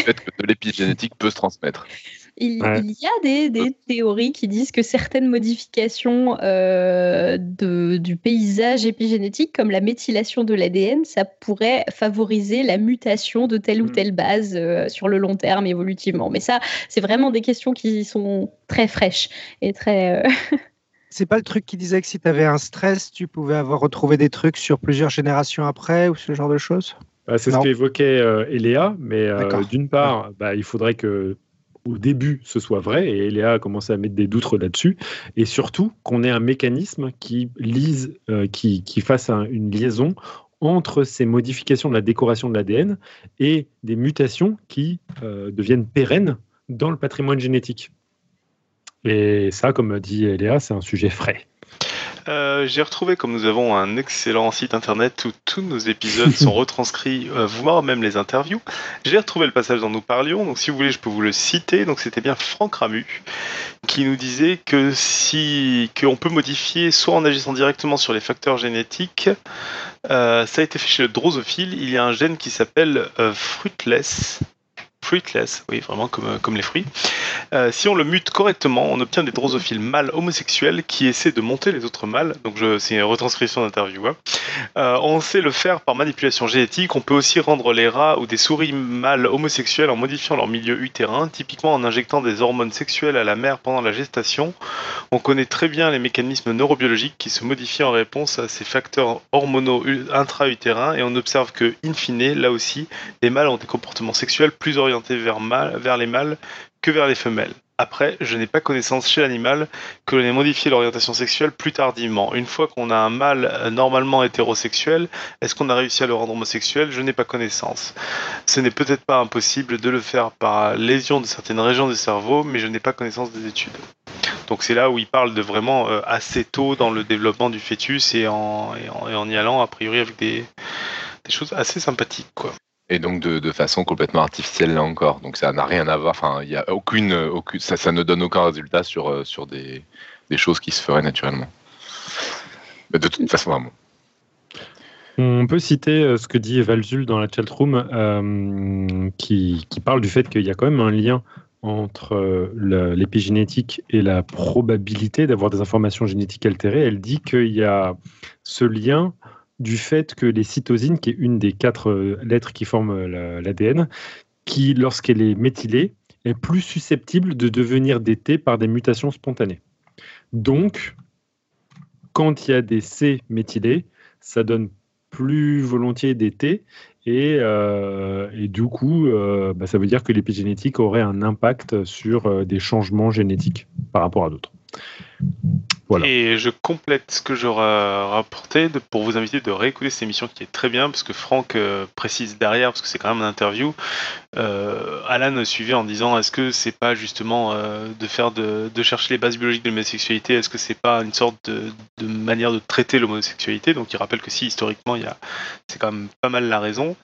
Speaker 6: fait que l'épigénétique peut se transmettre.
Speaker 5: Il, y a des, théories qui disent que certaines modifications euh, du paysage épigénétique, comme la méthylation de l'ADN, ça pourrait favoriser la mutation de telle ou hmm. telle base euh, sur le long terme évolutivement. Mais ça, c'est vraiment des questions qui sont très fraîches et très. Euh,
Speaker 7: c'est pas le truc qui disait que si tu avais un stress, tu pouvais avoir retrouvé des trucs sur plusieurs générations après ou ce genre de choses?
Speaker 4: Bah, C'est ce qu'évoquait Eléa, mais d'une part, bah, il faudrait que au début ce soit vrai, et Léa a commencé à mettre des doutes là-dessus, et surtout qu'on ait un mécanisme qui lise, euh, qui, fasse une liaison entre ces modifications de la décoration de l'ADN et des mutations qui euh, deviennent pérennes dans le patrimoine génétique. Et ça, comme dit Léa, c'est un sujet frais.
Speaker 3: Euh, j'ai retrouvé, comme nous avons un excellent site internet où tous nos épisodes sont retranscrits, euh, voire même les interviews, j'ai retrouvé le passage dont nous parlions. Donc, si vous voulez, je peux vous le citer. Donc, c'était bien Franck Ramu qui nous disait que si qu'on peut modifier soit en agissant directement sur les facteurs génétiques, euh, ça a été fait chez le drosophile. Il y a un gène qui s'appelle fruitless fruitless, oui, vraiment comme, euh, les fruits. Euh, si on le mute correctement, on obtient des drosophiles mâles homosexuels qui essaient de monter les autres mâles. Donc, c'est une retranscription d'interview. Hein. Euh, on sait le faire par manipulation génétique. On peut aussi rendre les rats ou des souris mâles homosexuels en modifiant leur milieu utérin, typiquement en injectant des hormones sexuelles à la mère pendant la gestation. On connaît très bien les mécanismes neurobiologiques qui se modifient en réponse à ces facteurs hormonaux intra-utérins et on observe que, in fine, là aussi, les mâles ont des comportements sexuels plus orientés vers, les mâles que vers les femelles. Après, je n'ai pas connaissance chez l'animal que l'on ait modifié l'orientation sexuelle plus tardivement. Une fois qu'on a un mâle euh, normalement hétérosexuel, est-ce qu'on a réussi à le rendre homosexuel? Je n'ai pas connaissance. Ce n'est peut-être pas impossible de le faire par lésion de certaines régions du cerveau, mais je n'ai pas connaissance des études. Donc c'est là où il parle de vraiment euh, assez tôt dans le développement du fœtus et en, y allant a priori avec des, choses assez sympathiques.
Speaker 6: Et donc de, façon complètement artificielle là encore. Donc ça n'a rien à voir. Enfin, il a aucune, aucune ça, ne donne aucun résultat sur, euh, sur des, des choses qui se feraient naturellement. De toute façon, vraiment.
Speaker 4: On peut citer euh, ce que dit Valzul dans la chatroom, euh, qui, qui parle du fait qu'il y a quand même un lien entre euh, l'épigénétique et la probabilité d'avoir des informations génétiques altérées. Elle dit qu'il y a ce lien du fait que les cytosines, qui est une des quatre euh, lettres qui forment euh, la- l'ADN, qui, lorsqu'elle est méthylée, est plus susceptible de devenir des T par des mutations spontanées. Donc, quand il y a des C méthylés, ça donne plus volontiers des T, et, euh, du coup, bah, ça veut dire que l'épigénétique aurait un impact sur des changements génétiques par rapport à d'autres.
Speaker 3: Et je complète ce que j'aurais rapporté pour vous inviter de réécouter cette émission qui est très bien, parce que Franck euh, précise derrière, parce que c'est quand même une interview. Euh, Alan suivait en disant est-ce que c'est pas justement euh, de faire de, de chercher les bases biologiques de l'homosexualité, est-ce que c'est pas une sorte de, de manière de traiter l'homosexualité? Donc il rappelle que si historiquement c'est quand même pas mal la raison.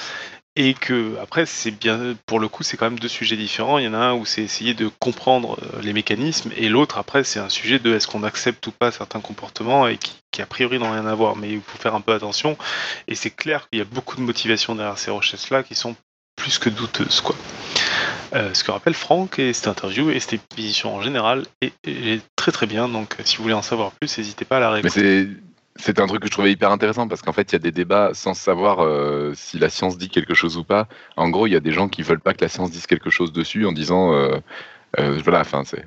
Speaker 3: Et que après c'est bien pour le coup c'est quand même deux sujets différents. Il y en a un où c'est essayer de comprendre euh, les mécanismes et l'autre après c'est un sujet de est-ce qu'on accepte ou pas certains comportements et qui, qui a priori n'ont rien à voir. Mais il faut faire un peu attention. Et c'est clair qu'il y a beaucoup de motivations derrière ces recherches là qui sont plus que douteuses quoi. Euh, ce que rappelle Franck et cette interview et cette émission en général est, est très très bien. Donc si vous voulez en savoir plus, n'hésitez pas à la réécouter.
Speaker 6: C'est un truc que je trouvais hyper intéressant parce qu'en fait, il y a des débats sans savoir euh, si la science dit quelque chose ou pas. En gros, il y a des gens qui veulent pas que la science dise quelque chose dessus en disant, euh, euh, voilà, enfin, c'est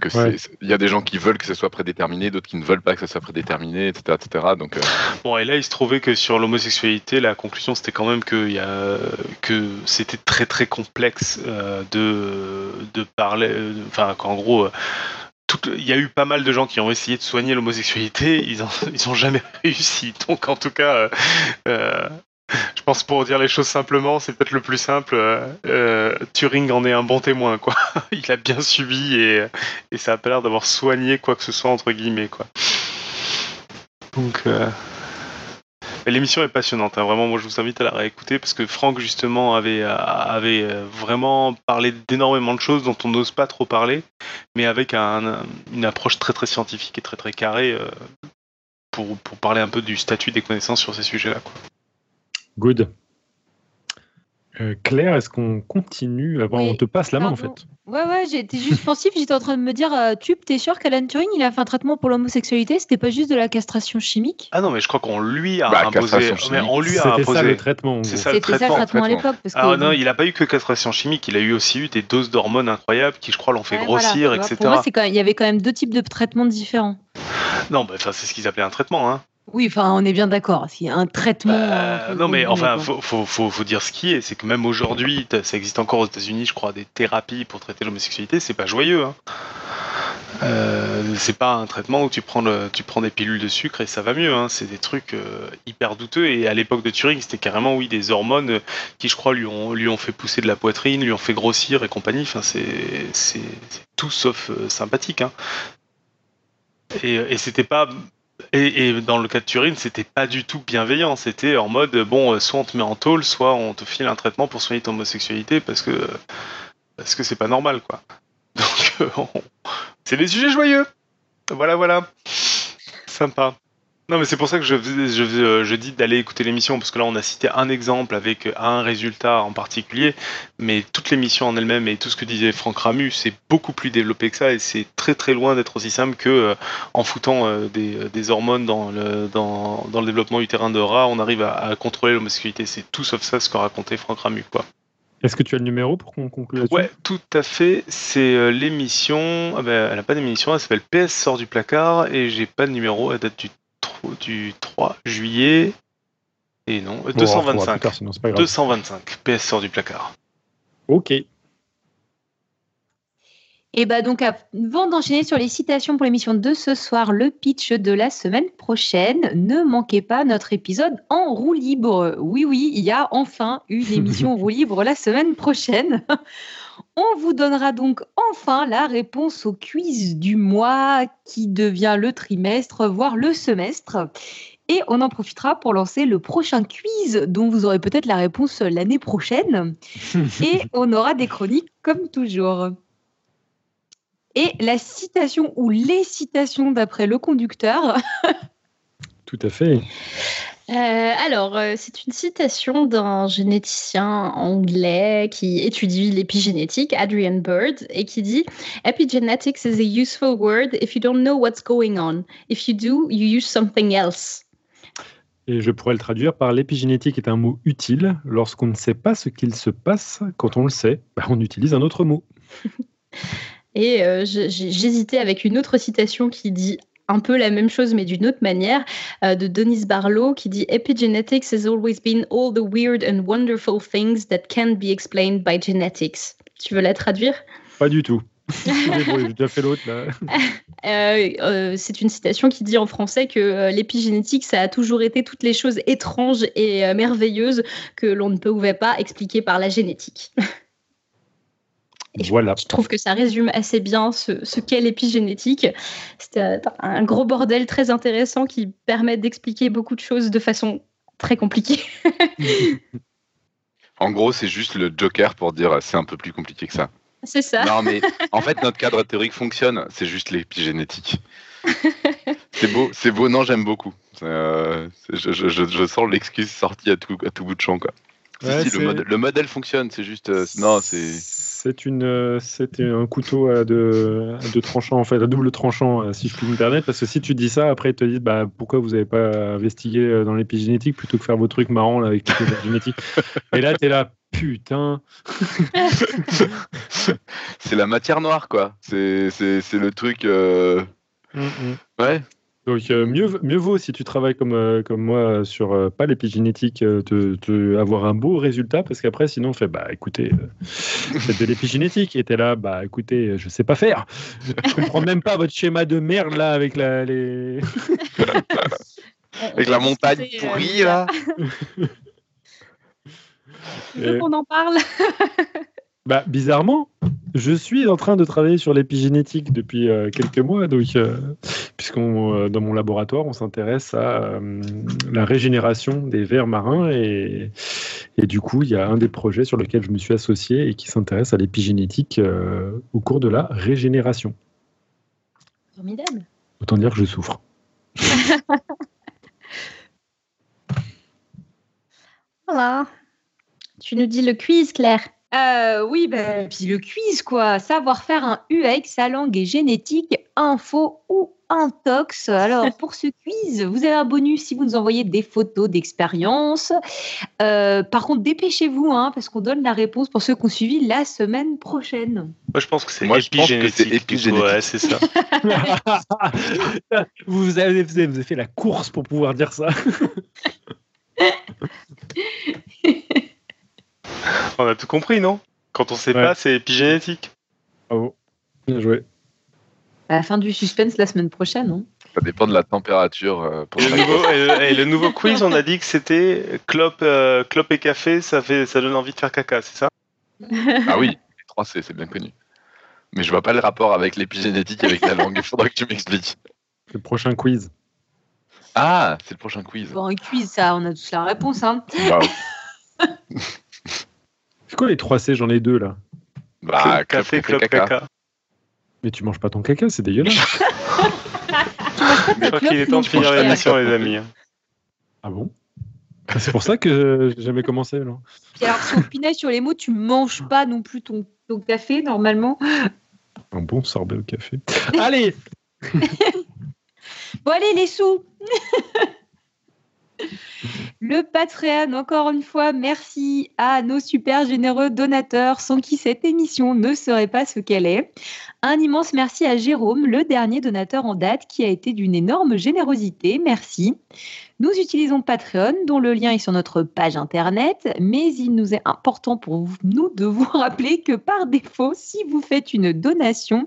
Speaker 6: que c'est-
Speaker 4: Ouais.
Speaker 6: c'est- il y a des gens qui veulent que ce soit prédéterminé, d'autres qui ne veulent pas que ce soit prédéterminé, etc., etc. Donc, euh,
Speaker 3: Bon, et là, il se trouvait que sur l'homosexualité, la conclusion, c'était quand même que, il y a, que c'était très très complexe euh, de, de parler. euh, Enfin, qu'en gros, euh, il y a eu pas mal de gens qui ont essayé de soigner l'homosexualité, ils ont, ils ont jamais réussi. Donc, en tout cas, euh, euh, je pense pour dire les choses simplement, c'est peut-être le plus simple. euh, Turing en est un bon témoin, quoi. il a bien subi et, ça a pas l'air d'avoir soigné quoi que ce soit entre guillemets, quoi. Donc. L'émission est passionnante, hein. vraiment. Moi, je vous invite à la réécouter parce que Franck justement avait euh, euh, vraiment parlé d'énormément de choses dont on n'ose pas trop parler, mais avec un- une approche très très scientifique et très très carrée euh, pour parler un peu du statut des connaissances sur ces sujets-là.
Speaker 4: Good. Euh, Claire, est-ce qu'on continue? Avant
Speaker 1: Oui,
Speaker 4: On te passe la main en fait.
Speaker 1: Ouais, ouais, j'étais juste pensif. J'étais en train de me dire, euh, Tube, t'es sûr qu'Alan Turing, il a fait un traitement pour l'homosexualité? C'était pas juste de la castration chimique?
Speaker 3: Ah non, mais je crois qu'on lui a
Speaker 6: Bah,
Speaker 3: imposé. Mais
Speaker 6: chimique.
Speaker 3: on lui a
Speaker 4: C'était
Speaker 3: imposé.
Speaker 4: ça le traitement. en
Speaker 3: C'est ça, le
Speaker 1: C'était ça le
Speaker 3: traitement,
Speaker 1: traitement à l'époque. que-
Speaker 3: Ah non, il a pas eu que castration chimique, il a eu aussi eu des doses d'hormones incroyables qui, je crois, l'ont fait
Speaker 1: Ouais,
Speaker 3: grossir, etc.
Speaker 1: Pour moi, c'est quand même- il y avait quand même deux types de traitements différents.
Speaker 3: Non, bah, enfin, c'est ce qu'ils appelaient un traitement. Hein.
Speaker 1: Oui, enfin, on est bien d'accord. S'il y a un traitement.
Speaker 3: Euh,
Speaker 1: euh,
Speaker 3: non, mais enfin,
Speaker 1: quoi.
Speaker 3: faut, faut, faut, faut dire ce qui est, c'est que même aujourd'hui, ça existe encore aux États-Unis, je crois, des thérapies pour traiter l'homosexualité, c'est pas joyeux. Hein. Euh, c'est pas un traitement où tu prends, le, tu prends des pilules de sucre et ça va mieux. Hein. C'est des trucs euh, hyper douteux. Et à l'époque de Turing, c'était carrément, oui, des hormones euh, qui, je crois, lui ont, lui ont fait pousser de la poitrine, lui ont fait grossir et compagnie. Enfin, c'est tout sauf euh, sympathique. Hein. Et, et c'était pas et, dans le cas de Turing, c'était pas du tout bienveillant. C'était en mode bon, euh, soit on te met en tôle, soit on te file un traitement pour soigner ton homosexualité parce que parce que c'est pas normal, quoi. Donc euh, c'est des sujets joyeux. Voilà, voilà. Sympa. Non, mais c'est pour ça que je, fais- je, dis d'aller écouter l'émission parce que là, on a cité un exemple avec un résultat en particulier, mais toute l'émission en elle-même et tout ce que disait Franck Ramu, c'est beaucoup plus développé que ça et c'est très très loin d'être aussi simple que euh, en foutant euh, des, des hormones dans le, dans, dans le développement utérin de rat, on arrive à, à contrôler l'homosexualité. C'est tout sauf ça ce qu'a raconté Franck Ramu, quoi.
Speaker 4: Est-ce que tu as le numéro pour qu'on conclue là-dessus?
Speaker 3: Ouais, tout à fait. C'est euh, l'émission. ah ben, elle n'a pas d'émission, elle s'appelle PS sort du placard et j'ai pas de numéro. Elle date du, du 3 juillet. Et non, euh,
Speaker 4: Bon, on retrouvera
Speaker 3: 225.
Speaker 4: plus tard, sinon c'est pas grave.
Speaker 3: 225. PS sort du placard.
Speaker 4: Ok.
Speaker 1: Et bah donc avant d'enchaîner sur les citations pour l'émission de ce soir, le pitch de la semaine prochaine, ne manquez pas notre épisode en roue libre. Oui oui, il y a enfin une émission en roue libre la semaine prochaine. On vous donnera donc enfin la réponse au quiz du mois qui devient le trimestre, voire le semestre. Et on en profitera pour lancer le prochain quiz dont vous aurez peut-être la réponse l'année prochaine. Et on aura des chroniques comme toujours. Et la citation ou les citations d'après le conducteur,
Speaker 4: Tout à fait.
Speaker 5: Euh, alors, euh, c'est une citation d'un généticien anglais qui étudie l'épigénétique, Adrian Bird, et qui dit Epigenetics is a useful word if you don't know what's going on. If you do, you use something else.
Speaker 4: Et je pourrais le traduire par l'épigénétique est un mot utile. Lorsqu'on ne sait pas ce qu'il se passe, quand on le sait, bah, on utilise un autre mot.
Speaker 5: Et euh, j'hésitais avec une autre citation qui dit un peu la même chose mais d'une autre manière euh, de Denise Barlow qui dit Epigenetics has always been all the weird and wonderful things that can't be explained by genetics. Tu veux la traduire?
Speaker 4: Pas du tout. J'ai déjà fait l'autre là.
Speaker 5: Euh, euh, C'est une citation qui dit en français que euh, l'épigénétique ça a toujours été toutes les choses étranges et merveilleuses que l'on ne pouvait pas expliquer par la génétique. Et je-
Speaker 4: Voilà.
Speaker 5: Je trouve que ça résume assez bien ce, ce qu'est l'épigénétique. C'est euh, un gros bordel très intéressant qui permet d'expliquer beaucoup de choses de façon très compliquée.
Speaker 6: En gros, c'est juste le joker pour dire euh, c'est un peu plus compliqué que ça.
Speaker 5: C'est ça.
Speaker 6: Non, mais en fait, notre cadre théorique fonctionne. C'est juste l'épigénétique. C'est beau, c'est beau. Non, j'aime beaucoup. Euh, je, je- je- je sens l'excuse sortie à tout, à tout bout de champ, quoi.
Speaker 4: Ouais,
Speaker 6: si, le, modèle, le modèle fonctionne. C'est juste. euh, non, c'est.
Speaker 4: C'est une, euh, c'était un couteau à deux, à deux tranchants, en fait, à double tranchant, euh, si je puis me permettre, parce que si tu dis ça, après ils te disent, bah, pourquoi vous n'avez pas investigué euh, dans l'épigénétique plutôt que faire vos trucs marrants là, avec l'épigénétique Et là, tu es là, putain.
Speaker 6: c'est la matière noire, quoi. C'est, c'est, c'est le truc. euh, Ouais.
Speaker 4: Donc euh, mieux, mieux vaut si tu travailles comme, euh, comme moi euh, sur euh, pas l'épigénétique, euh, te, te- avoir un beau résultat parce qu'après sinon on fait bah écoutez, euh, faites de l'épigénétique et t'es là bah écoutez je sais pas faire, je comprends même pas votre schéma de merde là avec la, les.
Speaker 6: Avec la montagne pourrie, là.
Speaker 5: Tu veux qu'on en parle?
Speaker 4: Bah, bizarrement, je suis en train de travailler sur l'épigénétique depuis euh, quelques mois, donc euh, puisqu'on euh, dans mon laboratoire, on s'intéresse à la régénération des vers marins et, et du coup, il y a un des projets sur lequel je me suis associé et qui s'intéresse à l'épigénétique au cours de la régénération.
Speaker 5: Formidable.
Speaker 4: Autant dire que je souffre.
Speaker 5: Voilà. Tu nous dis le quiz, Claire.
Speaker 1: Euh, oui, ben, puis le quiz, quoi. Savoir faire un UX à langue et génétique, info ou intox. Alors, pour ce quiz, vous avez un bonus si vous nous envoyez des photos d'expérience. Euh, par contre, dépêchez-vous, hein, parce qu'on donne la réponse pour ceux qui ont suivi la semaine prochaine.
Speaker 3: Moi, je pense que c'est épigénétique.
Speaker 6: c'est épigénétique.
Speaker 3: Ouais, c'est ça.
Speaker 4: vous, avez, vous avez fait la course pour pouvoir dire ça.
Speaker 3: On a tout compris, non? Quand on sait
Speaker 4: Ouais.
Speaker 3: pas, c'est épigénétique.
Speaker 4: Bravo. Bien joué.
Speaker 1: À la fin du suspense la semaine prochaine. hein.
Speaker 6: Ça dépend de la température. euh, pour
Speaker 3: Et le, nouveau, et le- et le nouveau quiz, on a dit que c'était clope, euh, clope et café, ça, fait, ça donne envie de faire caca, c'est ça?
Speaker 6: Ah oui, les 3 C, c'est bien connu. Mais je vois pas le rapport avec l'épigénétique et avec la langue. Il faudra que tu m'expliques.
Speaker 4: Le prochain quiz.
Speaker 6: Ah, c'est le prochain quiz.
Speaker 1: Bon, un quiz, ça, on a tous la réponse. Hein.
Speaker 6: Bah,
Speaker 4: C'est quoi les 3 C? J'en ai deux là.
Speaker 6: bah,
Speaker 3: Café,
Speaker 6: caca.
Speaker 3: caca.
Speaker 4: Mais tu manges pas ton caca, c'est dégueulasse.
Speaker 3: Je crois qu'il est temps de
Speaker 1: non,
Speaker 3: finir l'émission, les amis.
Speaker 4: Ah bon? Ah, C'est pour ça que j'ai jamais commencé. là.
Speaker 1: Puis alors, si on pinaille sur les mots, tu manges pas non plus ton, ton café, normalement?
Speaker 4: Un bon sorbet au café. Allez
Speaker 1: Bon, allez, les sous Le Patreon, encore une fois, merci à nos super généreux donateurs sans qui cette émission ne serait pas ce qu'elle est. Un immense merci à Jérôme, le dernier donateur en date, qui a été d'une énorme générosité. Merci. Nous utilisons Patreon, dont le lien est sur notre page internet, mais il nous est important pour nous de vous rappeler que par défaut, si vous faites une donation,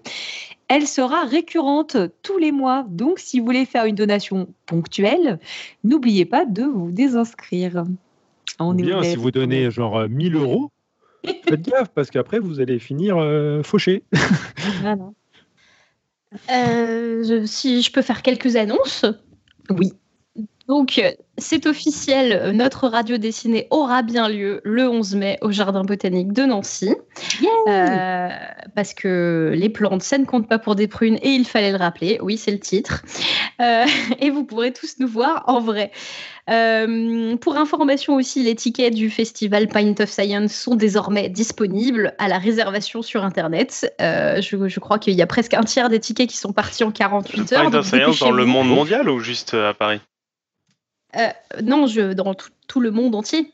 Speaker 1: elle sera récurrente tous les mois. Donc, si vous voulez faire une donation ponctuelle, n'oubliez pas de vous désinscrire. On
Speaker 4: Bien, si vous donnez genre euh, 1000 euros, faites gaffe parce qu'après vous allez finir euh, fauché.
Speaker 1: Voilà.
Speaker 5: Euh, si je peux faire quelques annonces.
Speaker 1: Oui.
Speaker 5: Donc, euh, c'est officiel, euh, notre radio dessinée aura bien lieu le 11 mai au Jardin botanique de Nancy. Euh, parce que les plantes, ça ne compte pas pour des prunes et il fallait le rappeler. Oui, c'est le titre. Euh, et vous pourrez tous nous voir en vrai. pour information aussi, les tickets du festival Pint of Science sont désormais disponibles à la réservation sur Internet. Je, je, crois qu'il y a presque un tiers des tickets qui sont partis en 48 heures.
Speaker 3: Pint of Science dans le monde mondial ou juste à Paris?
Speaker 5: Euh, non, je, dans tout, le monde entier.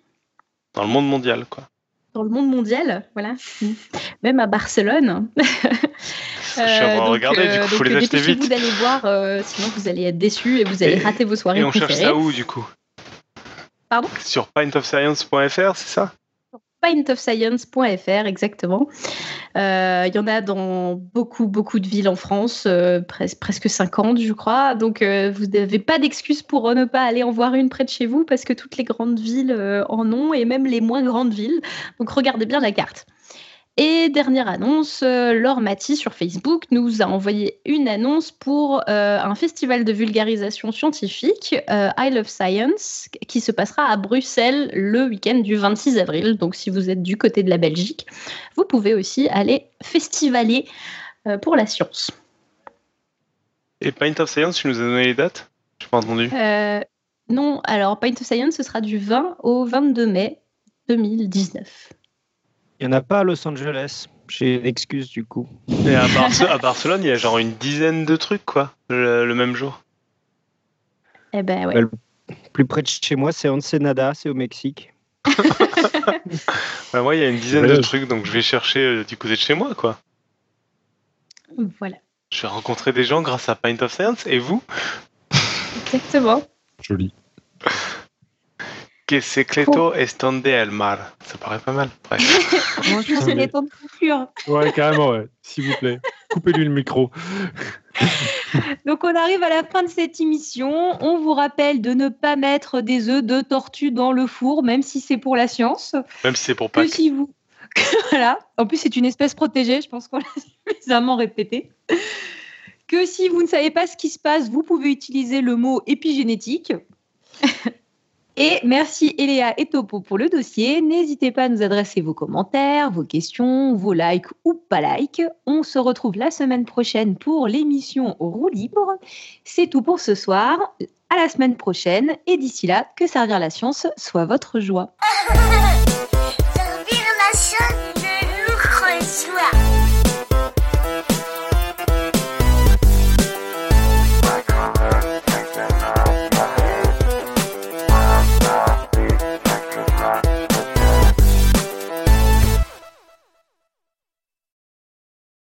Speaker 3: Dans le monde mondial, quoi.
Speaker 5: Dans le monde mondial, voilà. Même à Barcelone.
Speaker 3: je suis en train regarder, du coup, il faut les acheter vite.
Speaker 5: vous d'aller voir, euh, sinon vous allez être déçus et vous allez rater vos soirées
Speaker 3: Et on
Speaker 5: cherche
Speaker 3: ça où, du coup?
Speaker 5: Pardon?
Speaker 3: Sur pintofscience.fr, c'est ça?
Speaker 5: pintofscience.fr, exactement. Euh, il y en a dans beaucoup, beaucoup de villes en France, euh, presque 50, je crois. Donc, euh, vous n'avez pas d'excuse pour ne pas aller en voir une près de chez vous parce que toutes les grandes villes en ont et même les moins grandes villes. Donc, regardez bien la carte. Et dernière annonce, euh, Laure Maty sur Facebook nous a envoyé une annonce pour euh, un festival de vulgarisation scientifique, euh, I Love Science, qui se passera à Bruxelles le week-end du 26 avril. Donc si vous êtes du côté de la Belgique, vous pouvez aussi aller festivaler pour la science.
Speaker 3: Et Paint of Science, tu nous as donné les dates? Je n'ai pas entendu.
Speaker 5: non, alors Paint of Science, ce sera du 20 au 22 mai 2019.
Speaker 7: Il n'y en a pas à Los Angeles. J'ai une excuse du coup.
Speaker 3: Et à, Barcelone, il y a genre une dizaine de trucs, quoi, le, même jour.
Speaker 5: Eh ben ouais.
Speaker 7: Bah, plus près de chez moi, c'est Ensenada, c'est au Mexique.
Speaker 3: bah, moi, il y a une dizaine de trucs, donc je vais chercher euh, du côté de chez moi, quoi.
Speaker 5: Voilà.
Speaker 3: Je vais rencontrer des gens grâce à Paint of Science, et vous?
Speaker 5: Exactement.
Speaker 4: Joli.
Speaker 3: Que secreto estonde el mar. Ça paraît pas mal.
Speaker 5: Moi, je pense que c'est temps de conclure.
Speaker 4: Ouais, carrément, ouais. S'il vous plaît, coupez-lui le micro.
Speaker 1: Donc, on arrive à la fin de cette émission. On vous rappelle de ne pas mettre des œufs de tortue dans le four, même si c'est pour la science.
Speaker 3: Même si c'est pour Pâques.
Speaker 1: Que si vous... voilà. En plus, c'est une espèce protégée. Je pense qu'on l'a suffisamment répété. Que si vous ne savez pas ce qui se passe, vous pouvez utiliser le mot épigénétique. Et merci Eléa et Topo pour le dossier. N'hésitez pas à nous adresser vos commentaires, vos questions, vos likes ou pas likes. On se retrouve la semaine prochaine pour l'émission Roue libre. C'est tout pour ce soir. À la semaine prochaine. Et d'ici là, que servir la science soit votre joie.